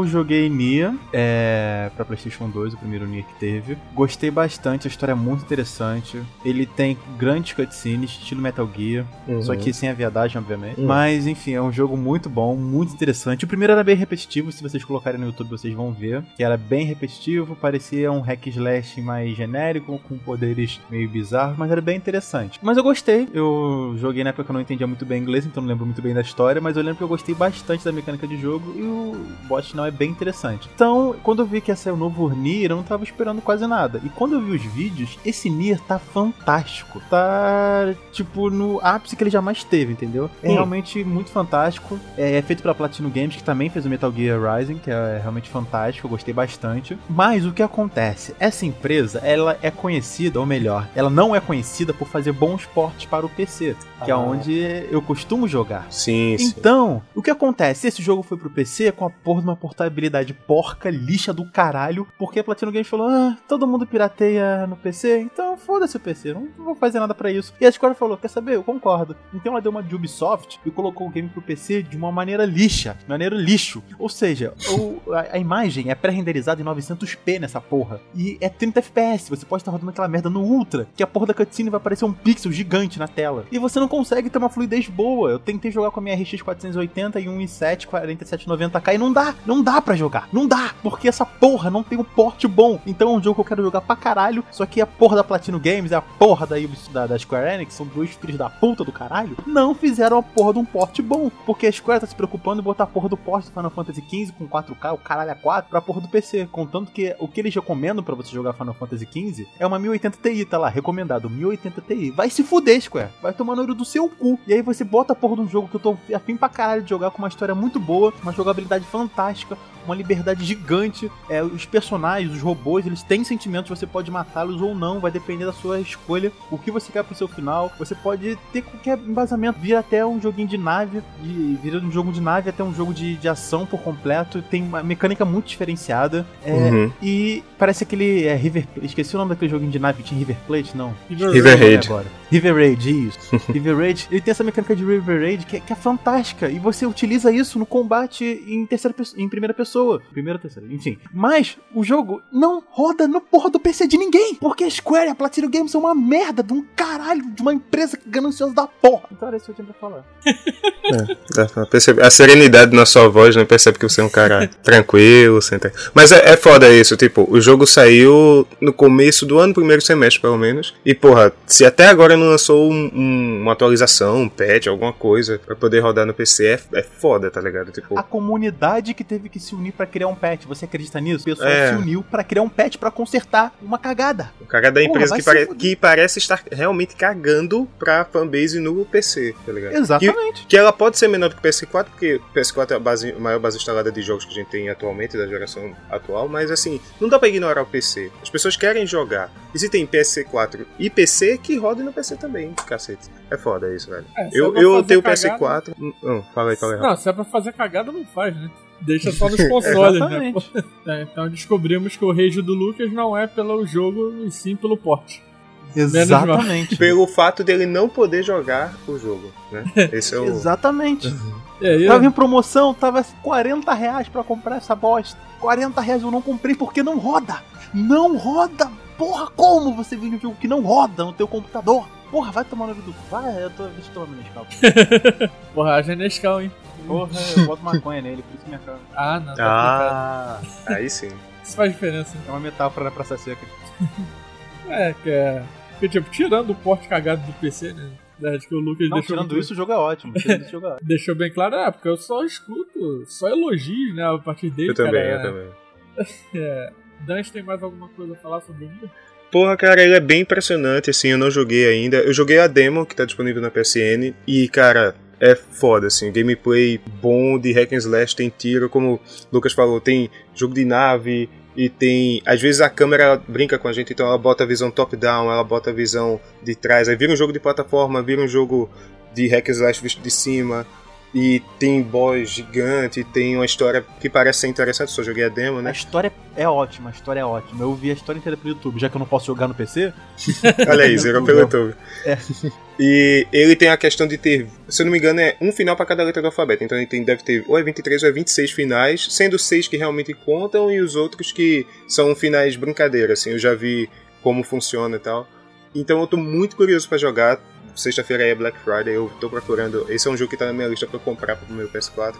joguei Nia é, pra PlayStation 2, o primeiro Nia que teve. Gostei bastante, a história é muito interessante. Ele tem grandes cutscenes, estilo Metal Gear, Uhum. só que sem a viadagem, obviamente. Uhum. Mas, enfim, é um jogo muito bom, muito interessante. O primeiro era bem repetitivo, se vocês colocarem no YouTube vocês vão ver. Que era bem repetitivo, parecia um hack slash mais genérico, com poderes meio bizarros, mas era bem interessante. Mas eu gostei, eu joguei na época que eu não entendia muito bem inglês, então não lembro muito bem da história, mas eu lembro que eu gostei bastante da mecânica de jogo e o boss final é bem interessante. Então, quando eu vi que ia sair o novo Nier, eu não tava esperando quase nada. E quando eu vi os vídeos, esse Nier tá fantástico. Tá, tipo, no ápice que ele jamais teve, entendeu? É Hum. realmente muito fantástico. É, é feito pela Platinum Games, que também fez o Metal Gear Rising, que é realmente fantástico, eu gostei bastante. Mas o que acontece? Essa empresa, ela é conhecida, ou melhor, ela não é conhecida por fazer bons portes para o PC, que é Ah. onde eu costumo jogar. Sim, sim. Então, o que acontece? Esse jogo foi pro PC com a porra uma portabilidade porca, lixa do caralho, porque a Platinum Games falou: ah, todo mundo pirateia no PC, então foda-se o PC, não vou fazer nada pra isso. E a Square falou: quer saber? Eu concordo. Então ela deu uma de Ubisoft e colocou o game pro PC de uma maneira lixa, de maneira lixo. Ou seja, o- a, a imagem é pré-renderizada em 900p nessa porra. E é 30 FPS, você pode estar rodando aquela merda no Ultra, que a porra da cutscene vai aparecer um pixel gigante na tela. E você não consegue ter uma fluidez boa. Eu tentei jogar com a minha RX 480 e um i7 4790K e não dá. Não dá pra jogar. Não dá, porque essa porra não tem um porte bom. Então é um jogo que eu quero jogar pra caralho, só que a porra da Platinum Games, a porra da, da, da Square Enix, são dois filhos da puta do caralho, não fizeram a porra de um porte bom. Porque a Square tá se preocupando em botar a porra do porte do Final Fantasy XV com 4K, o caralho a 4, pra porra do PC. Contanto que o que eles recomendam pra você jogar Final Fantasy XV é uma 1080 Ti, tá lá, recomendado, 1080 Ti. Vai se fuder, Square. Vai tomar no olho do seu cu. E aí você bota a porra de um jogo que eu tô afim pra caralho de jogar com uma história muito boa, uma jogabilidade fantástica, uma liberdade gigante. É, os personagens, os robôs, eles têm sentimentos, você pode matá-los ou não, vai depender da sua escolha, o que você quer pro seu final. Você pode ter qualquer embasamento, vir até um joguinho de nave, de, vira um jogo de nave até um jogo de, de ação por completo. Tem uma mecânica muito diferenciada. É, Uhum. E parece aquele é, River Esqueci o nome daquele joguinho de nave que tinha River Plate, não. River Raid. Agora. River Raid, isso. River Raid, ele tem essa mecânica de River Raid que, é- que é fantástica. E você utiliza isso no combate em terceira pessoa, em primeira pessoa. Primeira, terceira, enfim. Mas o jogo não roda no porra do PC de ninguém. Porque a Square e a Platinum Games são uma merda de um caralho, de uma empresa gananciosa da porra. Então era isso que eu tinha pra falar. Dá pra perceber. A serenidade na sua voz, né? Percebe que você é um cara tranquilo, senta. Mas é, é foda isso, tipo, o jogo saiu no começo do ano, primeiro semestre, pelo menos. E, porra, se até agora lançou um- um- uma atualização, um patch, alguma coisa, pra poder rodar no PC, é, é foda, tá ligado? Tipo, A comunidade que teve que se unir pra criar um patch. Você acredita nisso? O pessoal É. se uniu pra criar um patch pra consertar uma cagada. o cara da empresa que, pare- que parece estar realmente cagando pra fanbase no PC, tá ligado? Exatamente. Que, que ela pode ser menor do que o PS4, porque o PS4 é a base- a maior base instalada de jogos que a gente tem atualmente, da geração atual, mas assim, não dá pra ignorar o PC. As pessoas querem jogar. E se tem PS4 e PC, que rodem no PC também, cacete. É foda isso, velho. É, eu é eu tenho cagada- PS4. Não, fala aí, fala aí. Não, se é pra fazer cagada, não faz, né? Deixa só nos consoles, né? É, então descobrimos que o rage do Lucas não é pelo jogo, e sim pelo porte. Exatamente. Pelo fato dele não poder jogar o jogo, né? Esse é o. Exatamente. Aí, Tava em promoção, tava 40 reais pra comprar essa bosta. 40 reais eu não comprei porque não roda. Não roda. Porra, como você vende um jogo que não roda no teu computador? Porra, vai tomar no olho do. Vai, eu tô, eu meu Nescau. porra, haja Nescau, hein? Porra, eu boto maconha nele, por isso minha cara. Ah, não. Tá Ah, aí sim. Isso faz diferença. É uma metáfora da Praça Seca. É, que é. Que, tipo, tirando o porte cagado do PC, né? Acho que o Lucas Não, deixou, tirando isso, o jogo é ótimo. Tirando isso, o jogo é ótimo. deixou bem claro, é, porque eu só escuto, só elogios, né, a partir dele. Eu também, cara, eu é. também. É. Dante tem mais alguma coisa a falar sobre jogo? Porra, cara, ele é bem impressionante, assim, eu não joguei ainda. Eu joguei a demo, que tá disponível na PSN, e, cara, é foda, assim, gameplay bom de hack and slash, tem tiro, como o Lucas falou, tem jogo de nave, e tem... Às vezes a câmera brinca com a gente, então ela bota a visão top-down, ela bota a visão de trás, aí vira um jogo de plataforma, vira um jogo de hack and slash visto de cima, e tem boss gigante, tem uma história que parece ser interessante, só joguei a demo, A né? história é ótima, a história é ótima. Eu vi a história inteira pelo YouTube, já que eu não posso jogar no PC. Olha aí, zerou pelo YouTube. É. E ele tem a questão de ter, se eu não me engano, é um final para cada letra do alfabeto. Então ele tem, deve ter ou é 23 ou é 26 finais, sendo seis que realmente contam e os outros que são finais brincadeira, assim. Eu já vi como funciona e tal. Então eu tô muito curioso para jogar. Sexta-feira aí é Black Friday, eu tô procurando. Esse é um jogo que tá na minha lista para comprar pro meu PS4,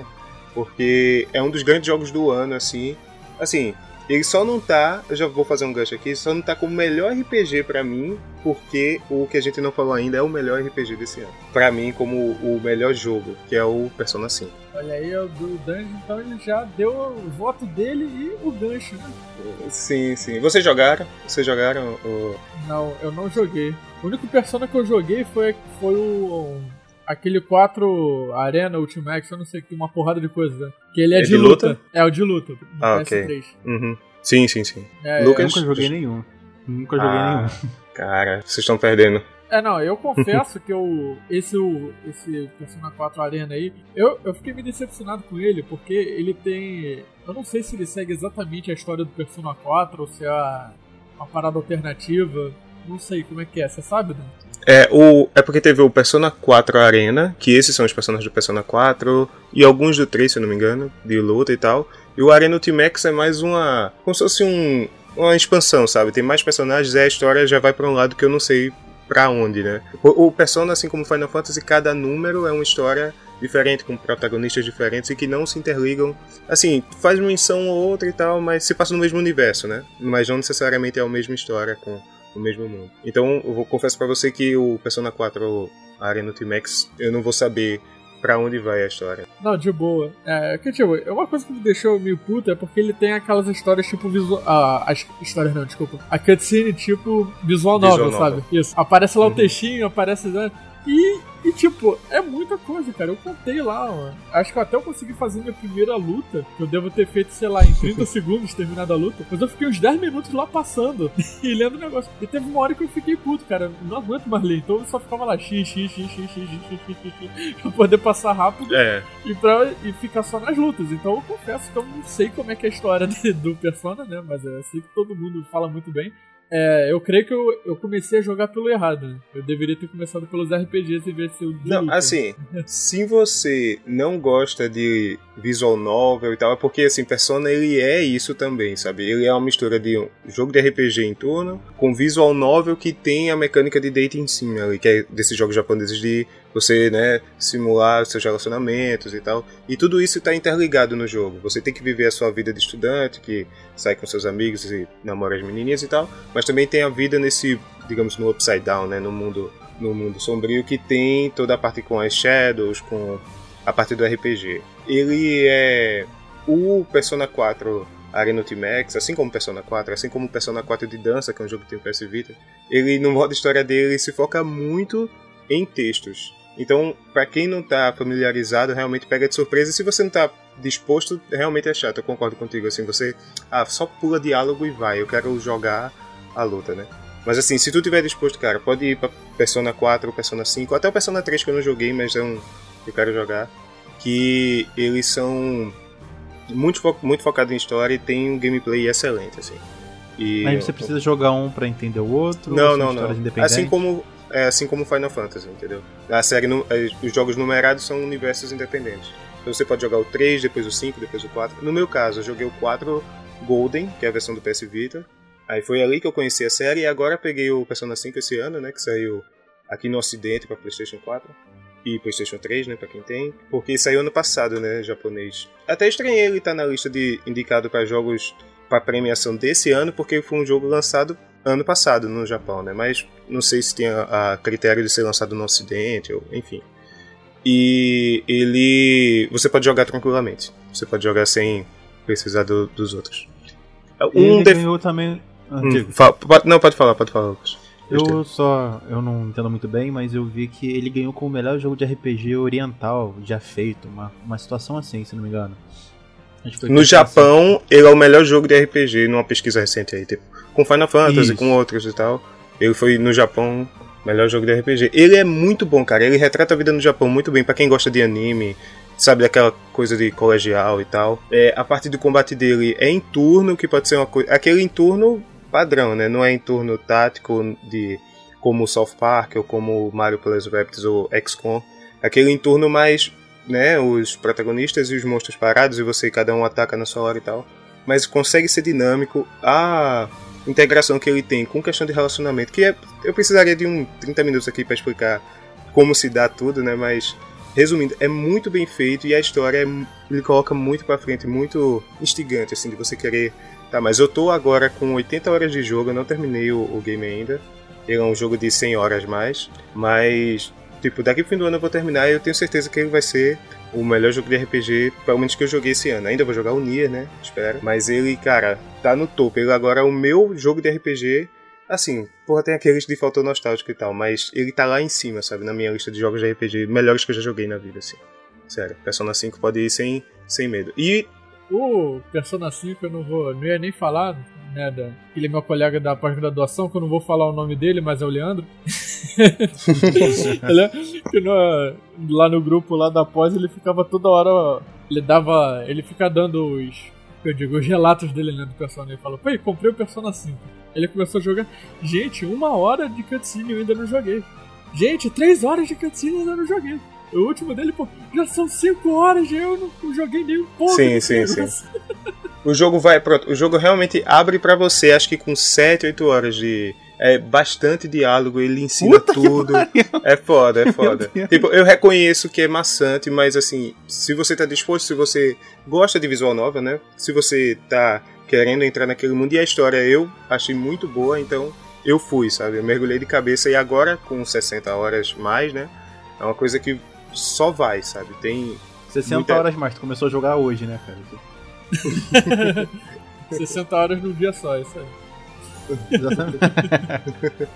porque é um dos grandes jogos do ano, assim. Assim, ele só não tá, eu já vou fazer um gancho aqui, só não tá como melhor RPG pra mim, porque o que a gente não falou ainda é o melhor RPG desse ano. Pra mim, como o melhor jogo, que é o Persona 5. Olha aí, o do Dante, então ele já deu o voto dele e o gancho, né? Sim, sim. Vocês jogaram? Vocês jogaram o. Não, eu não joguei. O único Persona que eu joguei foi, foi o. Aquele 4 Arena Ultimax, eu não sei, que tem uma porrada de coisa, né? Que ele é, É de, de luta. luta? É o de luta. no Ah, PS3. ok. Uhum. Sim, sim, sim. É, Lucas? Nunca joguei nenhum. Nunca joguei Ah, nenhum. Cara, vocês estão perdendo. É, não, eu confesso que eu, esse, o, esse Persona 4 Arena aí, eu, eu fiquei meio decepcionado com ele, porque ele tem. Eu não sei se ele segue exatamente a história do Persona 4 ou se é uma parada alternativa. Não sei como é que é, você sabe, né? É, o, é porque teve o Persona 4 Arena, que esses são os personagens do Persona 4, e alguns do 3, se eu não me engano, de luta e tal. E o Arena Ultimax é mais uma. como se fosse um, uma expansão, sabe? Tem mais personagens e a história já vai pra um lado que eu não sei pra onde, né? O, o Persona, assim como Final Fantasy, cada número é uma história diferente, com protagonistas diferentes e que não se interligam. Assim, faz uma missão ou outra e tal, mas se passa no mesmo universo, né? Mas não necessariamente é a mesma história com o mesmo mundo. Então, eu vou confesso para você que o Persona 4 Arena Ultimax, eu não vou saber pra onde vai a história. Não, de boa. É, que tipo, é uma coisa que me deixou meio puta é porque ele tem aquelas histórias tipo visual. Ah, as histórias não, desculpa. A cutscene tipo visual novel, visual sabe? Novel. Isso. Aparece lá uhum. o textinho, aparece. Né? E, e, tipo, é muita coisa, cara. Eu contei lá, ó. Acho que até eu consegui fazer minha primeira luta. Que eu devo ter feito, sei lá, em 30 segundos terminado a luta. Mas eu fiquei uns 10 minutos lá passando e lendo o negócio. E teve uma hora que eu fiquei puto, cara. Não aguento mais ler. Então eu só ficava lá x, x, x, x, x, x, x, x, x pra poder passar rápido é. e, pra, e ficar só nas lutas. Então eu confesso que eu não sei como é que é a história do Persona, né? Mas eu sei que todo mundo fala muito bem. É, eu creio que eu, eu comecei a jogar pelo errado. Né? Eu deveria ter começado pelos RPGs e ver se eu. Não, assim, se você não gosta de visual novel e tal, é porque assim, Persona ele é isso também, sabe? Ele é uma mistura de um jogo de RPG em turno com visual novel que tem a mecânica de dating cima ali, que é desses jogos japoneses de você, né, simular seus relacionamentos e tal. E tudo isso está interligado no jogo. Você tem que viver a sua vida de estudante, que sai com seus amigos e namora as menininhas e tal, mas também tem a vida nesse, digamos, no upside down, né, no mundo no mundo sombrio que tem toda a parte com as shadows, com a parte do RPG. Ele é o Persona 4 Arena Ultimax, assim como Persona 4, assim como Persona 4 de dança, que é um jogo que tem o PS Vita, ele no modo história dele se foca muito em textos. Então, para quem não tá familiarizado, realmente pega de surpresa. E se você não tá disposto, realmente é chato. Eu concordo contigo. Assim, você ah, só pula diálogo e vai. Eu quero jogar a luta, né? Mas assim, se tu tiver disposto, cara, pode ir pra Persona 4 ou Persona 5, até o Persona 3 que eu não joguei, mas é um eu quero jogar. Que eles são muito, fo muito focados em história e tem um gameplay excelente, assim. E, Mas você precisa jogar um para entender o outro? Não, não, não. Assim como é assim como Final Fantasy, entendeu? A série, é, os jogos numerados são universos independentes. Então você pode jogar o 3, depois o 5, depois o 4. No meu caso, eu joguei o 4 Golden, que é a versão do PS Vita. Aí foi ali que eu conheci a série e agora peguei o Persona 5 esse ano, né, que saiu aqui no ocidente para PlayStation 4 e PlayStation 3, né, para quem tem, porque saiu ano passado, né, japonês. Até estranhei ele estar tá na lista de indicado para jogos para premiação desse ano, porque foi um jogo lançado ano passado no Japão, né? Mas não sei se tem a, a critério de ser lançado no Ocidente, ou enfim. E ele. Você pode jogar tranquilamente. Você pode jogar sem precisar do, dos outros. Um ele def... ganhou também. Ah, hum, pode, não, pode falar, pode falar, Lucas. Eu só. Eu não entendo muito bem, mas eu vi que ele ganhou como o melhor jogo de RPG oriental já feito. Uma, uma situação assim, se não me engano. No Japão, assim. ele é o melhor jogo de RPG numa pesquisa recente aí, tipo com Final Fantasy, Isso. com outros e tal. Ele foi no Japão, melhor jogo de RPG. Ele é muito bom, cara. Ele retrata a vida no Japão muito bem. para quem gosta de anime, sabe, daquela coisa de colegial e tal. É, a parte do combate dele é em turno, que pode ser uma coisa. Aquele em turno padrão, né? Não é em turno tático de como South Park ou como Mario Plus Rabbids ou XCOM. Aquele em turno mais, né? Os protagonistas e os monstros parados e você cada um ataca na sua hora e tal. Mas consegue ser dinâmico. Ah integração que ele tem com questão de relacionamento, que é, eu precisaria de um 30 minutos aqui para explicar como se dá tudo, né? Mas resumindo, é muito bem feito e a história é, ele coloca muito para frente, muito instigante assim de você querer, tá, mas eu tô agora com 80 horas de jogo, eu não terminei o, o game ainda. Ele é um jogo de 100 horas mais, mas tipo, daqui pro fim do ano eu vou terminar e eu tenho certeza que ele vai ser o melhor jogo de RPG, pelo menos que eu joguei esse ano. Ainda vou jogar o Nier, né? Espero. Mas ele, cara, tá no topo. Ele agora é o meu jogo de RPG. Assim, porra, tem aqueles de faltou nostálgico e tal, mas ele tá lá em cima, sabe? Na minha lista de jogos de RPG melhores que eu já joguei na vida, assim. Sério, Persona 5 pode ir sem, sem medo. E. O Persona 5 eu não vou. Não ia nem falar, né? Da, ele é meu colega da pós-graduação, que eu não vou falar o nome dele, mas é o Leandro. ele, é, no, lá no grupo lá da pós ele ficava toda hora. Ele dava. Ele fica dando os. Eu digo, os relatos dele né, do Persona. Ele falou, pô, comprei o Persona 5. Ele começou a jogar. Gente, uma hora de cutscene eu ainda não joguei. Gente, três horas de cutscene eu ainda não joguei. O último dele, pô, já são cinco horas, já eu não joguei nem um pouco. Sim, sim, sim. o jogo vai, pronto, o jogo realmente abre para você, acho que com 7, 8 horas de é bastante diálogo, ele ensina Puta tudo. É foda, é foda. Tipo, eu reconheço que é maçante, mas assim, se você tá disposto, se você gosta de visual novel, né? Se você tá querendo entrar naquele mundo e a história eu achei muito boa, então eu fui, sabe? Eu mergulhei de cabeça e agora com 60 horas mais, né? É uma coisa que só vai, sabe? Tem 60 muita- horas mais, tu começou a jogar hoje, né, cara? 60 horas num dia só, isso aí.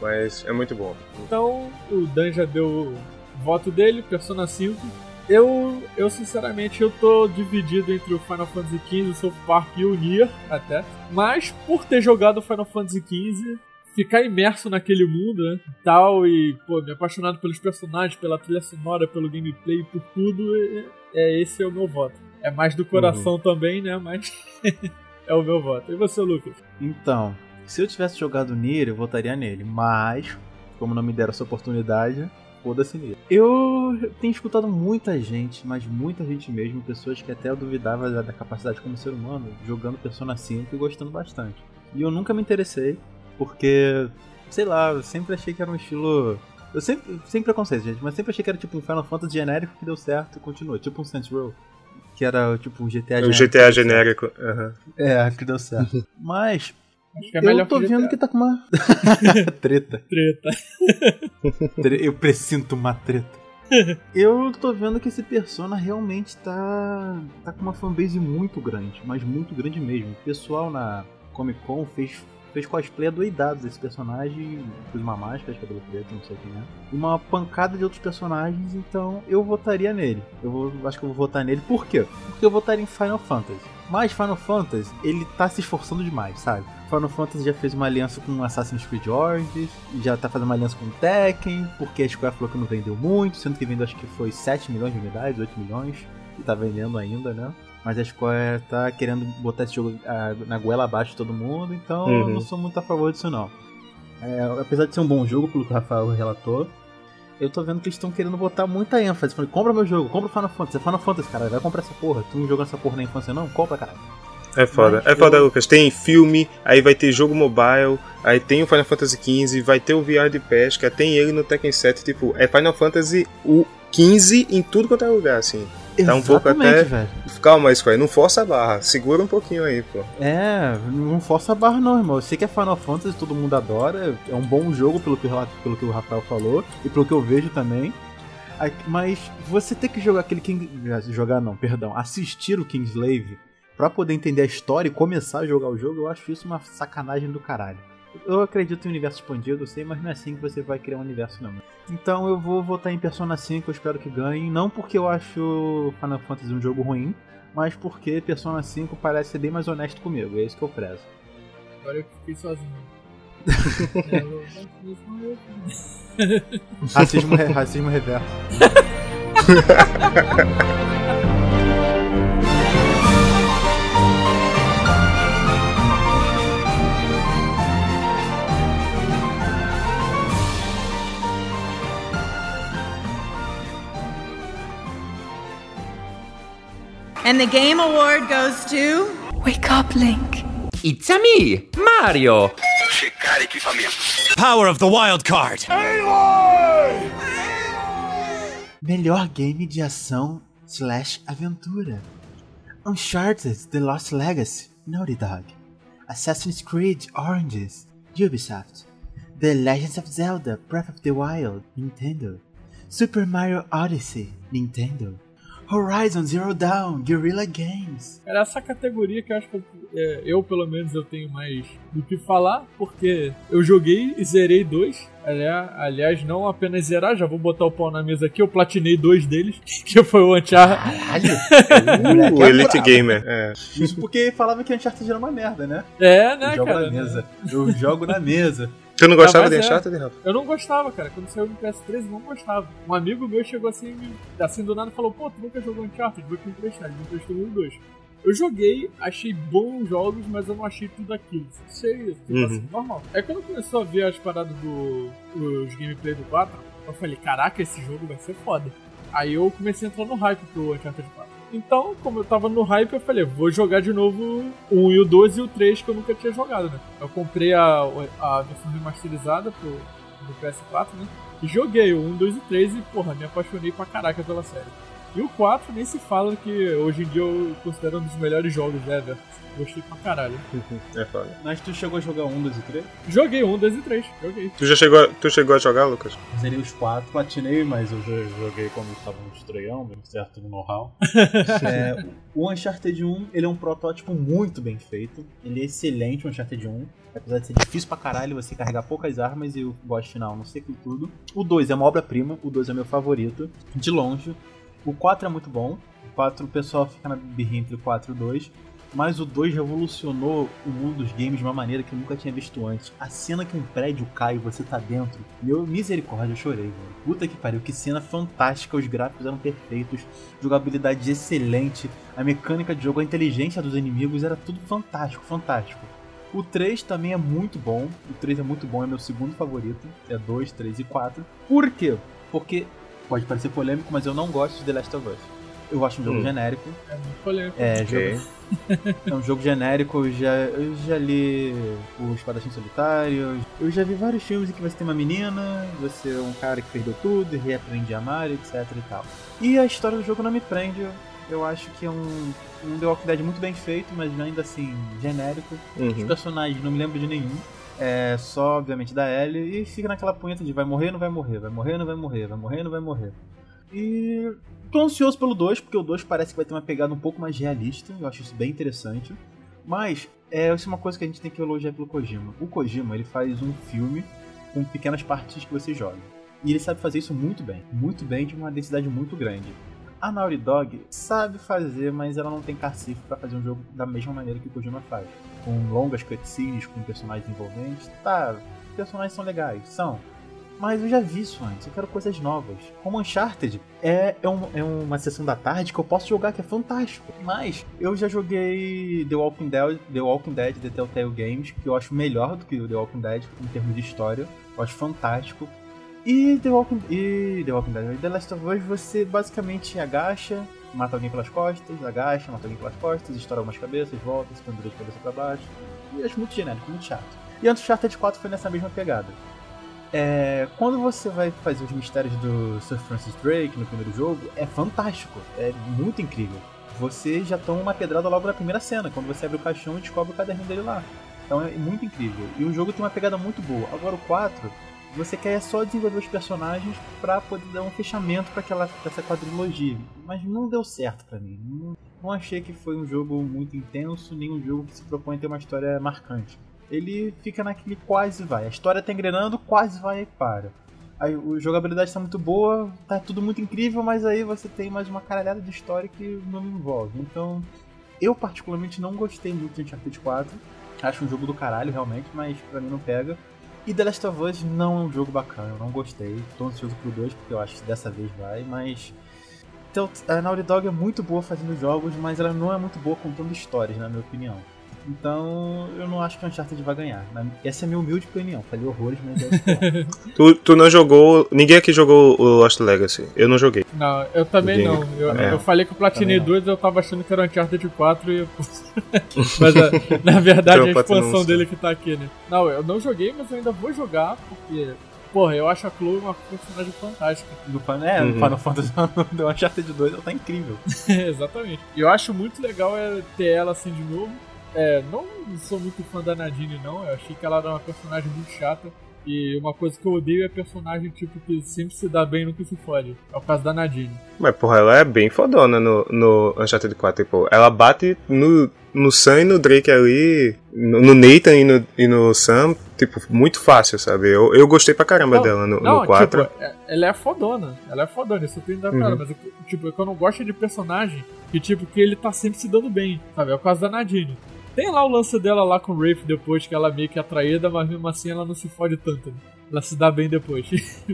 Mas é muito bom. Então, o Dan já deu o voto dele, Persona 5. Eu, eu sinceramente, eu tô dividido entre o Final Fantasy XV, o South Park e o Nier, até. Mas, por ter jogado o Final Fantasy XV, ficar imerso naquele mundo, né, e tal, e, pô, me apaixonado pelos personagens, pela trilha sonora, pelo gameplay, por tudo, é, é esse é o meu voto. É mais do coração também, né, mas é o meu voto. E você, Lucas? Então, se eu tivesse jogado Nier, eu votaria nele. Mas, como não me deram essa oportunidade, foda-se Nier. Eu tenho escutado muita gente, mas muita gente mesmo, pessoas que até eu duvidava da, da capacidade como ser humano, jogando Persona 5 e gostando bastante. E eu nunca me interessei, porque, sei lá, eu sempre achei que era um estilo... Eu sempre, sem preconceito, gente, mas sempre achei que era tipo um Final Fantasy genérico que deu certo e continuou. Tipo um Saints Row, que era tipo um GTA o genérico. GTA deu certo. genérico. aham. É, que deu certo. Mas Acho que é melhor eu tô que vendo GTA. que tá com uma treta. Treta. Tre- Eu presinto uma treta. Eu tô vendo que esse Persona realmente tá tá com uma fanbase muito grande, mas muito grande mesmo. O pessoal na Comic Con fez fez cosplay adoidado desse personagem, fez uma máscara, cabelo preto, não sei quem é. Uma pancada de outros personagens, então eu votaria nele. Eu vou, acho que eu vou votar nele. Por quê? Porque eu votaria em Final Fantasy. Mas Final Fantasy, ele tá se esforçando demais, sabe? Final Fantasy já fez uma aliança com Assassin's Creed Origins, já tá fazendo uma aliança com Tekken, porque a Square falou que não vendeu muito, sendo que vendeu acho que foi 7 milhões de unidades, 8 milhões, e tá vendendo ainda, né? Mas a Square tá querendo botar esse jogo ah, na goela abaixo de todo mundo, então eu Uhum. não sou muito a favor disso não. É, apesar de ser um bom jogo, pelo que o Rafael relatou, eu tô vendo que eles estão querendo botar muita ênfase. Falei, compra meu jogo, compra o Final Fantasy. É Final Fantasy, cara, vai comprar essa porra. Tu não jogou essa porra na infância não? Compra, caralho. É foda. Mas É foda, eu- Lucas. Tem filme, aí vai ter jogo mobile, aí tem o Final Fantasy XV, vai ter o VR de pesca, tem ele no Tekken 7. Tipo, é Final Fantasy o 15 em tudo quanto é lugar, assim. Tá um pouco até. velho. Calma, Square, não força a barra. Segura um pouquinho aí, pô. É, não força a barra não, irmão. Eu sei que é Final Fantasy, todo mundo adora. É um bom jogo pelo que, pelo que o Rafael falou e pelo que eu vejo também. Mas você ter que jogar aquele King. Jogar não, perdão. Assistir o Kingslave pra poder entender a história e começar a jogar o jogo, eu acho isso uma sacanagem do caralho. Eu acredito em universo expandido, eu sei, mas não é assim que você vai criar um universo, não. Então eu vou votar em Persona 5, eu espero que ganhe. Não porque eu acho Final Fantasy um jogo ruim, mas porque Persona 5 parece ser bem mais honesto comigo, é isso que eu prezo. Agora eu fiquei sozinho. Racismo, racismo reverso. And the game award goes to. Wake up, Link. It's a me, Mario. Power of the wild card. Melhor game de ação slash aventura. Uncharted The Lost Legacy, Naughty Dog. Assassin's Creed Oranges, Ubisoft. The Legends of Zelda Breath of the Wild, Nintendo. Super Mario Odyssey, Nintendo. Horizon Zero Dawn, Guerrilla Games. Era essa categoria que eu acho que eu, é, eu, pelo menos, eu tenho mais do que falar, porque eu joguei e zerei dois. Aliás, não apenas zerar, já vou botar o pau na mesa aqui, eu platinei dois deles, que foi o Uncharted. Caralho! O Elite Gamer. É. Isso porque falava que Uncharted era uma merda, né? É, né, eu jogo cara? na mesa. Eu jogo na mesa. Tu não gostava de é. Uncharted, Rafa? Eu não gostava, cara. Quando saiu no PS3, eu não gostava. Um amigo meu chegou assim, assim do nada e falou: Pô, tu nunca jogou Uncharted? Vou te emprestar. Ele me emprestou um e dois. Eu joguei, achei bons jogos, mas eu não achei tudo aquilo. Achei tipo Uhum. assim, normal. Aí quando começou a ver as paradas do. os gameplay do 4, eu falei: Caraca, esse jogo vai ser foda. Aí eu comecei a entrar no hype pro Uncharted 4. Então, como eu tava no hype, eu falei, vou jogar de novo o 1 e o 2 e o 3 que eu nunca tinha jogado, né? Eu comprei a, a versão remasterizada pro, do PS4, né? E joguei o 1, 2 e 3 e, porra, me apaixonei pra caraca pela série. E o 4 nem se fala que hoje em dia eu considero um dos melhores jogos ever. Gostei pra caralho. É foda. Mas tu chegou a jogar 1, 2 e 3? Joguei 1, 2 e 3. Joguei. Tu já chegou, a- tu chegou a jogar, Lucas? Zerei os 4, platinei, mas eu já joguei quando estava no estreão, mesmo certo no know-how. É, o Uncharted 1, ele é um protótipo muito bem feito. Ele é excelente, o Uncharted 1. Apesar de ser difícil pra caralho você carregar poucas armas e o boss final não sei aquilo tudo. O 2 é uma obra-prima, o 2 é meu favorito, de longe. O 4 é muito bom. O 4 o pessoal fica na birrinha entre o 4 e o 2. Mas o 2 revolucionou o mundo dos games de uma maneira que eu nunca tinha visto antes. A cena que um prédio cai e você tá dentro. Meu misericórdia, eu chorei, velho. Puta que pariu, que cena fantástica. Os gráficos eram perfeitos, jogabilidade excelente, a mecânica de jogo, a inteligência dos inimigos era tudo fantástico, fantástico. O 3 também é muito bom. O 3 é muito bom, é meu segundo favorito. É 2, 3 e 4. Por quê? Porque pode parecer polêmico, mas eu não gosto de The Last of Us. Eu acho um jogo Hum. genérico. É muito polêmico. É, jogo, é um jogo genérico, eu já, eu já li o Espadachim Solitário, eu já vi vários filmes em que você tem uma menina, você é um cara que perdeu tudo e reaprende a amar, etc e tal. E a história do jogo não me prende, eu, acho que é um, um The Walking Dead muito bem feito, mas ainda assim, genérico. Os Uhum. personagens não me lembro de nenhum. É só, obviamente, da Ellie e fica naquela punheta de vai morrer, não vai morrer, vai morrer, não vai morrer, vai morrer, não vai morrer. E tô ansioso pelo 2, porque o 2 parece que vai ter uma pegada um pouco mais realista, eu acho isso bem interessante. Mas, é, isso é uma coisa que a gente tem que elogiar pelo Kojima. O Kojima, ele faz um filme com pequenas partes que você joga. E ele sabe fazer isso muito bem, muito bem, de uma densidade muito grande. A Naughty Dog sabe fazer, mas ela não tem cacife pra fazer um jogo da mesma maneira que o Kojima faz. Com longas cutscenes, com personagens envolventes. Tá, personagens são legais, são. Mas eu já vi isso antes, eu quero coisas novas. Como Uncharted é, é, um- é uma sessão da tarde que eu posso jogar, que é fantástico. Mas eu já joguei The Walking Dead, The Walking Dead The Telltale Games, que eu acho melhor do que The Walking Dead em termos de história. Eu acho fantástico. E The Walking, e The Walking Dead, The Last of Us, você basicamente agacha, mata alguém pelas costas, agacha, mata alguém pelas costas, estoura algumas cabeças, volta, se pendura de cabeça pra baixo. E acho muito genérico, muito chato. E Uncharted 4 foi nessa mesma pegada. É, quando você vai fazer os mistérios do Sir Francis Drake no primeiro jogo, é fantástico, é muito incrível. Você já toma uma pedrada logo na primeira cena, quando você abre o caixão e descobre o caderninho dele lá. Então é muito incrível. E o jogo tem uma pegada muito boa. Agora o 4, você quer só desenvolver os personagens pra poder dar um fechamento pra aquela pra essa quadrilogia. Mas não deu certo pra mim. Não, não achei que foi um jogo muito intenso, nem um jogo que se propõe a ter uma história marcante. Ele fica naquele quase vai. A história tá engrenando, quase vai e para. A jogabilidade tá muito boa, tá tudo muito incrível, mas aí você tem mais uma caralhada de história que não me envolve. Então, eu particularmente não gostei muito de Uncharted 4. Acho um jogo do caralho, realmente, mas pra mim não pega. E The Last of Us não é um jogo bacana, eu não gostei. Tô ansioso pro 2, porque eu acho que dessa vez vai, mas. Então, a Naughty Dog é muito boa fazendo jogos, mas ela não é muito boa contando histórias, na minha opinião. Então, eu não acho que Uncharted vai ganhar. Essa é a minha humilde opinião. Falei horrores, mas é. Tu, tu não jogou. Ninguém aqui jogou o Lost Legacy. Eu não joguei. Não, eu também Joguei. não. Eu, É. eu falei que eu platinei Também não. 2 eu tava achando que era Uncharted 4 e. mas a- na verdade Então, é a expansão dele que tá aqui, né? Não, eu não joguei, mas eu ainda vou jogar porque. Porra, eu acho a Chloe uma personagem fantástica. No é, Uhum. no Final Fantasy do Uncharted 2 ela tá incrível. Exatamente. E eu acho muito legal é, ter ela assim de novo. É, não sou muito fã da Nadine, não. Eu achei que ela era uma personagem muito chata. E uma coisa que eu odeio é personagem tipo que sempre se dá bem e nunca se fode. É o caso da Nadine. Mas, porra, ela é bem fodona no, no Uncharted 4. Tipo, ela bate no, no Sam e no Drake ali, no, no Nathan e no, e no Sam, tipo, muito fácil, sabe? Eu, eu gostei pra caramba Não, dela no, não, no 4. Tipo, é- ela é fodona. Ela é fodona, isso eu tenho que dar pra Uhum. ela. Mas, eu- tipo, é que eu não gosto de personagem que, tipo, que ele tá sempre se dando bem, sabe? É o caso da Nadine. Tem lá o lance dela lá com o Rafe depois, que ela é meio que atraída, mas mesmo assim ela não se fode tanto. né? Ela se dá bem depois.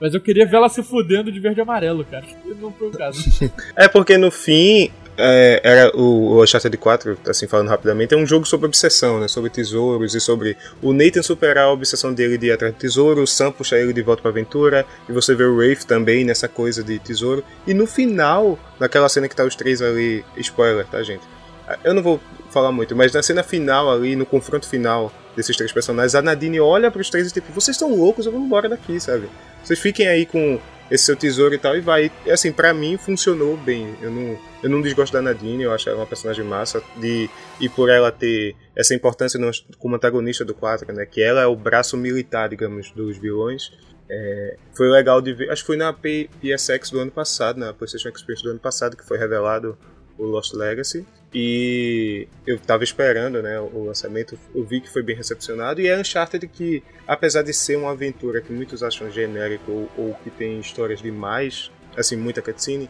Mas- eu queria ver ela se fudendo de verde e amarelo, cara. Não foi o caso. É porque no fim, é, era o, o Uncharted 4, assim, falando rapidamente, é um jogo sobre obsessão, né? Sobre tesouros e sobre o Nathan superar a obsessão dele de ir atrás de tesouro, o Sam puxar ele de volta pra aventura, e você vê o Wraith também nessa coisa de tesouro. E no final, naquela cena que tá os três ali, spoiler, tá, gente? Eu não vou falar muito, mas na cena final ali, no confronto final desses três personagens, a Nadine olha pros três e tipo, vocês estão loucos, eu vou embora daqui, sabe? Vocês fiquem aí com esse seu tesouro e tal, e vai. E, assim, para mim funcionou bem. Eu não, eu não desgosto da Nadine, eu acho ela uma personagem massa. De, e por ela ter essa importância no, como antagonista do 4, né? Que ela é o braço militar, digamos, dos vilões. É, foi legal de ver. Acho que foi na PSX do ano passado, na PlayStation Experience do ano passado, que foi revelado o Lost Legacy. E eu tava esperando né, o lançamento, eu vi que foi bem recepcionado. E é Uncharted que, apesar de ser uma aventura que muitos acham genérico ou, ou que tem histórias demais, assim, muita cutscene,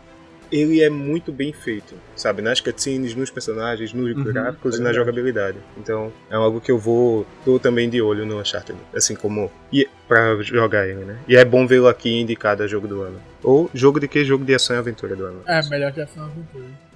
ele é muito bem feito, sabe? Nas cutscenes, nos personagens, nos uhum, gráficos é e na jogabilidade. Então, é algo que eu vou. tô também de olho no Uncharted. Assim como. E, pra jogar ele, né? E é bom vê-lo aqui indicado a jogo do ano. Ou jogo de que? Jogo de ação e aventura do ano. É, melhor que ação e aventura.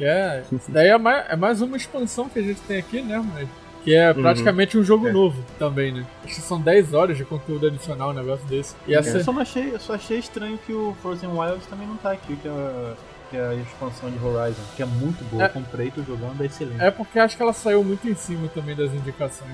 É, daí é mais, é mais uma expansão que a gente tem aqui, né? Mas, que é uhum. praticamente uhum. um jogo é. novo também, né? Acho que são 10 horas de conteúdo adicional, um negócio desse. E essa... eu, só achei, eu só achei estranho que o Frozen Wilds também não tá aqui, que é, que é a expansão de Horizon, que é muito boa. É, comprei, tô jogando, é excelente. É porque acho que ela saiu muito em cima também das indicações.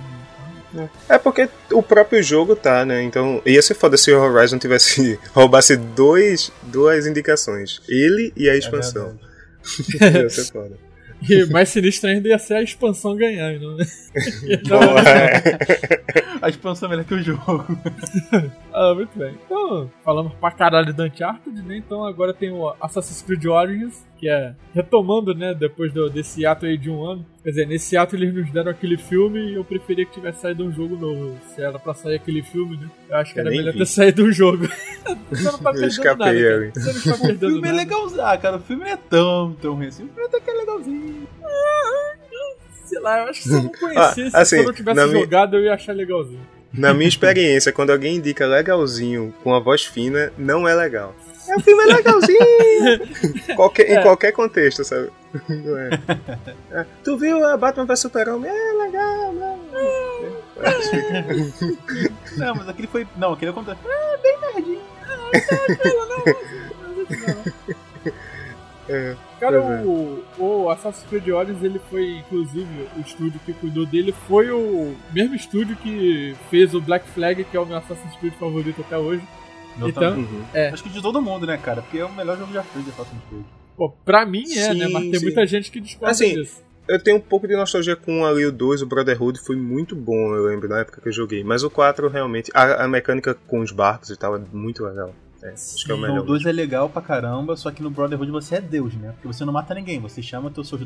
Né? É porque o próprio jogo tá, né? Então ia ser foda se o Horizon tivesse roubasse dois, duas indicações. Ele e a é expansão. É Ia ser foda. E mais sinistro ainda ia ser a expansão ganhando, né? Então, a expansão é melhor que o jogo. ah, muito bem. Então, falamos pra caralho do Uncharted, né? Então agora tem o Assassin's Creed Origins, que é retomando, né, depois do, desse ato aí de um ano. Quer dizer, nesse ato eles nos deram aquele filme e eu preferia que tivesse saído um jogo novo. Se era pra sair aquele filme, né? Eu acho que eu era melhor vi. ter saído um jogo. Você não tá perdendo eu nada. Cara. Você não tá perdendo o filme é nada. é legalzinho. Ah, cara, o filme é tão, tão ruim assim. O filme até que é legalzinho. sei lá, eu acho que se eu não conhecesse, ah, assim, se eu não tivesse jogado, minha... eu ia achar legalzinho. Na minha experiência, quando alguém indica legalzinho com a voz fina, não é legal. É, o filme é legalzinho! qualquer, é. Em qualquer contexto, sabe? Não é. é. Tu viu a Batman vs Super-Homem? É legal, não. não, mas aquele foi. Não, aquele acontece. É bem nerdinho. Não, não, não. É, Cara, é. o, o Assassin's Creed Origins, ele foi, inclusive, o estúdio que cuidou dele foi o mesmo estúdio que fez o Black Flag, que é o meu Assassin's Creed favorito até hoje. Meu então, uhum. é. Acho que de todo mundo, né, cara? Porque é o melhor jogo já feito de Assassin's Creed. Pô, pra mim é, sim, né? Mas tem sim. muita gente que discorda assim, disso. Eu tenho um pouco de nostalgia com o 2, o Brotherhood foi muito bom, eu lembro, na época que eu joguei. Mas o 4 realmente. A, a mecânica com os barcos e tal é muito legal. É, acho que é o melhor. O 2 é legal pra caramba, só que no Brotherhood você é Deus, né? Porque você não mata ninguém, você chama teus seus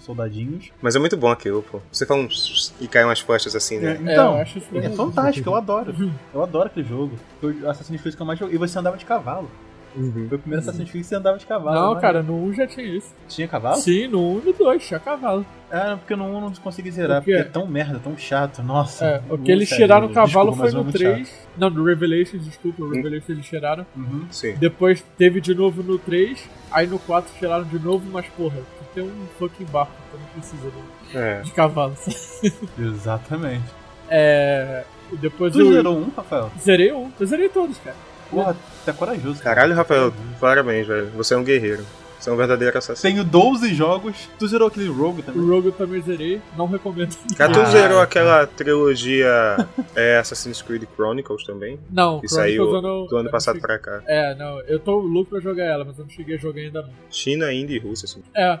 soldadinhos. Mas é muito bom aquilo, pô. Você fala um... e cai umas flechas assim, né? É, então, é, é fantástico, eu adoro. Eu adoro aquele jogo. Foi o Assassin's Creed que eu mais joguei. E você andava de cavalo. Uhum. Foi o primeiro Assassin's Creed que você andava de cavalo. Não, né? cara, no 1 já tinha isso. Tinha cavalo? Sim, no 1 e no 2 tinha cavalo. É, porque no 1 eu não consegui zerar, porque é tão merda, tão chato, nossa. É, o que eles tiraram o cavalo desculpa, foi no 3. Chato. Não, no Revelations, desculpa, no Revelations eles tiraram. Uhum. Sim. Depois teve de novo no 3, aí no 4 tiraram de novo, mas porra, tem um fucking barco, então não precisa de, é. de cavalo. Exatamente. É. Depois tu eu... zerou um, Rafael? Zerei um, eu zerei todos, cara. Porra, tá corajoso. Cara. Caralho, Rafael, parabéns, velho. Você é um guerreiro. Você é um verdadeiro assassino. Tenho 12 jogos. Tu zerou aquele Rogue também? O Rogue eu também zerei. Não recomendo. Cara, tu zerou aquela trilogia é, Assassin's Creed Chronicles também? Não, que saiu não, do ano passado cheguei... pra cá. É, não. Eu tô louco pra jogar ela, mas eu não cheguei a jogar ainda não. China, Índia e Rússia, assim. É.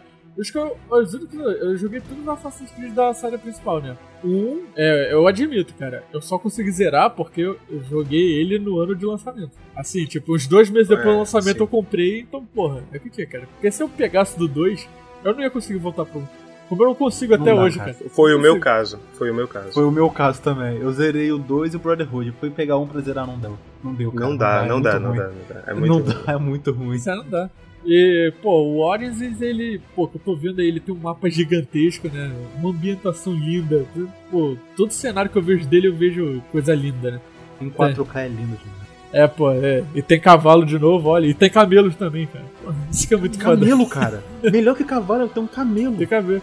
Que eu, eu, eu joguei tudo no Assassin's Creed da série principal, né? Um, é, eu admito, cara, eu só consegui zerar porque eu, joguei ele no ano de lançamento. Assim, tipo, uns dois meses depois é, do lançamento sim. eu comprei, então, porra, é o que, que é, cara? Porque se eu pegasse do 2, eu não ia conseguir voltar pro como eu não consigo não até dá, hoje, cara. cara. Foi o meu caso. Foi o meu caso. Foi o meu caso também. Eu zerei o 2 e o Brotherhood. Fui pegar um pra zerar, não deu. Não deu, cara. Não dá, não, dá, é não, dá, não dá, É muito não ruim. dá, é muito ruim. Isso não dá. E, pô, o Origins, ele, pô, que eu tô vendo aí, ele tem um mapa gigantesco, né? Uma ambientação linda. Pô, todo cenário que eu vejo dele, eu vejo coisa linda, né? Em 4K é, é lindo, gente. É, pô, é. E tem cavalo de novo, olha. E tem camelos também, cara. Porra, isso que é muito foda. Camelo, cara. Melhor que cavalo é ter um camelo. Tem camelo.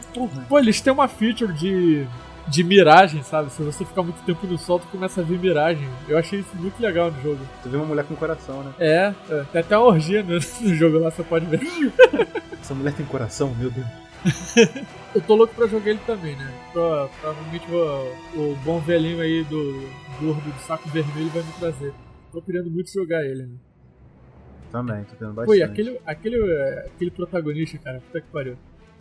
Pô, eles têm uma feature de, de miragem, sabe? Se você ficar muito tempo no sol, tu começa a ver miragem. Eu achei isso muito legal no jogo. Tu vê uma mulher com coração, né? É, é. tem até uma orgia no, no jogo lá, você pode ver. Essa mulher tem coração, meu Deus. Eu tô louco pra jogar ele também, né? Pro- Provavelmente vou- o bom velhinho aí do gordo do saco vermelho vai me trazer. Tô querendo muito jogar ele, né? Também, tô tendo bastante. E aquele, aquele, é, aquele protagonista, cara, puta que pariu.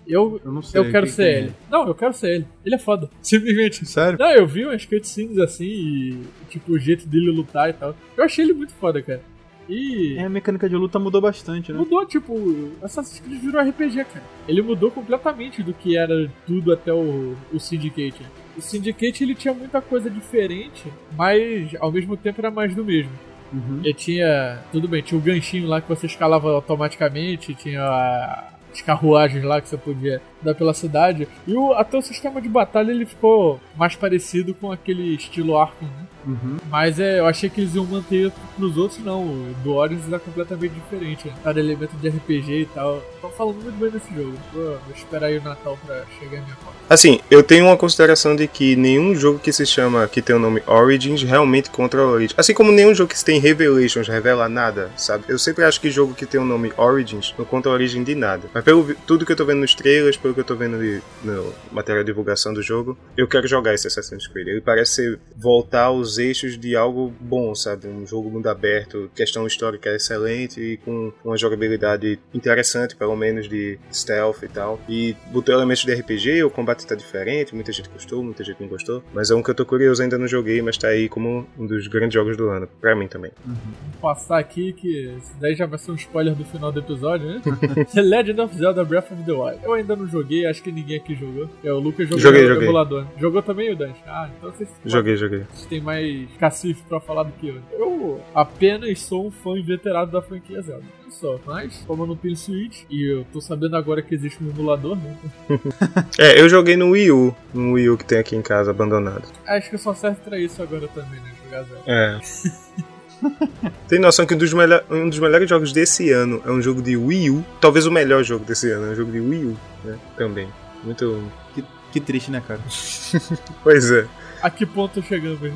Eu, Eu não sei, eu quero quem ser que é? ele. Não, eu quero ser ele. Ele é foda. Simplesmente. Sério? Não, eu vi umas cutscenes assim e, tipo, o jeito dele lutar e tal. Eu achei ele muito foda, cara. E. É, a mecânica de luta mudou bastante, né? Mudou, tipo, Assassin's Creed virou RPG, cara. Ele mudou completamente do que era tudo até o, o Syndicate. O Syndicate ele tinha muita coisa diferente, mas ao mesmo tempo era mais do mesmo. Uhum. Ele tinha. Tudo bem, tinha o ganchinho lá que você escalava automaticamente, tinha a- carruagens lá que você podia dar pela cidade. E o, até o sistema de batalha ele ficou mais parecido com aquele estilo Arkham, né? Uhum. Mas é, eu achei que eles iam manter pros outros, não. O do Origins é completamente diferente. Né? Cada elemento de RPG e tal. Tô falando muito bem desse jogo. Vou, vou esperar aí o Natal pra chegar em minha conta. Assim, eu tenho uma consideração de que nenhum jogo que se chama, que tem o nome Origins, realmente contra a Origins. Assim como nenhum jogo que tem Revelations revela nada, sabe? Eu sempre acho que jogo que tem o nome Origins não conta a origem de nada. Mas pelo tudo que eu tô vendo nos trailers, pelo que eu tô vendo de- no material de divulgação do jogo, eu quero jogar esse Assassin's Creed. Ele parece voltar aos eixos de algo bom, sabe? Um jogo mundo aberto, questão histórica excelente e com uma jogabilidade interessante, pelo menos de stealth e tal. E botou elementos de RPG, o combate tá diferente, muita gente gostou, muita gente não gostou. Mas é um que eu tô curioso, ainda não joguei, mas tá aí como um dos grandes jogos do ano, pra mim também. Vou passar aqui que daí já vai ser um spoiler do final do episódio, né? Legend of Zelda Breath of the Wild. Eu ainda não joguei, acho que ninguém aqui jogou. É, o Lucas jogou Joguei, joguei. emulador. Jogou também o Dante? Ah, então vocês Joguei, joguei. Vocês têm mais cacife pra falar do que eu. Eu apenas sou um fã inveterado da franquia Zelda. Não sou, mas como eu não tenho Switch e eu tô sabendo agora que existe um emulador, né? É, eu joguei no Wii U, no Wii U que tem aqui em casa, abandonado. Acho que só serve pra isso agora também, né? Jogar Zelda. É. Tem noção que um dos, melhor- um dos melhores jogos desse ano é um jogo de Wii U, talvez o melhor jogo desse ano, é um jogo de Wii U, né? Também. Muito. Que, que triste, né, cara? Pois é. A que ponto chegamos, né?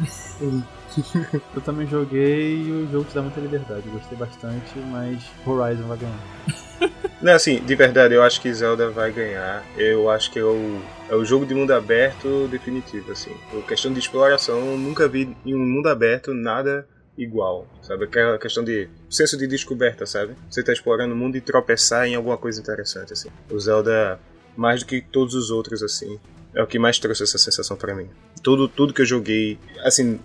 Eu também joguei e o jogo te dá muita liberdade. Gostei bastante, mas Horizon vai ganhar. Não, assim, de verdade, eu acho que Zelda vai ganhar. Eu acho que é o, é o jogo de mundo aberto definitivo, assim. Por questão de exploração, eu nunca vi em um mundo aberto nada igual, sabe? Aquela questão de senso de descoberta, sabe? Você tá explorando o mundo e tropeçar em alguma coisa interessante, assim. O Zelda, mais do que todos os outros, assim, é o que mais trouxe essa sensação pra mim. Tudo, tudo que eu joguei, assim,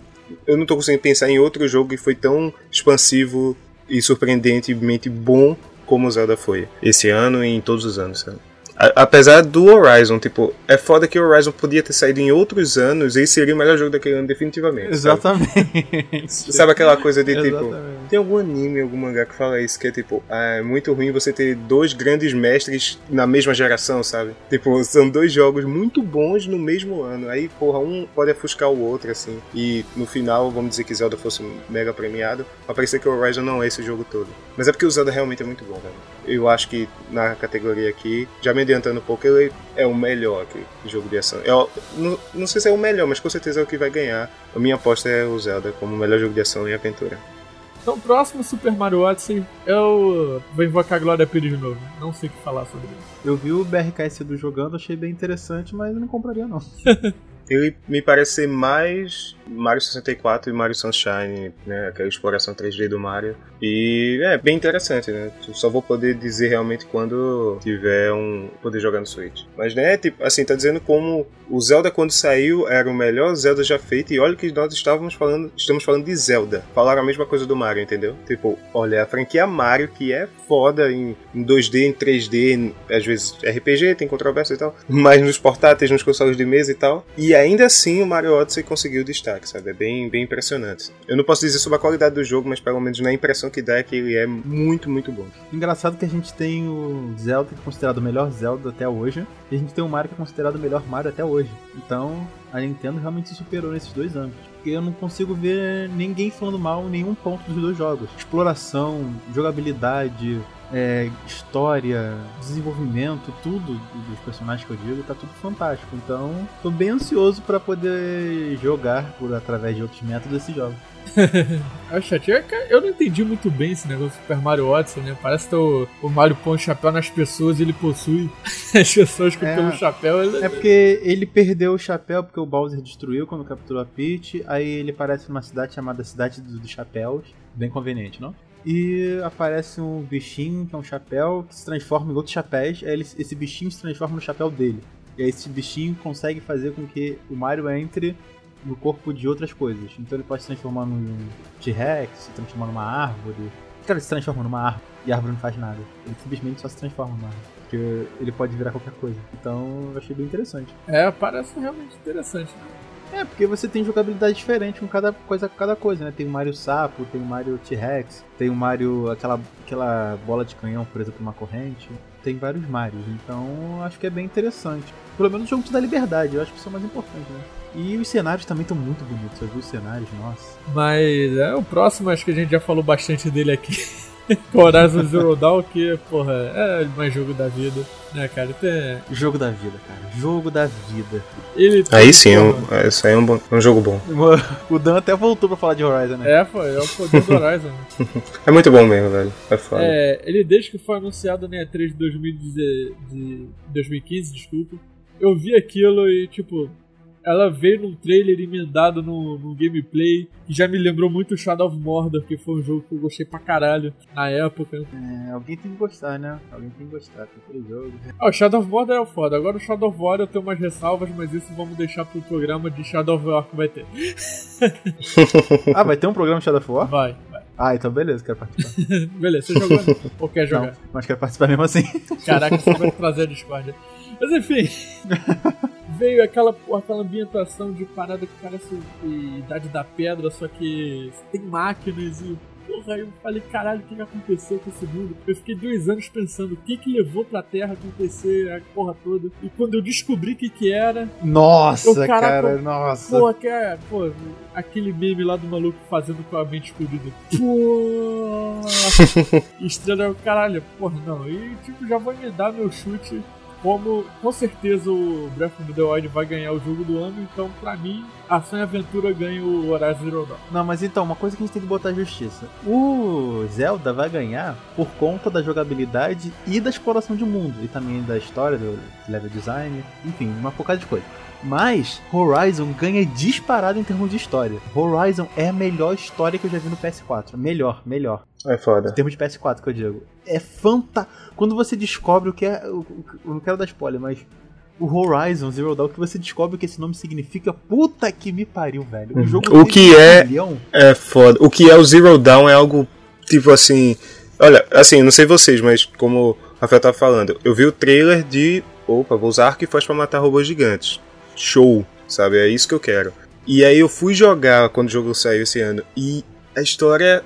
eu não tô conseguindo pensar em outro jogo que foi tão expansivo e surpreendentemente bom como o Zelda foi esse ano e em todos os anos, sabe? A- apesar do Horizon, tipo, é foda que o Horizon podia ter saído em outros anos e seria o melhor jogo daquele ano, definitivamente. sabe? Exatamente. Sabe aquela coisa de tipo. Exatamente. Tem algum anime, algum mangá que fala isso, que é tipo, ah, é muito ruim você ter dois grandes mestres na mesma geração, sabe? Tipo, são dois jogos muito bons no mesmo ano. Aí, porra, um pode ofuscar o outro, assim. E no final, vamos dizer que Zelda fosse mega premiado, vai parecer que o Horizon não é esse jogo todo. Mas é porque o Zelda realmente é muito bom, velho. Eu acho que na categoria aqui, já me adiantando um pouco, ele é o melhor aqui, jogo de ação. Eu, não, não sei se é o melhor, mas com certeza é o que vai ganhar. A minha aposta é o Zelda como o melhor jogo de ação e aventura. Então, próximo Super Mario Odyssey, eu vou invocar a Glória Pires de novo. Não sei o que falar sobre isso. Eu vi o BRKS do jogando, achei bem interessante, mas eu não compraria não. Ele me parece ser mais Mario 64 e Mario Sunshine, né? Aquela exploração 3D do Mario. E é bem interessante, né? Só vou poder dizer realmente quando tiver um. poder jogar no Switch. Mas né, tipo, assim, tá dizendo como o Zelda quando saiu era o melhor Zelda já feito. E olha que nós estávamos falando. Estamos falando de Zelda. Falaram a mesma coisa do Mario, entendeu? Tipo, olha, a franquia Mario, que é foda em, em 2D, em 3D, em- às vezes RPG, tem controvérsia e tal. Mas nos portáteis, nos consoles de mesa e tal. E ainda assim o Mario Odyssey conseguiu sabe? É bem, bem impressionante. Eu não posso dizer sobre a qualidade do jogo, mas pelo menos na impressão que dá é que ele é muito, muito bom. Engraçado que a gente tem o Zelda, que é considerado o melhor Zelda até hoje, e a gente tem o Mario, que é considerado o melhor Mario até hoje. Então, a Nintendo realmente se superou nesses dois anos. porque eu não consigo ver ninguém falando mal em nenhum ponto dos dois jogos. Exploração, jogabilidade, é, história, desenvolvimento, tudo dos personagens que eu digo, tá tudo fantástico. Então, tô bem ansioso para poder jogar por através de outros métodos esse jogo. é chateado. Eu não entendi muito bem esse negócio do Super Mario Odyssey, né? Parece que o, o Mario põe o chapéu nas pessoas e ele possui as pessoas com é, o chapéu. Ele... É porque ele perdeu o chapéu porque o Bowser destruiu quando capturou a Peach. Aí ele aparece numa cidade chamada Cidade dos Chapéus. Bem conveniente, não? E aparece um bichinho que é um chapéu que se transforma em outros chapéus. Aí ele, esse bichinho se transforma no chapéu dele. E aí esse bichinho consegue fazer com que o Mario entre no corpo de outras coisas. Então ele pode se transformar num T-Rex, se transformar numa árvore. Cara, se transforma numa árvore e a árvore não faz nada. Ele simplesmente só se transforma numa árvore. Porque ele pode virar qualquer coisa. Então eu achei bem interessante. É, parece realmente interessante, né? É, porque você tem jogabilidade diferente com cada coisa, cada coisa, né? Tem o Mario Sapo, tem o Mario T-Rex, tem o Mario, aquela, aquela bola de canhão presa por uma corrente. Tem vários Marios, então acho que é bem interessante. Pelo menos o jogo te dá liberdade, eu acho que isso é o mais importante, né? E os cenários também estão muito bonitos, você viu os cenários, nossa. Mas é o próximo, acho que a gente já falou bastante dele aqui. Horizon Zero Dawn, que, porra, é mais jogo da vida, né, cara? Tem... Jogo da vida, cara. Jogo da vida. Ele aí sim, é um, isso aí é um, bom, um jogo bom. O Dan até voltou pra falar de Horizon, né? É, foi, é o poder do Horizon. é muito bom mesmo, velho. É foda. É, ele desde que foi anunciado na E3 de, de 2015, desculpa, eu vi aquilo e, tipo, ela veio num trailer emendado no, no gameplay, que já me lembrou muito Shadow of Mordor, que foi um jogo que eu gostei pra caralho na época. É, alguém tem que gostar, né? Alguém tem que gostar daquele jogo. Ah, o Shadow of Mordor é o foda. Agora o Shadow of War eu tenho umas ressalvas, mas isso vamos deixar pro programa de Shadow of War que vai ter. ah, vai ter um programa de Shadow of War? Vai, vai. Ah, então beleza, quero participar. beleza, você jogou ou quer jogar? Não, mas quero participar mesmo assim. Caraca, você vai trazer a Discord. Mas enfim veio aquela, aquela ambientação de parada que parece Idade da Pedra, só que tem máquinas e. Porra, eu falei, caralho, o que, que aconteceu com esse mundo? Eu fiquei dois anos pensando o que que levou pra Terra acontecer a porra toda. E quando eu descobri o que que era. Nossa, eu, cara, cara, nossa. Pô, que é, pô, aquele meme lá do maluco fazendo com a mente explodida. Pô! Estrela, caralho, porra, não. E tipo, já vou me dar meu chute como com certeza o Breath of the Wild vai ganhar o jogo do ano, então pra mim, ação e aventura ganha o Horizon Zero Dawn. Não, mas então, uma coisa que a gente tem que botar justiça. O Zelda vai ganhar por conta da jogabilidade e da exploração de mundo, e também da história, do level design, enfim, uma porcada de coisa. Mas Horizon ganha disparado em termos de história. Horizon é a melhor história que eu já vi no PS4. Melhor, melhor. É foda. Em termos de PS4 que eu digo. É fantástico. Quando você descobre o que é. Eu não quero dar spoiler, mas. O Horizon Zero Dawn, que você descobre o que esse nome significa. Puta que me pariu, velho. O jogo o que é. É foda. O que é o Zero Dawn é algo tipo assim. Olha, assim, não sei vocês, mas como o Rafael tava falando, eu vi o trailer de. Opa, vou usar arco e faz pra matar robôs gigantes show, sabe? É isso que eu quero. E aí eu fui jogar quando o jogo saiu esse ano e a história,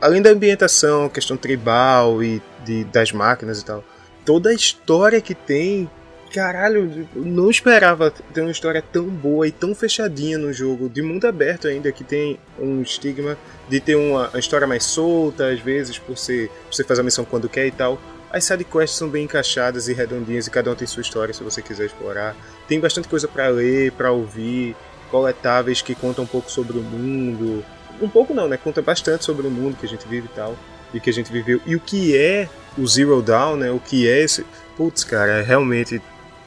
além da ambientação, questão tribal e de, das máquinas e tal, toda a história que tem, caralho, não esperava ter uma história tão boa e tão fechadinha no jogo, de mundo aberto ainda, que tem um estigma de ter uma, uma história mais solta, às vezes, por, por você fazer a missão quando quer e tal. As sidequests são bem encaixadas e redondinhas e cada um tem sua história se você quiser explorar. Tem bastante coisa para ler, para ouvir, coletáveis que contam um pouco sobre o mundo. Um pouco não, né? Conta bastante sobre o mundo que a gente vive e tal. E que a gente viveu. E o que é o Zero Dawn, né? O que é esse. Putz, cara, é realmente.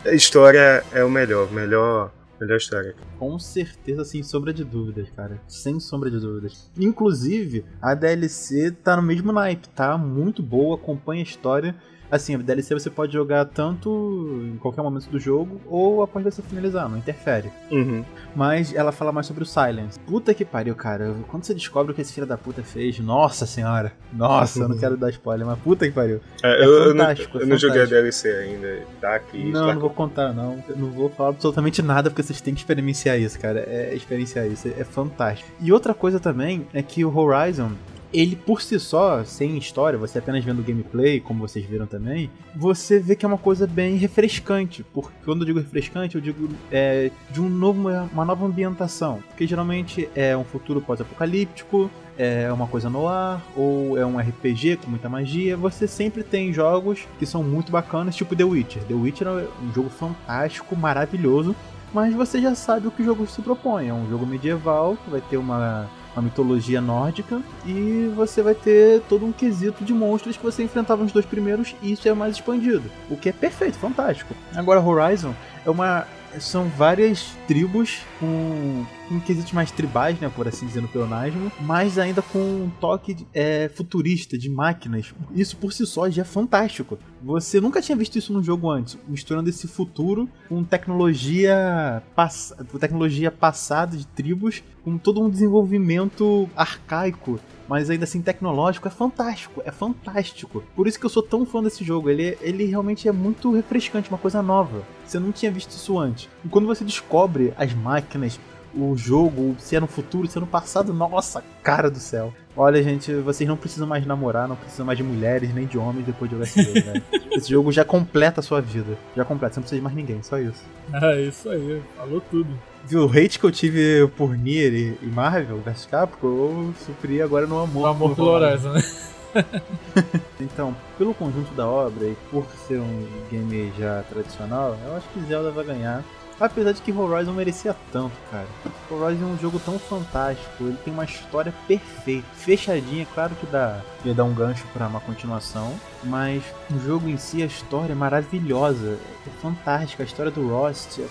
A história é o melhor. Melhor Melhor história. Com certeza, sem sombra de dúvidas, cara. Sem sombra de dúvidas. Inclusive, a DLC tá no mesmo naipe, tá? Muito boa, acompanha a história Assim, a DLC você pode jogar tanto em qualquer momento do jogo ou após você finalizar, não interfere. Uhum. Mas ela fala mais sobre o Silence. Puta que pariu, cara. Quando você descobre o que esse filho da puta fez, nossa senhora. Nossa, eu não quero dar spoiler, mas puta que pariu. É, é eu, fantástico. Eu, não, eu não joguei a DLC ainda. Tá aqui. Não, tá não vou contar, não. Eu não vou falar absolutamente nada porque vocês têm que experienciar isso, cara. É experienciar isso. É fantástico. E outra coisa também é que o Horizon ele por si só, sem história, você apenas vendo gameplay, como vocês viram também, você vê que é uma coisa bem refrescante. Porque quando eu digo refrescante, eu digo é, de um novo, uma nova ambientação. Porque geralmente é um futuro pós-apocalíptico, é uma coisa no ar, ou é um RPG com muita magia. Você sempre tem jogos que são muito bacanas, tipo The Witcher. The Witcher é um jogo fantástico, maravilhoso, mas você já sabe o que o jogo se propõe. É um jogo medieval que vai ter uma uma mitologia nórdica e você vai ter todo um quesito de monstros que você enfrentava nos dois primeiros e isso é mais expandido, o que é perfeito, fantástico. Agora Horizon é uma são várias tribos com, com quesitos mais tribais, né, por assim dizer, no peonagem, mas ainda com um toque é, futurista de máquinas. Isso por si só já é fantástico. Você nunca tinha visto isso num jogo antes, misturando esse futuro com tecnologia, pass tecnologia passada de tribos, com todo um desenvolvimento arcaico mas ainda assim tecnológico, é fantástico, é fantástico. Por isso que eu sou tão fã desse jogo, ele, ele realmente é muito refrescante, uma coisa nova. Você não tinha visto isso antes. E quando você descobre as máquinas, o jogo, se é no futuro, se é no passado, nossa, cara do céu. Olha, gente, vocês não precisam mais namorar, não precisam mais de mulheres nem de homens depois de jogar esse jogo, né? Esse jogo já completa a sua vida. Já completa, você não precisa de mais ninguém, só isso. É isso aí, falou tudo. O hate que eu tive por Nier e, e Marvel vs Capcom, eu supri agora no amor. No amor pelo Horizon, né? então, pelo conjunto da obra e por ser um game já tradicional, eu acho que Zelda vai ganhar. Apesar de que Horizon merecia tanto, cara. Horizon é um jogo tão fantástico, ele tem uma história perfeita, fechadinha, claro que dá, ia dar um gancho para uma continuação, mas o jogo em si, a história é maravilhosa, é fantástica, a história do Rost é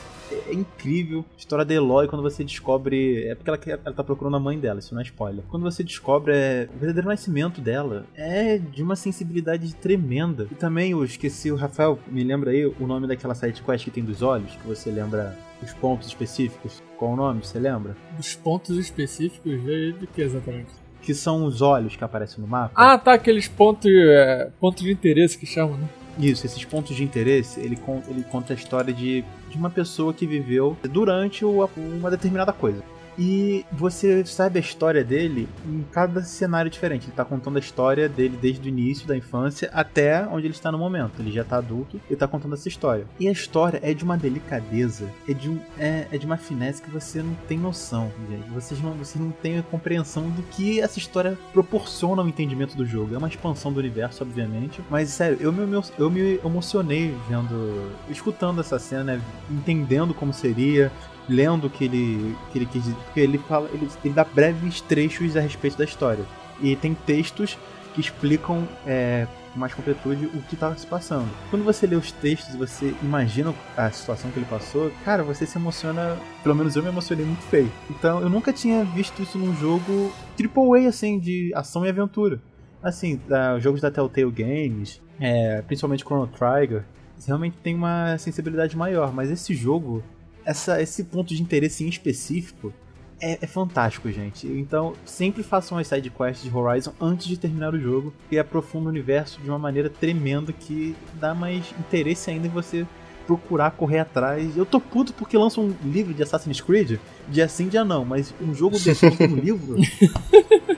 é incrível. A história da Eloy, quando você descobre. É porque ela, ela tá procurando a mãe dela, isso não é spoiler. Quando você descobre é, o verdadeiro nascimento dela, é de uma sensibilidade tremenda. E também eu esqueci, o Rafael, me lembra aí o nome daquela side quest que tem dos olhos, que você lembra os pontos específicos. Qual o nome? Você lembra? Dos pontos específicos de que exatamente? Que são os olhos que aparecem no mapa. Ah, tá, aqueles pontos, é, pontos de interesse que chamam, né? Isso, esses pontos de interesse, ele, ele conta a história de, de uma pessoa que viveu durante uma determinada coisa. E você sabe a história dele em cada cenário diferente. Ele está contando a história dele desde o início da infância até onde ele está no momento. Ele já está adulto e está contando essa história. E a história é de uma delicadeza, é de, um, é, é de uma finesse que você não tem noção, gente. Vocês não, vocês não têm a compreensão do que essa história proporciona ao entendimento do jogo. É uma expansão do universo, obviamente. Mas, sério, eu me, eu me emocionei vendo, escutando essa cena, entendendo como seria, lendo que ele que ele quis porque ele fala ele, ele dá breves trechos a respeito da história e tem textos que explicam é, com mais completude o que estava se passando. Quando você lê os textos, você imagina a situação que ele passou, cara, você se emociona, pelo menos eu me emocionei muito feio. Então eu nunca tinha visto isso num jogo AAA assim de ação e aventura. Assim, da, jogos da Telltale Games, é, principalmente Chrono Trigger, realmente tem uma sensibilidade maior, mas esse jogo essa, esse ponto de interesse em específico é, é, fantástico, gente. Então, sempre façam as side quests de Horizon antes de terminar o jogo e aprofunda o universo de uma maneira tremenda que dá mais interesse ainda em você procurar correr atrás. Eu tô puto porque lançam um livro de Assassin's Creed, dia sim, dia não, mas um jogo desse no livro.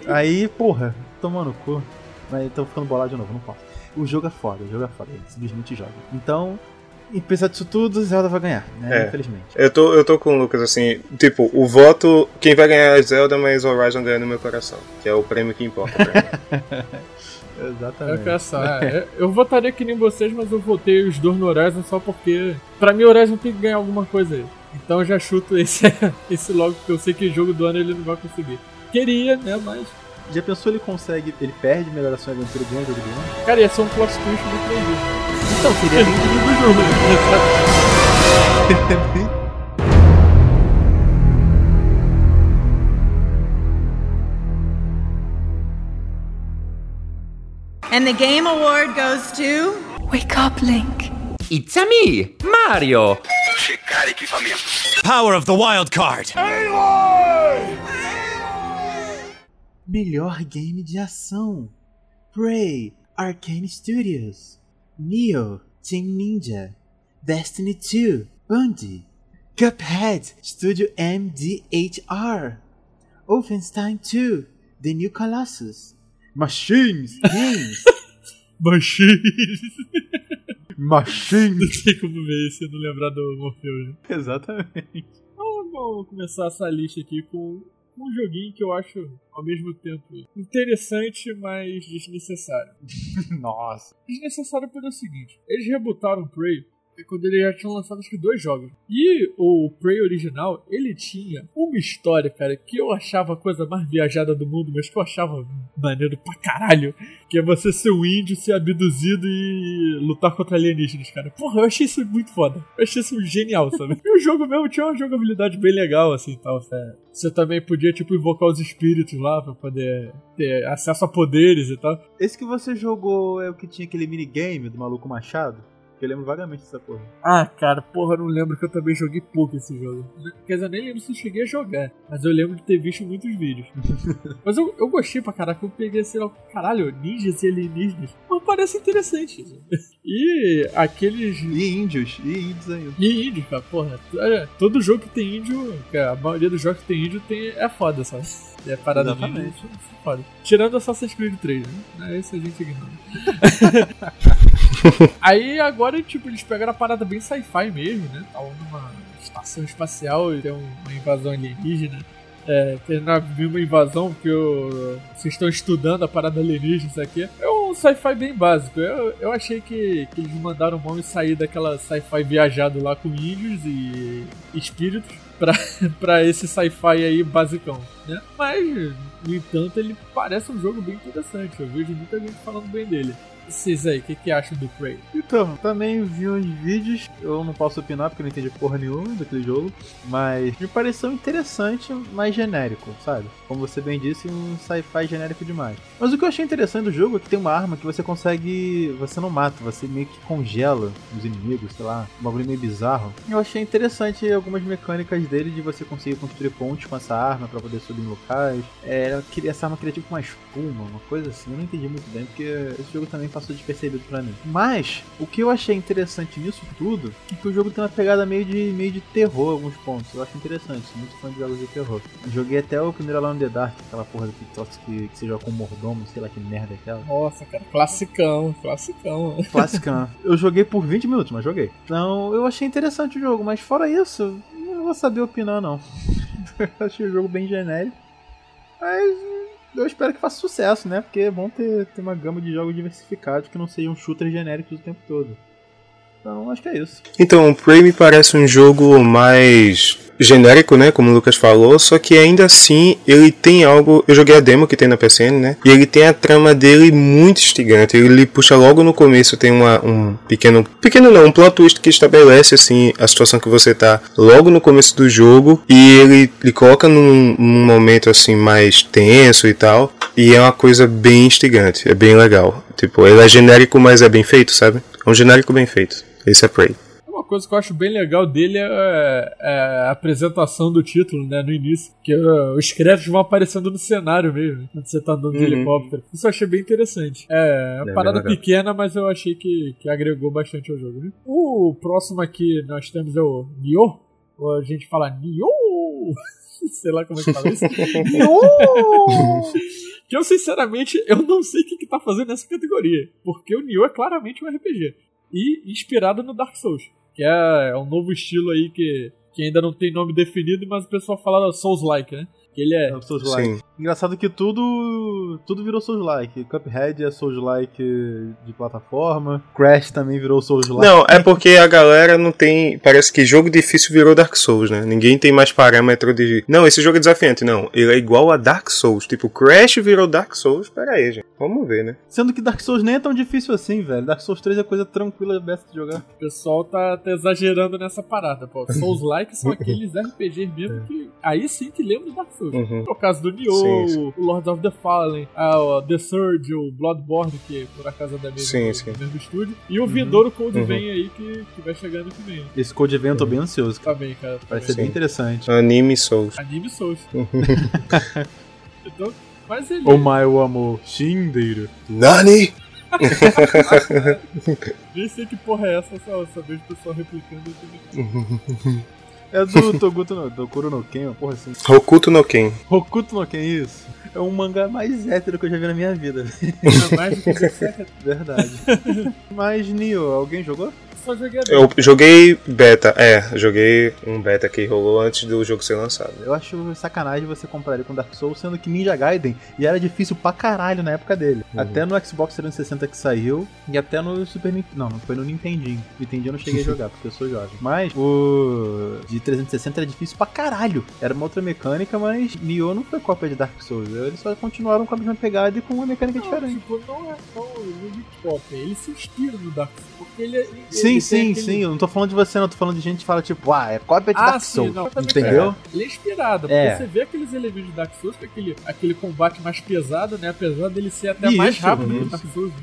Aí, porra, tomando cu. Mas tô ficando bolado de novo, não posso. O jogo é foda, o jogo é foda, simplesmente joga. Então, e apesar disso tudo, Zelda vai ganhar, né? É. Infelizmente. Eu tô, eu tô com o Lucas, assim, tipo, o voto, quem vai ganhar é Zelda, mas Horizon ganha no meu coração, que é o prêmio que importa pra mim. Exatamente. É, eu votaria que nem vocês, mas eu votei os dois no Horizon só porque, pra mim, o Horizon tem que ganhar alguma coisa aí. Então eu já chuto esse, esse logo, porque eu sei que jogo do ano ele não vai conseguir. Queria, né, mas já pensou ele consegue, ele perde melhor ação e aventura de um jogo do ano? Cara, ia ser um plot twist do 3D. Então, seria bem do jogo. And the Game Award goes to. Wake up, Link. It's a me, Mario. Power of the wild card. Aloy! Melhor game de ação: Prey, Arcane Studios, Neo, Team Ninja, Destiny 2, Bungie, Cuphead, Studio MDHR, Wolfenstein 2, The New Colossus, Machines! Rins! Machines! Machines! Não tem como ver se não lembrar do Morpheus. Exatamente. Então, vamos começar essa lista aqui com um joguinho que eu acho, ao mesmo tempo, interessante, mas desnecessário. Nossa. Desnecessário pelo seguinte: eles rebutaram o Prey é quando ele já tinha lançado acho que dois jogos. E o Prey original, ele tinha uma história, cara, que eu achava a coisa mais viajada do mundo, mas que eu achava maneiro pra caralho. Que é você ser um índio, ser abduzido e lutar contra alienígenas, cara. Porra, eu achei isso muito foda. Eu achei isso genial, sabe? e o jogo mesmo tinha uma jogabilidade bem legal, assim, tal. Sabe? Você também podia, tipo, invocar os espíritos lá pra poder ter acesso a poderes e tal. Esse que você jogou é o que tinha aquele minigame do maluco machado? Eu lembro vagamente dessa porra. Ah, cara, porra, eu não lembro que eu também joguei pouco esse jogo. Quer dizer, eu nem lembro se eu cheguei a jogar. Mas eu lembro de ter visto muitos vídeos. mas eu, eu gostei pra caraca. Eu peguei, sei lá, caralho, ninjas e alienígenas. Mas parece interessante. e aqueles. E índios. E índios ainda. E índios, cara, porra. Todo jogo que tem índio, cara, a maioria dos jogos que tem índio tem, é foda, sabe? É parada Exatamente. de foda. Tirando Assassin's Creed 3, né? Esse a gente ignora. Aí agora, tipo, eles pegaram a parada bem sci-fi mesmo, né? Estavam numa estação espacial e tem uma invasão alienígena. É, tem uma invasão porque eu, vocês estão estudando a parada alienígena, isso aqui. É um sci-fi bem básico. Eu, eu achei que, que eles mandaram mão e sair daquela sci-fi viajado lá com índios e espíritos pra, pra esse sci-fi aí basicão, né? Mas, no entanto, ele parece um jogo bem interessante. Eu vejo muita gente falando bem dele. Vocês aí, o que, que acham do Prey? Então, também vi uns vídeos, eu não posso opinar porque eu não entendi porra nenhuma daquele jogo, mas me pareceu interessante, mas genérico, sabe? Como você bem disse, um sci-fi genérico demais. Mas o que eu achei interessante do jogo é que tem uma arma que você consegue. Você não mata, você meio que congela os inimigos, sei lá, um bagulho meio bizarro. Eu achei interessante algumas mecânicas dele de você conseguir construir pontes com essa arma para poder subir em locais. É, essa arma queria tipo uma espuma, uma coisa assim. Eu não entendi muito bem, porque esse jogo também passou despercebido para mim. Mas, o que eu achei interessante nisso tudo é que o jogo tem uma pegada meio de, meio de terror alguns pontos. Eu acho interessante, sou muito fã de jogos de terror. Joguei até o primeiro Alone in the Dark, aquela porra do TikTok que, que você joga com mordomo, sei lá que merda é aquela. Nossa, cara, classicão, classicão. Classicão. eu joguei por 20 minutos, mas joguei. Então, eu achei interessante o jogo, mas fora isso, não vou saber opinar não. eu achei o jogo bem genérico. Mas eu espero que faça sucesso, né? Porque é bom ter, ter uma gama de jogos diversificados que não sejam shooters genéricos o tempo todo. Então, acho que é isso. Então, o Prey me parece um jogo mais genérico, né, como o Lucas falou, só que ainda assim ele tem algo, eu joguei a demo que tem na PSN, né, e ele tem a trama dele muito instigante, ele puxa logo no começo, tem uma, um pequeno, pequeno não, um plot twist que estabelece, assim, a situação que você tá logo no começo do jogo, e ele lhe coloca num, num momento, assim, mais tenso e tal, e é uma coisa bem instigante, é bem legal, tipo, ele é genérico, mas é bem feito, sabe, é um genérico bem feito, esse é Prey coisa que eu acho bem legal dele é, é a apresentação do título, né, no início. Que uh, os créditos vão aparecendo no cenário mesmo, quando você tá andando de uhum. helicóptero. Isso eu achei bem interessante. É, uma é parada pequena, mas eu achei que, que agregou bastante ao jogo. Né? O próximo aqui nós temos é o Nioh, a gente fala Nioh! sei lá como é que fala isso. Nioh! que eu, sinceramente, eu não sei o que, que tá fazendo nessa categoria. Porque o Nioh é claramente um RPG. E inspirado no Dark Souls que é, é um novo estilo aí que, que ainda não tem nome definido, mas o pessoal fala Souls-like, né? Que ele é. é Souls-like. Engraçado que tudo tudo virou Souls-like. Cuphead é Souls-like de plataforma. Crash também virou Souls-like. Não, é porque a galera não tem. Parece que jogo difícil virou Dark Souls, né? Ninguém tem mais parâmetro de. Não, esse jogo é desafiante. Não, ele é igual a Dark Souls. Tipo, Crash virou Dark Souls. Pera aí, gente. Vamos ver, né? Sendo que Dark Souls nem é tão difícil assim, velho. Dark Souls 3 é coisa tranquila besta de jogar. O pessoal tá, tá exagerando nessa parada, pô. Souls-like são aqueles RPGs mesmo que. Aí sim que lembra Dark Souls. Uhum. É o caso do Nioh, o Lord of the Fallen, a, The Surge, o Bloodborne, que por acaso é da mesma, sim, sim. do mesmo estúdio, e o uhum. Vindouro Code uhum. Vein aí, que, que vai chegando que vem. Esse Code Vein eu tô bem ansioso. Também, cara. Parece ser bem interessante. Anime Souls. Anime Souls. então, mas ele... Oh my, o amor. Shindeiro. Nani? Nem sei que porra é essa, só, só vejo o pessoal replicando. É do Toguto no, do Kuro no Ken, porra assim. Hokuto no Ken. Hokuto no Ken, isso. É um mangá mais hétero que eu já vi na minha vida. É mais do que. Verdade. Mas, Nio, alguém jogou? Só joguei a Eu joguei beta, é, joguei um beta que rolou antes do jogo ser lançado. Eu acho sacanagem você comparar ele com Dark Souls, sendo que Ninja Gaiden e era difícil pra caralho na época dele. Uhum. Até no Xbox 360 que saiu e até no Super Nintendo. Não, não foi no Nintendinho. Nintendinho eu não cheguei a jogar porque eu sou jovem. Mas o de 360 era difícil pra caralho. Era uma outra mecânica, mas Nioh não foi cópia de Dark Souls. Eles só continuaram com a mesma pegada e com uma mecânica diferente. Tipo, não é tão no hip-hop, ele se inspira no Dark Souls. Porque ele, ele Sim, tem sim, aquele- sim. Eu não tô falando de você, não. Tô falando de gente que fala, tipo, ah, é cópia de Ah, Dark sim, Souls. não, também entendeu? é. Ele é inspirado, É. porque você vê aqueles elementos de Dark Souls, que é aquele, aquele combate mais pesado, né? Apesar dele ser até Isso, mais rápido que o isso. Dark Souls. né?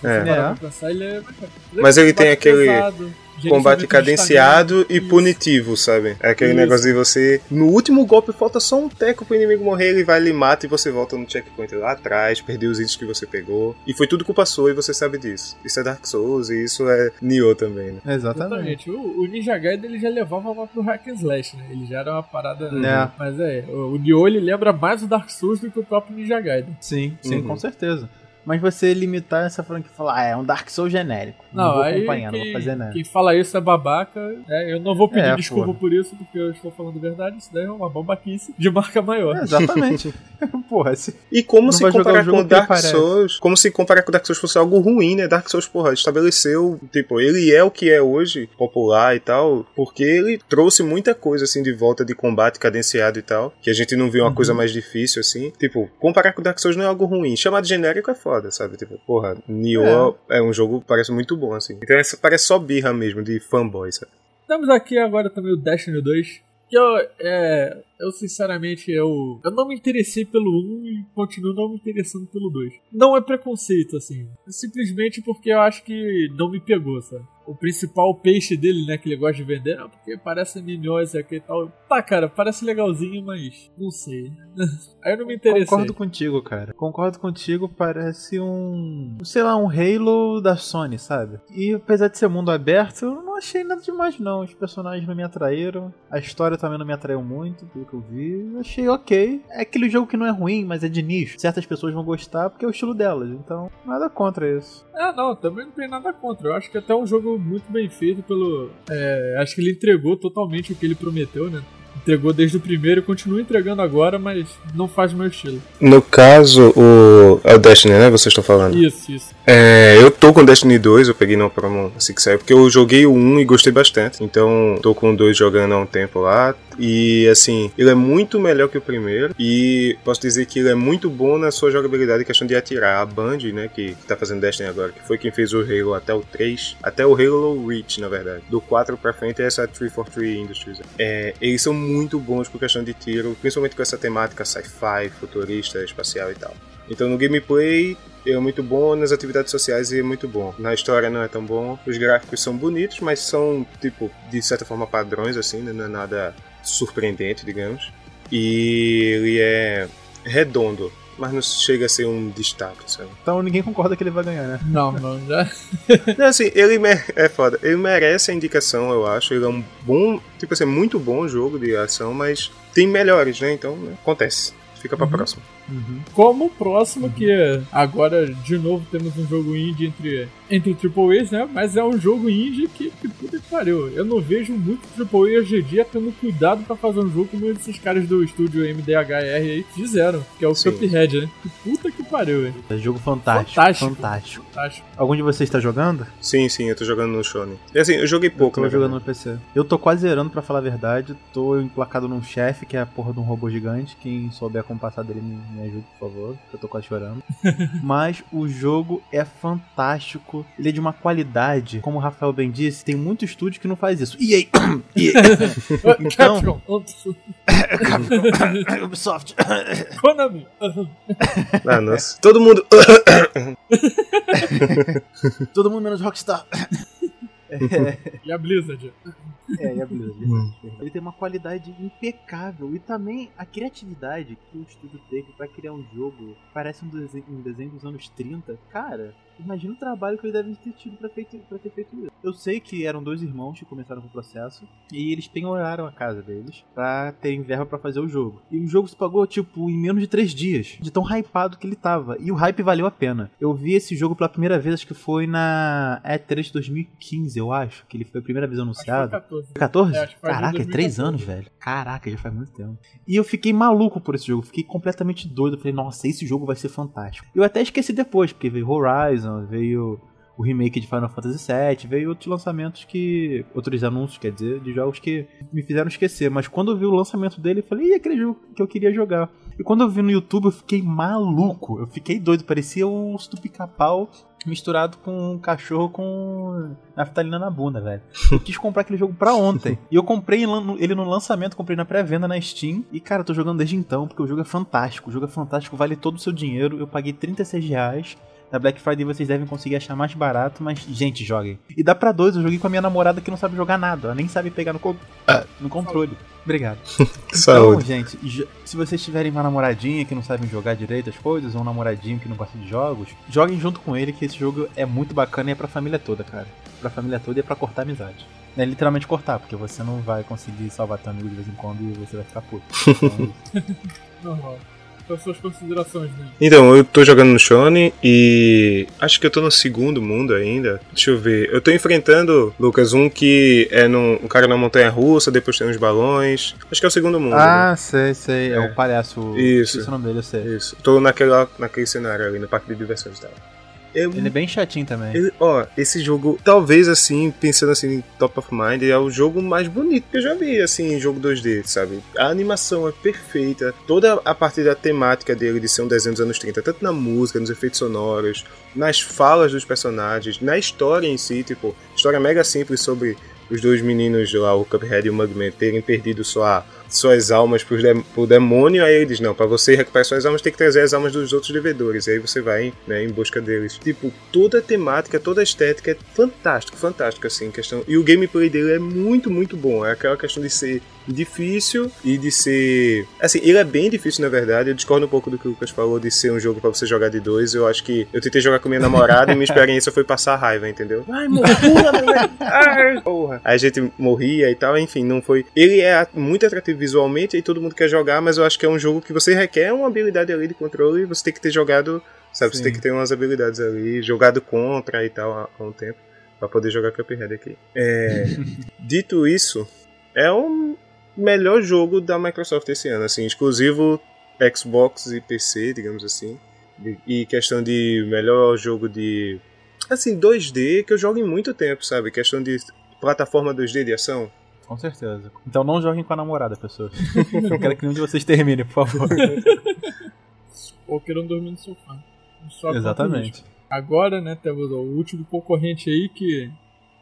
Se É. você parar É. pra pensar, ele é mais rápido. Mas ele tem aquele pesado, Combate de cadenciado e Isso. punitivo, sabe? É aquele Isso. negócio de você. No último golpe falta só um teco pro inimigo morrer, ele vai, ele mata e você volta no checkpoint lá atrás, perdeu os itens que você pegou. E foi tudo culpa sua e você sabe disso. Isso é Dark Souls e isso é Nioh também, né? Exatamente. Exatamente. O, o Ninja Gaiden ele já levava lá pro hack and slash, né? Ele já era uma parada. É. Mas é, o, o Nioh ele lembra mais o Dark Souls do que o próprio Ninja Gaiden. Sim, sim, Uhum. com certeza. Mas você limitar essa franquia e falar, ah, é um Dark Souls genérico. Não, Não, vou aí acompanhar, não quem, vou fazer nada. quem fala isso é babaca. né? Eu não vou pedir É, desculpa porra. por isso, porque eu estou falando a verdade. Isso daí é uma babaquice de marca maior. É, exatamente. Porra, se... E como Não se comparar com Dark. Souls, como se comparar com Dark Souls fosse algo ruim, né? Dark Souls, porra, estabeleceu, tipo, ele é o que é hoje, popular e tal, porque ele trouxe muita coisa, assim, de volta de combate cadenciado e tal, que a gente não viu uma coisa mais difícil, assim. Tipo, comparar com Dark Souls não é algo ruim. Chamar de genérico é foda, sabe? Tipo, porra, Nioh é, um jogo que parece muito bom, assim. Então parece só birra mesmo, de fanboy, sabe? Temos aqui agora também o Destiny 2. Que eu, é, eu sinceramente, eu, eu não me interessei pelo 1 e continuo não me interessando pelo 2. Não é preconceito, assim. É simplesmente porque eu acho que não me pegou, sabe? O principal peixe dele, né, que ele gosta de vender, é porque parece MMO esse aqui e tal. Tá, cara, parece legalzinho, mas não sei. Aí eu não me interessei. Concordo contigo, cara. Concordo contigo, parece um. Sei lá, um Halo da Sony, sabe? E apesar de ser mundo aberto, eu não achei nada demais, não. Os personagens não me atraíram. A história também não me atraiu muito, que eu vi. Achei ok. É aquele jogo que não é ruim, mas é de nicho. Certas pessoas vão gostar porque é o estilo delas. Então, nada contra isso. Ah, não, também não tem nada contra. Eu acho que até é um jogo muito bem feito pelo. é, acho que ele entregou totalmente o que ele prometeu, né? Entregou desde o primeiro e continua entregando agora, mas não faz o meu estilo. No caso, o. É o Destiny, né? Vocês estão falando? Isso, isso. É, eu tô com Destiny 2, eu peguei no promo assim que saiu, porque eu joguei o 1 e gostei bastante. Então, tô com o 2 jogando há um tempo lá. E assim, ele é muito melhor que o primeiro. E posso dizer que ele é muito bom na sua jogabilidade, questão de atirar. A Band, né, que, que tá fazendo Destiny agora, que foi quem fez o Halo até o 3, até o Halo Reach, na verdade. Do 4 pra frente é essa 343 Industries. É, eles são muito bons por questão de tiro, principalmente com essa temática sci-fi, futurista, espacial e tal. Então no gameplay é muito bom, nas atividades sociais é muito bom. Na história não é tão bom. Os gráficos são bonitos, mas são, tipo, de certa forma padrões, assim, né? não é nada surpreendente, digamos. E ele é redondo, mas não chega a ser um destaque, sabe? Então ninguém concorda que ele vai ganhar, né? Não, não, já. Não, assim, ele me- é foda. Ele merece a indicação, eu acho. Ele é um bom, tipo assim, muito bom jogo de ação, mas tem melhores, né? Então, né, acontece. Fica pra próxima. Como o próximo, que agora de novo temos um jogo indie entre, entre Triple A's, né? Mas é um jogo indie que, que puta que pariu. Eu não vejo muito Triple A hoje em dia tendo cuidado pra fazer um jogo como esses caras do estúdio MDHR aí fizeram, que é o Sim. Cuphead, né? Que puta que pariu, velho. É jogo fantástico. Fantástico. Fantástico. Fantástico. Algum de vocês tá jogando? Sim, sim, eu tô jogando no Shonen. E assim, eu joguei pouco, eu né? tô jogando no PC. Eu tô quase zerando, pra falar a verdade. Tô emplacado num chefe, que é a porra de um robô gigante. Quem souber como passar dele, me, me ajude, por favor. Que eu tô quase chorando. Mas o jogo é fantástico. Ele é de uma qualidade, como o Rafael bem disse, tem muito estúdio que não faz isso. E aí? então, Capcom. Ubisoft. Konami. Ah, nossa. Todo mundo. Todo mundo menos Rockstar. É, E a Blizzard. É, e a Blizzard. Hum. Ele tem uma qualidade impecável e também a criatividade que o estúdio teve pra criar um jogo que parece um desenho, um desenho dos anos 30. Cara, imagina o trabalho que eles devem ter tido pra, feito, pra ter feito isso. Eu sei que eram dois irmãos que começaram com o processo e eles penhoraram a casa deles pra terem verba pra fazer o jogo. E o jogo se pagou, tipo, em menos de três dias, de tão hypado que ele tava. E o hype valeu a pena. Eu vi esse jogo pela primeira vez, acho que foi na E3 de 2015, eu acho, que ele foi a primeira vez anunciado. 14. 14? É, acho que foi de Caraca, é 3 2014. anos, velho. Caraca, já faz muito tempo. E eu fiquei maluco por esse jogo, fiquei completamente doido. Eu falei, nossa, esse jogo vai ser fantástico. Eu até esqueci depois, porque veio Horizon, veio o remake de Final Fantasy VII, veio outros lançamentos que. outros anúncios, quer dizer, de jogos que me fizeram esquecer. Mas quando eu vi o lançamento dele, eu falei, e aquele jogo que eu queria jogar. E quando eu vi no YouTube, eu fiquei maluco. Eu fiquei doido, parecia o Pica-Pau misturado com um cachorro com naftalina na bunda, velho. Eu quis comprar aquele jogo pra ontem. E eu comprei ele no lançamento, comprei na pré-venda na Steam. E, cara, eu tô jogando desde então, porque o jogo é fantástico. O jogo é fantástico, vale todo o seu dinheiro. Eu paguei 36 reais. Na Black Friday vocês devem conseguir achar mais barato, mas, gente, joguem. E dá pra dois, eu joguei com a minha namorada que não sabe jogar nada. Ela nem sabe pegar no, co no controle. Obrigado. Então, Saúde. gente, jo- se vocês tiverem uma namoradinha que não sabe jogar direito as coisas, ou um namoradinho que não gosta de jogos, joguem junto com ele, que esse jogo é muito bacana e é pra família toda, cara. Pra família toda e é pra cortar amizade. É literalmente cortar, porque você não vai conseguir salvar teu amigo de vez em quando e você vai ficar puto. Então, Normal. Quais suas considerações, né? Então, eu tô jogando no Shone e acho que eu tô no segundo mundo ainda. Deixa eu ver. Eu tô enfrentando, Lucas, um que é num, um cara na montanha russa, depois tem uns balões. Acho que é o segundo mundo. né? ah, sei, sei. É, o palhaço. Isso. O nome dele, eu sei. Isso. Tô naquela, naquele cenário ali, no parque de diversões e tal. Ele é bem chatinho também. Ele- ó, esse jogo, talvez assim, pensando assim em top of mind, é o jogo mais bonito que eu já vi, assim, em jogo 2D, sabe? A animação é perfeita, toda a parte da temática dele de ser um desenho dos anos 30, tanto na música, nos efeitos sonoros, nas falas dos personagens, na história em si, tipo, história mega simples sobre os dois meninos lá, o Cuphead e o Mugman, terem perdido sua, suas almas pro, dem pro demônio, aí ele diz, não, pra você recuperar suas almas tem que trazer as almas dos outros devedores, e aí você vai né, em busca deles. Tipo, toda a temática, toda a estética é fantástico, fantástico, assim, questão... E o gameplay dele é muito, muito bom, é aquela questão de ser difícil e de ser... Assim, ele é bem difícil, na verdade, eu discordo um pouco do que o Lucas falou de ser um jogo pra você jogar de dois, eu acho que eu tentei jogar com minha namorada e minha experiência foi passar raiva, entendeu? Ai, morra! Ai, porra! Aí a gente morria e tal, enfim, não foi... Ele é muito atrativo visualmente e todo mundo quer jogar, mas eu acho que é um jogo que você requer uma habilidade ali de controle e você tem que ter jogado, sabe, você Sim. tem que ter umas habilidades ali, jogado contra e tal há, um tempo, pra poder jogar Cuphead aqui. É, dito isso, é o melhor jogo da Microsoft esse ano, assim, exclusivo Xbox e PC, digamos assim. E- E questão de melhor jogo de. Assim, 2D que eu jogo em muito tempo, sabe? Questão de plataforma 2D de ação. Com certeza. Então não joguem com a namorada, pessoas. Eu quero que nenhum de vocês termine, por favor. Ou queiram dormir no sofá. Só Exatamente. Agora, né, temos o último concorrente aí que.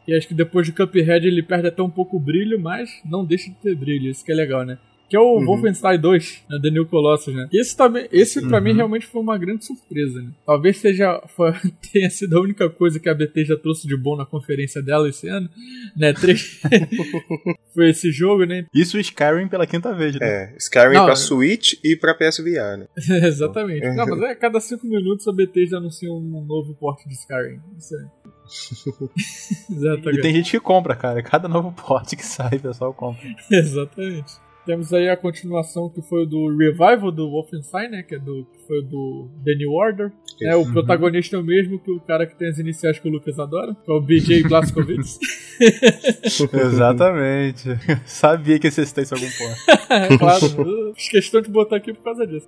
E acho que depois de Cuphead ele perde até um pouco o brilho, mas não deixa de ter brilho, isso que é legal, né? Que é o Uhum. Wolfenstein 2, né, The New Colossus, né? Esse, também, esse pra Uhum. mim realmente foi uma grande surpresa, né? Talvez seja, foi- tenha sido a única coisa que a BT já trouxe de bom na conferência dela esse ano, né? Três... foi esse jogo, né? Isso o Skyrim pela quinta vez, né? É, Skyrim Não, pra é- Switch e pra PSVR, né? Exatamente. Não, mas é, a cada cinco minutos a BT já anuncia um novo porte de Skyrim. Isso é. Exatamente. E tem gente que compra, cara. Cada novo porte que sai, o pessoal compra. Exatamente. Temos aí a continuação que foi o do Revival do Wolfenstein, né? Que, é do, que foi do The New Order. É, o Uhum. protagonista é o mesmo que o cara que tem as iniciais que o Lucas adora, que é o BJ Blazkowicz. Exatamente. Sabia que existisse algum ponto. É claro, fiz questão de botar aqui por causa disso.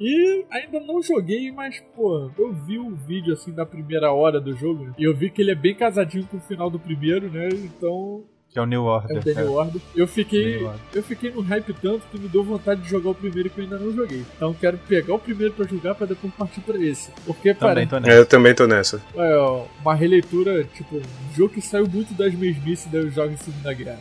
e ainda não joguei, mas, pô, eu vi o vídeo assim da primeira hora do jogo? E eu vi que ele é bem casadinho com o final do primeiro, né? Então. Que é o New Order. É o The New. Order. Eu fiquei. Eu fiquei no hype tanto que me deu vontade de jogar o primeiro que eu ainda não joguei. Então quero pegar o primeiro pra jogar pra depois partir pra esse. Porque Também tô É, nessa. eu também tô nessa. é, ó, uma releitura, tipo, um jogo que saiu muito das mesmices dos jogos em Segunda Guerra.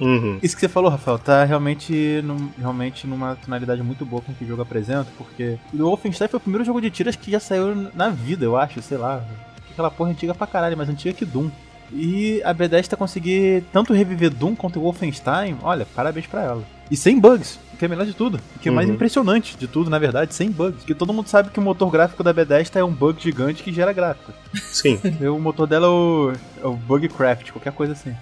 Uhum. Isso que você falou, Rafael, tá realmente, num- realmente numa tonalidade muito boa com o que o jogo apresenta, porque o Wolfenstein foi o primeiro jogo de tiras que já saiu na vida, eu acho, sei lá. Aquela porra antiga pra caralho, mais antiga que Doom. E a Bethesda conseguir tanto reviver Doom quanto o Wolfenstein, olha, parabéns pra ela. E sem bugs, o que é melhor de tudo. O que é mais Uhum. impressionante de tudo, na verdade, sem bugs. Porque todo mundo sabe que o motor gráfico da Bethesda é um bug gigante que gera gráfico. Sim. o motor dela é o, é o Bugcraft, qualquer coisa assim.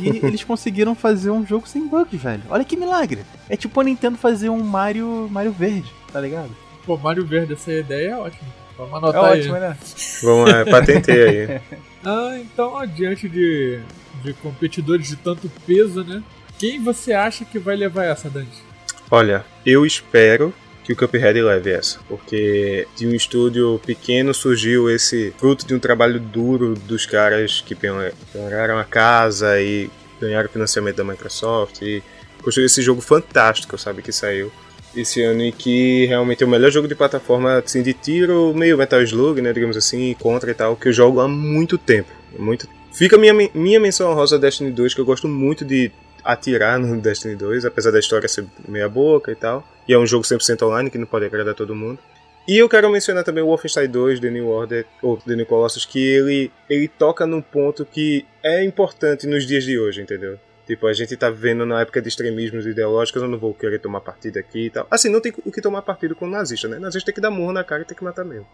e eles conseguiram fazer um jogo sem bugs, velho. Olha que milagre. É tipo a Nintendo fazer um Mario, Mario Verde, tá ligado? Pô, Mario Verde, essa ideia é ótima. Vamos É anotar aí. ótimo, né? Vamos lá, patentei aí. Ah, então, diante de, de competidores de tanto peso, né? Quem você acha que vai levar essa, Dante? Olha, eu espero que o Cuphead leve essa, porque de um estúdio pequeno surgiu esse fruto de um trabalho duro dos caras que pegaram a casa e ganharam financiamento da Microsoft e construíram esse jogo fantástico, sabe, que saiu esse ano e que realmente é o melhor jogo de plataforma assim, de tiro, meio Metal Slug, né, digamos assim, contra e tal, que eu jogo há muito tempo, muito. Fica minha minha menção honrosa Destiny 2, que eu gosto muito de atirar no Destiny 2, apesar da história ser meia boca e tal. E é um jogo 100% online que não pode agradar todo mundo. E eu quero mencionar também o Wolfenstein 2, The New Order, ou The New Colossus, que ele, ele toca num ponto que é importante nos dias de hoje, entendeu? Tipo, a gente tá vivendo na época de extremismos ideológicos, eu não vou querer tomar partido aqui e tal. Assim, não tem o que tomar partido com o nazista, né? Nazista tem que dar murro na cara e tem que matar mesmo.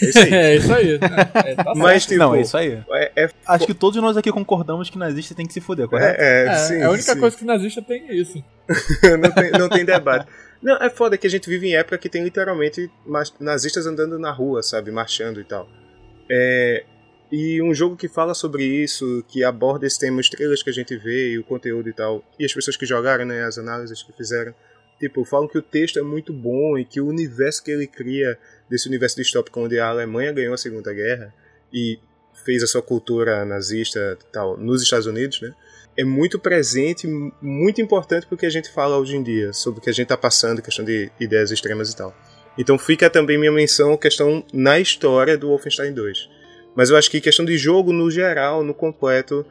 É isso aí. é isso aí. É, tá Mas, certo. tipo, Não, é isso aí. É, é Acho que todos nós aqui concordamos que nazista tem que se fuder, correto? É, é, É, sim, a única sim. coisa que nazista tem é isso. não, tem, não tem debate. Não, é foda que a gente vive em época que tem literalmente nazistas andando na rua, sabe? Marchando e tal. É, e um jogo que fala sobre isso, que aborda esse tema, estrelas que a gente vê e o conteúdo e tal, e as pessoas que jogaram, né, as análises que fizeram, tipo, falam que o texto é muito bom e que o universo que ele cria, desse universo distópico onde a Alemanha ganhou a Segunda Guerra e fez a sua cultura nazista tal nos Estados Unidos, né? é muito presente, muito importante porque a gente fala hoje em dia, sobre o que a gente está passando, questão de ideias extremas e tal. Então fica também minha menção questão na história do Wolfenstein 2. Mas eu acho que questão de jogo no geral, no completo,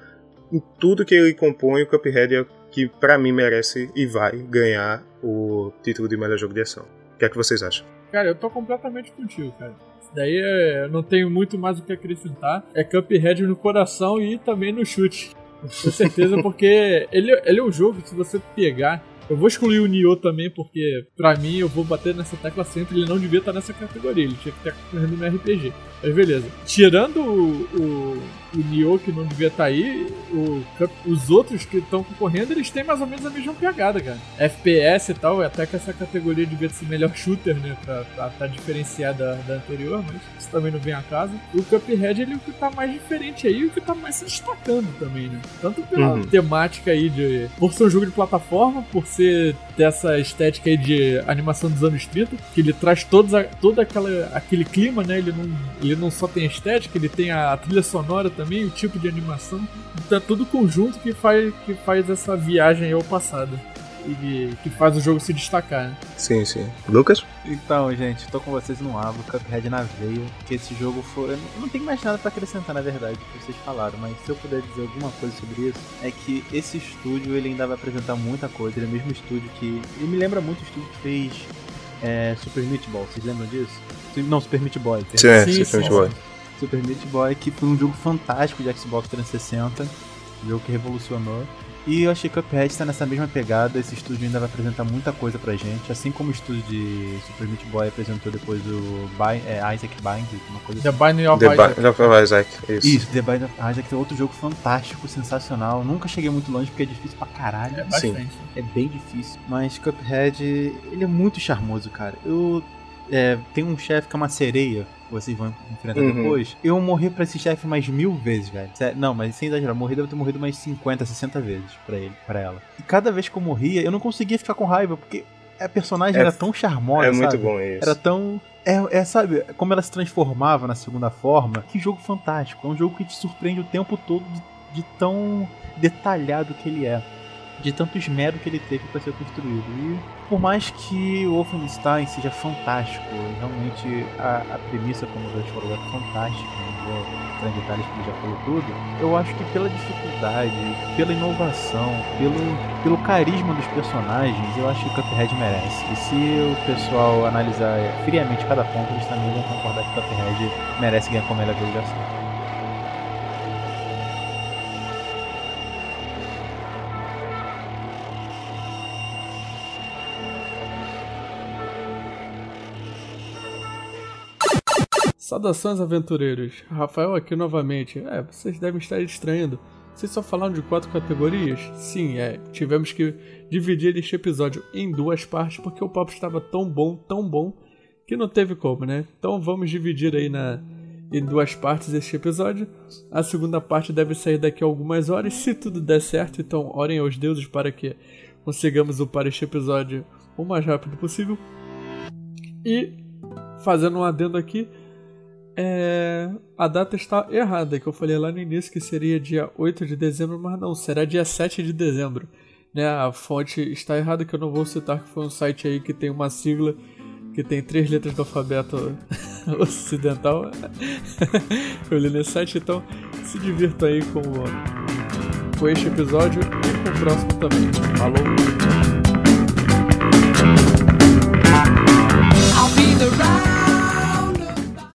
em tudo que ele compõe, o Cuphead é que pra mim merece e vai ganhar o título de melhor jogo de ação. O que é que vocês acham? Cara, eu tô completamente contigo, cara. Daí é, eu não tenho muito mais o que acrescentar. É Cuphead no coração e também no chute. Com certeza, porque ele, ele é um jogo que se você pegar. Eu vou excluir o Nioh também, porque pra mim eu vou bater nessa tecla sempre. Ele não devia estar nessa categoria, ele tinha que estar correndo no RPG. Mas beleza. Tirando o, o, o Nioh, que não devia estar aí, o, os outros que estão concorrendo, eles têm mais ou menos a mesma pegada, cara. FPS e tal, até que essa categoria devia ser melhor shooter, né? Pra estar tá, diferenciada da, da anterior, mas isso também não vem a casa. O Cuphead ele é o que tá mais diferente aí o que tá mais se destacando também, né? Tanto pela Uhum. temática aí de. Por ser um jogo de plataforma, por ser dessa estética aí de animação dos anos 30, que ele traz todos a, todo aquela, aquele clima, né? Ele não, ele não só tem a estética, ele tem a trilha sonora também, o tipo de animação. Então é tudo conjunto que faz, que faz essa viagem ao passado. E que faz o jogo se destacar, né? Sim, sim. Lucas? Então, gente, tô com vocês no abo, Cuphead na veia, que esse jogo foi. Eu não tenho mais nada pra acrescentar, na verdade, do que vocês falaram, mas se eu puder dizer alguma coisa sobre isso, é que esse estúdio ele ainda vai apresentar muita coisa. Ele é o mesmo estúdio que. Ele me lembra muito o estúdio que fez é, Super Meat Boy, vocês lembram disso? Não, Super Meat Boy. Sim, é, Sim, Super sim, Meat Boy. Super Meat Boy, que foi um jogo fantástico de Xbox 360, um jogo que revolucionou. E eu achei que Cuphead está nessa mesma pegada, esse estúdio ainda vai apresentar muita coisa pra gente, assim como o estúdio de Super Meat Boy apresentou depois o Bi é, Isaac Bind, uma coisa The assim. Binding of The Isaac. Binding of Isaac. Isso. Isso, The Bind of Isaac é outro jogo fantástico, sensacional. Nunca cheguei muito longe porque é difícil pra caralho. É bastante. É bem difícil. Mas Cuphead, ele é muito charmoso, cara. Eu. É, tem um chefe que é uma sereia, vocês vão enfrentar Uhum. depois. Eu morri pra esse chefe mais mil vezes, velho. Sério, Não, mas sem exagerar, morri, devo ter morrido mais 50, 60 vezes pra ele, para ela. E cada vez que eu morria, eu não conseguia ficar com raiva, porque a personagem É- era tão charmosa. É muito sabe? bom isso. Era tão. É, é, sabe, como ela se transformava na segunda forma. Que jogo fantástico. É um jogo que te surpreende o tempo todo de, de tão detalhado que ele é. De tanto esmero que ele teve para ser construído. E por mais que o Wolfenstein seja fantástico, realmente a, a premissa, como Deus falou, é fantástica, não vou entrar em detalhes porque ele já falou tudo, eu acho que pela dificuldade, pela inovação, pelo, pelo carisma dos personagens, eu acho que o Cuphead merece. E se o pessoal analisar friamente cada ponto, eles também vão concordar que o Cuphead merece ganhar como melhor jogo. Saudações, aventureiros. Rafael aqui novamente. É, vocês devem estar estranhando. Vocês só falaram de quatro categorias? Sim, é. Tivemos que dividir este episódio em duas partes porque o papo estava tão bom, tão bom, que não teve como, né? Então vamos dividir aí na, em duas partes este episódio. A segunda parte deve sair daqui a algumas horas, se tudo der certo. Então orem aos deuses para que consigamos upar este episódio o mais rápido possível. E fazendo um adendo aqui, é, a data está errada, que eu falei lá no início que seria dia 8 de dezembro, mas não, será dia 7 de dezembro. Né? A fonte está errada, que eu não vou citar, que foi um site aí que tem uma sigla que tem três letras do alfabeto ocidental. eu li nesse site, então se divirta aí com, com este episódio e com o próximo também. Falou!